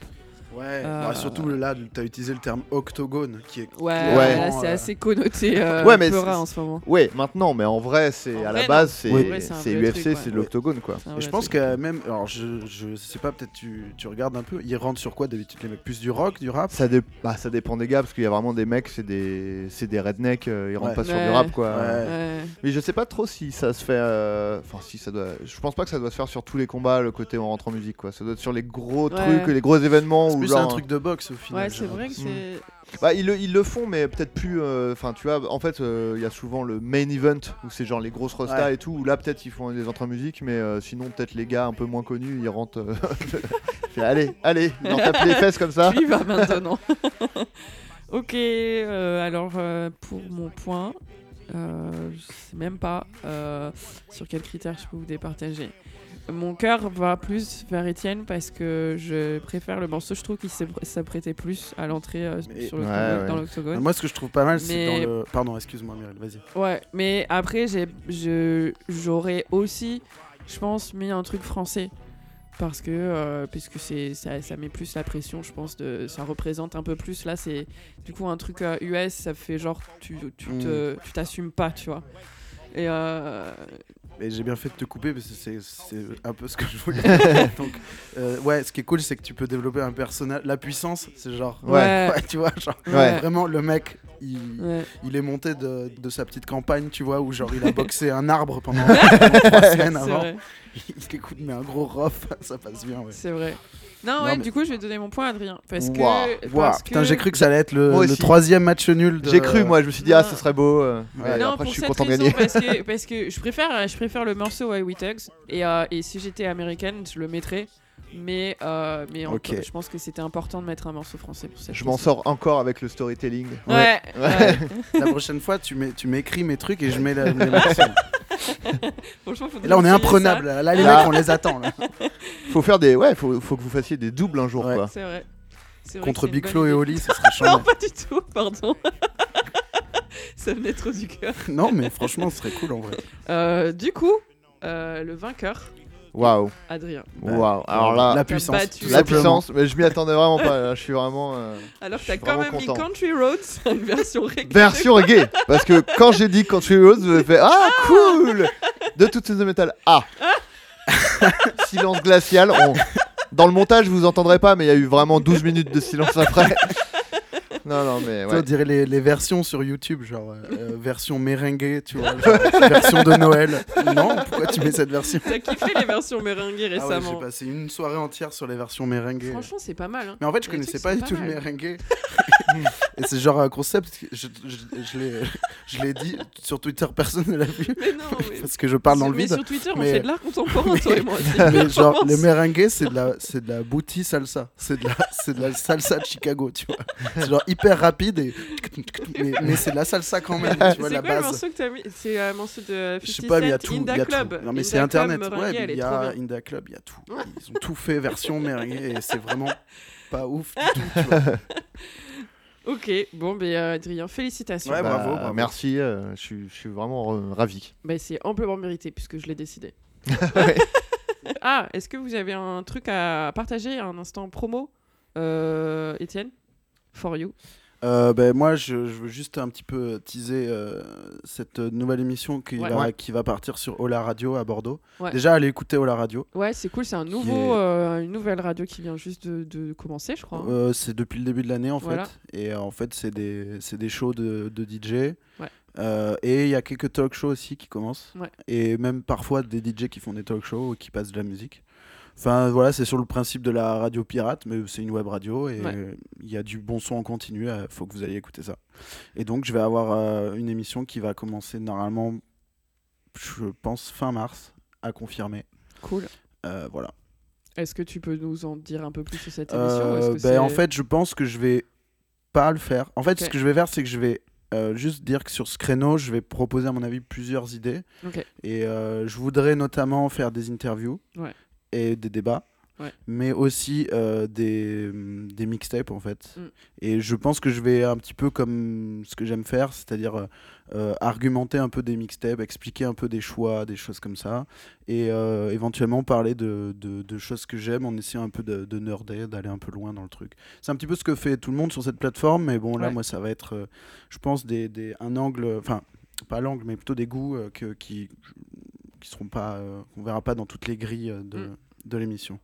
Ouais, Euh, bah, surtout là, tu as utilisé le terme octogone qui est. Ouais, Ouais. là c'est euh, assez connoté euh, Ouais, mais en ce moment. Ouais, maintenant, mais en vrai, c'est En à vrai, la base, c'est UFC, truc, ouais. c'est de l'octogone quoi. Vrai je pense truc. que même, alors je, je sais pas, peut-être tu, tu regardes un peu, ils rentrent sur quoi d'habitude les mecs? Plus du rock, du rap? Ça, dé- bah, ça dépend des gars parce qu'il y a vraiment des mecs, c'est des, c'est des rednecks, euh, ils rentrent Ouais. pas sur Ouais. du rap quoi. Ouais. Mais je sais pas trop si ça se fait. euh, Enfin, si ça doit. Je pense pas que ça doit se faire sur tous les combats, le côté on rentre en musique quoi. Ça doit être sur les gros trucs, les gros événements plus genre. un truc de boxe au final. Ouais, c'est vrai que l'impression. c'est. Bah, ils le, ils le font, mais peut-être plus. euh, Enfin, tu vois, en fait, euh, il y a souvent le main event où c'est genre les grosses rostas Ouais. et tout. Où là, peut-être ils font des entrées en musique, mais euh, sinon, peut-être les gars un peu moins connus, ils rentrent. euh, fait, allez, allez, ils tapent les fesses comme ça. Tu y vas maintenant. ok, euh, alors euh, pour mon point, euh, je sais même pas euh, sur quels critères je peux vous départager. Mon cœur va plus vers Étienne parce que je préfère le morceau. Je trouve qu'il s'apprêtait plus à l'entrée euh, sur le Ouais, dans l'octogone. Moi, ce que je trouve pas mal, c'est Mais- dans le. Pardon, excuse-moi, Mireille, vas-y. Ouais, mais après, j'aurais aussi, je pense, mis un truc français. Parce que, euh, puisque c'est, ça, ça met plus la pression, je pense, de, ça représente un peu plus. Là, c'est du coup un truc euh, US, ça fait genre, tu, tu, te, tu t'assumes pas, tu vois. Et euh, Et j'ai bien fait de te couper parce que c'est un peu ce que je voulais dire. Donc, euh, ouais, ce qui est cool, c'est que tu peux développer un personnage. La puissance, c'est genre. Ouais. Ouais, tu vois, genre. Ouais. Vraiment, le mec, il, ouais. il est monté de, de sa petite campagne, tu vois, où genre il a boxé un arbre pendant, pendant trois semaines avant. vrai, Il écoute, mais un gros rough, ça passe bien, ouais. c'est vrai. Non, ouais, mais- du coup, je vais donner mon point à Adrien. Parce que. Waouh, parce putain, que- j'ai cru que ça allait être le, le troisième match nul. de- J'ai cru, moi, je me suis dit, ah, Non. ce serait beau. euh, mais non, après, pour je suis content de gagner. parce que, parce que je, préfère, je préfère le morceau à We Tugs. Et, euh, et si j'étais américaine, je le mettrais. Mais, euh, mais encore, Ok. je pense que c'était important de mettre un morceau français pour cette Je m'en sors encore avec le storytelling. Ouais, ouais. La prochaine fois, tu m'écris mes trucs et je mets la- les morceaux. Franchement, faut Et là, on est essayer imprenable. ça. Là, les Là. mecs, on les attend. là. Faut faire des. Ouais, faut, faut que vous fassiez des doubles un jour, Ouais. quoi. C'est vrai. C'est vrai Contre que c'est Big Flo et idée. Oli, ça serait Non, chiant. pas du tout, pardon. ça venait trop du cœur. non, mais franchement, ce serait cool en vrai. Euh, du coup, euh, le vainqueur, Waouh. Adrien. Waouh. Alors là, la puissance. battu. tout la simplement. puissance, mais je m'y attendais vraiment pas. là, Je suis vraiment. euh, Alors, Je t'as quand même mis content. Country Roads, une version reggae. Version reggae Parce que quand j'ai dit Country Roads, vous avez fait Ah, cool De toutes ces de métal. Ah Silence glacial. on- Dans le montage, vous entendrez pas, mais il y a eu vraiment 12 minutes de silence après. Non, non, mais ouais. On dirait les, les versions sur YouTube, genre euh, euh, version merengue, tu vois, genre, version de Noël. Non, pourquoi tu mets cette version T'as kiffé les versions merengue Ah ouais, récemment. J'ai passé une soirée entière sur les versions merengue. Franchement, c'est pas mal. Hein. Mais en fait, je Les connaissais trucs pas du tout le merengue. Et c'est genre un concept, que je, je, je l'ai- dit sur Twitter, personne ne l'a vu. Mais non, mais... Parce que je parle dans le mais vide. sur Twitter, on mais- fait de l'art contemporain, toi et moi. Genre, performance. le merengue, c'est de la, c'est de la booty salsa. C'est de la, c'est de la salsa de Chicago, tu vois. C'est genre hyper rapide et, mais, mais c'est de la salsa quand même, tu vois C'est la quoi le base. morceau que t'as mis? C'est un morceau de 50 Je sais pas, mais il y a tout. Inda y a Club. tout. Non, mais c'est internet. Ouais, il y a. Inda Club, il y a tout. Ils ont tout fait version merengue et c'est vraiment pas ouf du tout, tu vois. Ok, bon, ben euh, Adrien, félicitations. Ouais, Bah, bravo, bravo. Merci, euh, je suis- je suis vraiment euh, ravi. Bah, c'est amplement mérité puisque je l'ai décidé. Ah, est-ce que vous avez un truc à partager, un instant promo, euh, Étienne? For you. Euh, ben, moi, je, je veux juste un petit peu teaser euh, cette nouvelle émission qui, Ouais. va, Ouais. qui va partir sur Ola Radio à Bordeaux. Ouais. Déjà, allez écouter Ola Radio. Ouais, c'est cool, c'est un nouveau, est- euh, une nouvelle radio qui vient juste de, de commencer, je crois. hein. C'est depuis le début de l'année en Voilà. fait. Et en fait, c'est des, des shows de, de DJ. Et il y a quelques talk shows aussi qui commencent. Et même parfois des DJ qui font des talk shows ou qui passent de la musique. Enfin voilà, c'est sur le principe de la radio pirate, mais c'est une web radio et Ouais. euh, il y a du bon son en continu. Il faut que vous alliez écouter ça. Et donc, je vais avoir euh, une émission qui va commencer normalement, je pense, fin mars, à confirmer. Cool. Euh, voilà. Est-ce que tu peux nous en dire un peu plus sur cette émission ou est-ce Euh, que ben, en fait, je pense que je vais pas le faire. En fait, ce que je vais faire, c'est que je vais euh, juste dire que sur ce créneau, je vais proposer à mon avis plusieurs idées. Ok. Et euh, je voudrais notamment faire des interviews Ouais. Et des débats. Ouais. Mais aussi euh, des, hum, des mixtapes en fait. Mm. Et je pense que je vais un petit peu comme ce que j'aime faire, c'est-à-dire euh, euh, argumenter un peu des mixtapes, expliquer un peu des choix, des choses comme ça. Et euh, éventuellement parler de, de- de choses que j'aime en essayant un peu de, de nerder, d'aller un peu loin dans le truc. C'est un petit peu ce que fait tout le monde sur cette plateforme, mais bon, là, Ouais. moi, ça va être, je pense, des, des- un angle, enfin, pas l'angle, mais plutôt des goûts euh, que, qui qui seront pas, euh, qu'on verra pas dans toutes les grilles euh, de, Mm. de l'émission.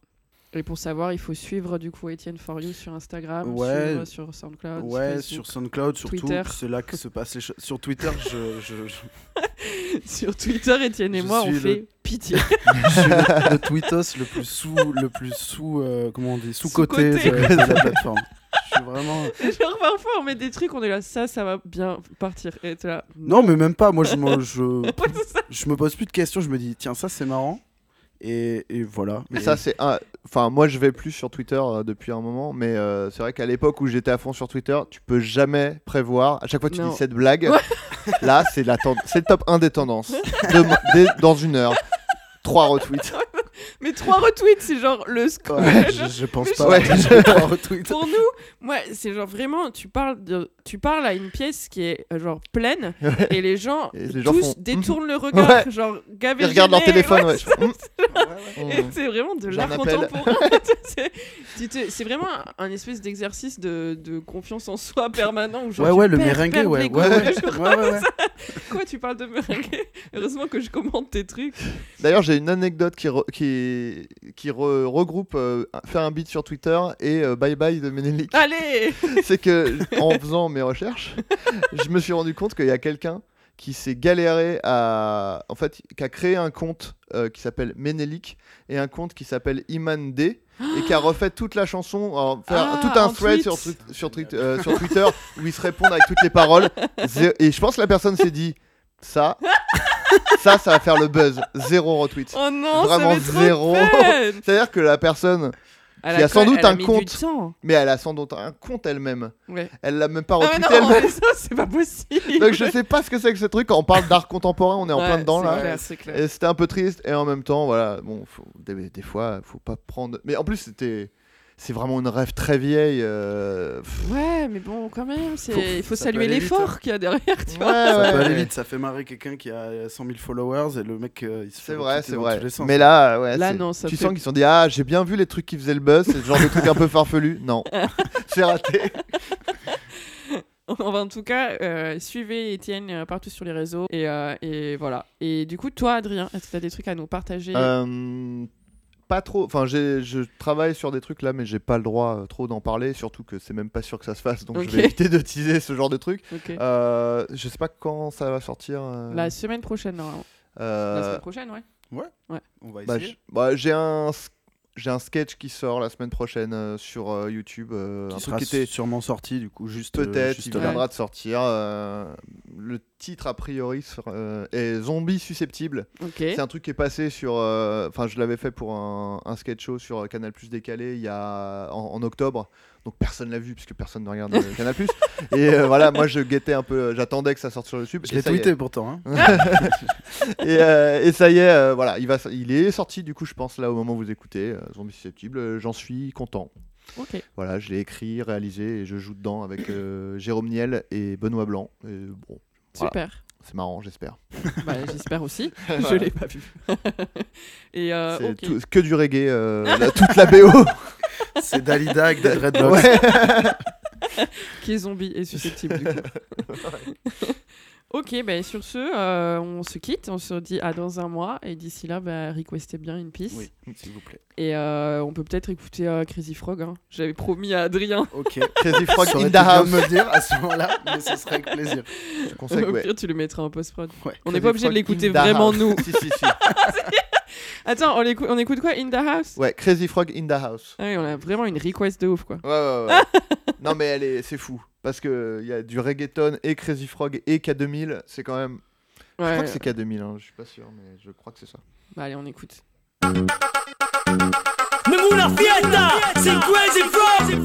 Et pour savoir, il faut suivre du coup Étienne For You sur Instagram, Ouais. suivre sur SoundCloud, Ouais, Facebook, sur SoundCloud surtout, c'est là que se passent les choses. Sur Twitter, je, je, je- sur Twitter, Étienne et Je moi, on le- fait pitié. je suis le, le tweetos le plus sous, le plus sous, euh, comment on dit, sous côté de, Sous-coté. de la plateforme. Je suis vraiment. Genre parfois on met des trucs, on est là, ça, ça va bien partir. Et t'es là. Non, mais même pas. Moi, je me, je, je me pose plus de questions. Je me dis, tiens, ça c'est marrant. Et, et voilà. Mais Et- ça, c'est un. Enfin, moi, je vais plus sur Twitter euh, depuis un moment, mais euh, c'est vrai qu'à l'époque où j'étais à fond sur Twitter, tu peux jamais prévoir. À chaque fois que tu Non. dis cette blague, là, c'est la ten- c'est le top 1 des tendances. Demain- dès- dans une heure. Trois retweets. Mais trois retweets, c'est genre le score. Ouais, je, je pense pas. Ouais. Je. Pour nous, moi, c'est genre vraiment, tu parles, de, tu parles à une pièce qui est euh, genre pleine Ouais. et les gens, Et les gens tous font, détournent le regard, genre Ils regardent leur téléphone, ouais. ouais, c'est vraiment de l'art contemporain. C'est- vraiment un, un espèce d'exercice de, de confiance en soi permanent. Où genre Ouais, ouais, le perds ouais. l'ego. Ouais, ouais. Genre, Ouais, ouais, ouais. Quoi, tu parles de merengue Heureusement que je commente tes trucs. D'ailleurs, j'ai une anecdote qui, re- qui, qui re- regroupe euh, faire un beat sur Twitter et euh, Bye Bye de Menelik. Allez c'est que en faisant mes recherches, je me suis rendu compte qu'il y a quelqu'un qui s'est galéré à. En fait, qui a créé un compte euh, qui s'appelle Menelik et un compte qui s'appelle Iman D. et qui a refait toute la chanson, alors, faire Ah, tout un thread sur, euh, sur Twitter où ils se répondent avec toutes les paroles. Et je pense que la personne s'est dit ça, ça, ça va faire le buzz. Zéro retweet. Oh non, Vraiment ça zéro. C'est-à-dire que la personne Elle qui a, sans doute elle un compte, mais elle a sans doute un compte elle-même. Ouais. Elle l'a même pas Ah retweeté elle-même. ça, c'est pas possible. Donc je sais pas ce que c'est que ce truc. Quand on parle d'art contemporain, on est en Ouais, plein dedans là. clair. Et c'était un peu triste. Et en même temps, voilà, bon, faut- des, des fois, faut pas prendre. Mais en plus, c'était, c'est vraiment une rêve très vieille. euh, Ouais, mais bon, quand même. Faut- il faut saluer l'effort hein. qu'il y a derrière, tu vois. Ouais, Ça ouais, peut aller vite, ça fait marrer quelqu'un qui a 100 000 followers et le mec euh, il se fait C'est vrai, c'est vrai. sens. Mais là, ouais, Là, non, ça tu fait- sens qu'ils se sont dit ah j'ai bien vu les trucs qui faisaient le buzz, c'est le genre de truc un peu farfelu. Non, c'est raté. Enfin, en tout cas, euh, suivez Étienne euh, partout sur les réseaux. Et, euh, et voilà. Et du coup, toi, Adrien, est-ce que tu as des trucs à nous partager? Euh, pas trop. Enfin, j'ai- je travaille sur des trucs là, mais j'ai pas le droit euh, trop d'en parler. Surtout que c'est même pas sûr que ça se fasse, donc je vais éviter de teaser ce genre de truc. Ok. Euh, je sais pas quand ça va sortir. euh, La semaine prochaine, normalement. euh, La semaine prochaine, ouais. Ouais. Ouais. On va bah, j- bah, j'ai un j'ai un sketch qui sort la semaine prochaine euh, sur euh, YouTube. euh, qui un sera truc qui était sûrement sorti du coup juste euh, peut-être il viendra de sortir. euh, le titre a priori euh, est Zombie susceptible. Ok. C'est un truc qui est passé sur. euh, Enfin, je l'avais fait pour un, un sketch show sur Canal Plus décalé il y a en, en octobre. Donc personne l'a vu puisque personne ne regarde euh, Canal Plus. Et euh, voilà, moi je guettais un peu, j'attendais que ça sorte sur YouTube. Je et l'ai tweeté pourtant. hein. et, euh, et ça y est, euh, voilà, il, va, il est sorti du coup, je pense, là au moment où vous écoutez, euh, Zombie Susceptible. euh, J'en suis content. Ok. Voilà, je l'ai écrit, réalisé et je joue dedans avec euh, Jérôme Niel et Benoît Blanc. Et bon, voilà. Super. C'est marrant, j'espère. Bah, J'espère aussi. Je Voilà. l'ai pas vu. et euh, C'est que du reggae, euh, la- toute la BO. C'est Dalida avec des dreadlocks. Ouais. qui est zombie et susceptible du coup. ok, bah, sur ce, euh, on se quitte, on se dit à dans un mois et d'ici là, bah, requestez bien une piste. Oui, s'il vous plaît. Et euh, on peut peut-être écouter euh, Crazy Frog. hein. J'avais promis à Adrien. Ok. Crazy Frog house. de me le dire à ce moment-là, mais ce serait avec plaisir. Je conseille, Au ouais. pire, tu le mettras en post-prod. Ouais. On n'est Crazy pas obligé de Frog l'écouter vraiment nous. si, si, si. Attends, on, l'écou- on écoute quoi? In the House? Ouais, Crazy Frog in the house. ah oui, On a vraiment une request de ouf quoi. Ouais, ouais, ouais. non, mais elle est, c'est fou. Parce qu'il y a du reggaeton et Crazy Frog et K2000. C'est quand même. Je Ouais, crois que c'est K2000, hein, je suis pas sûr, mais je crois que c'est ça. Bah, allez, on écoute. Ninguna fiesta sin Crazy Frog.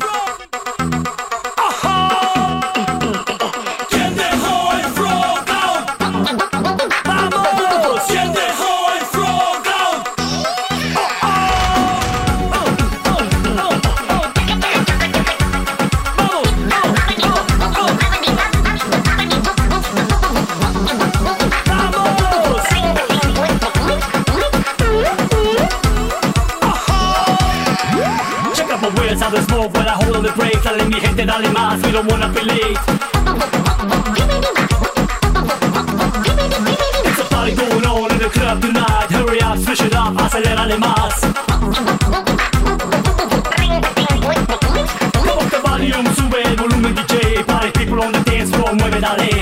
go but I hold on the brakes telling me hit it all in my we don't wanna be late It's a party going on in the club tonight. Hurry up, switch it up, acelerale más Come up the volume, sube el volumen DJ. Party people on the dance floor, mueve dale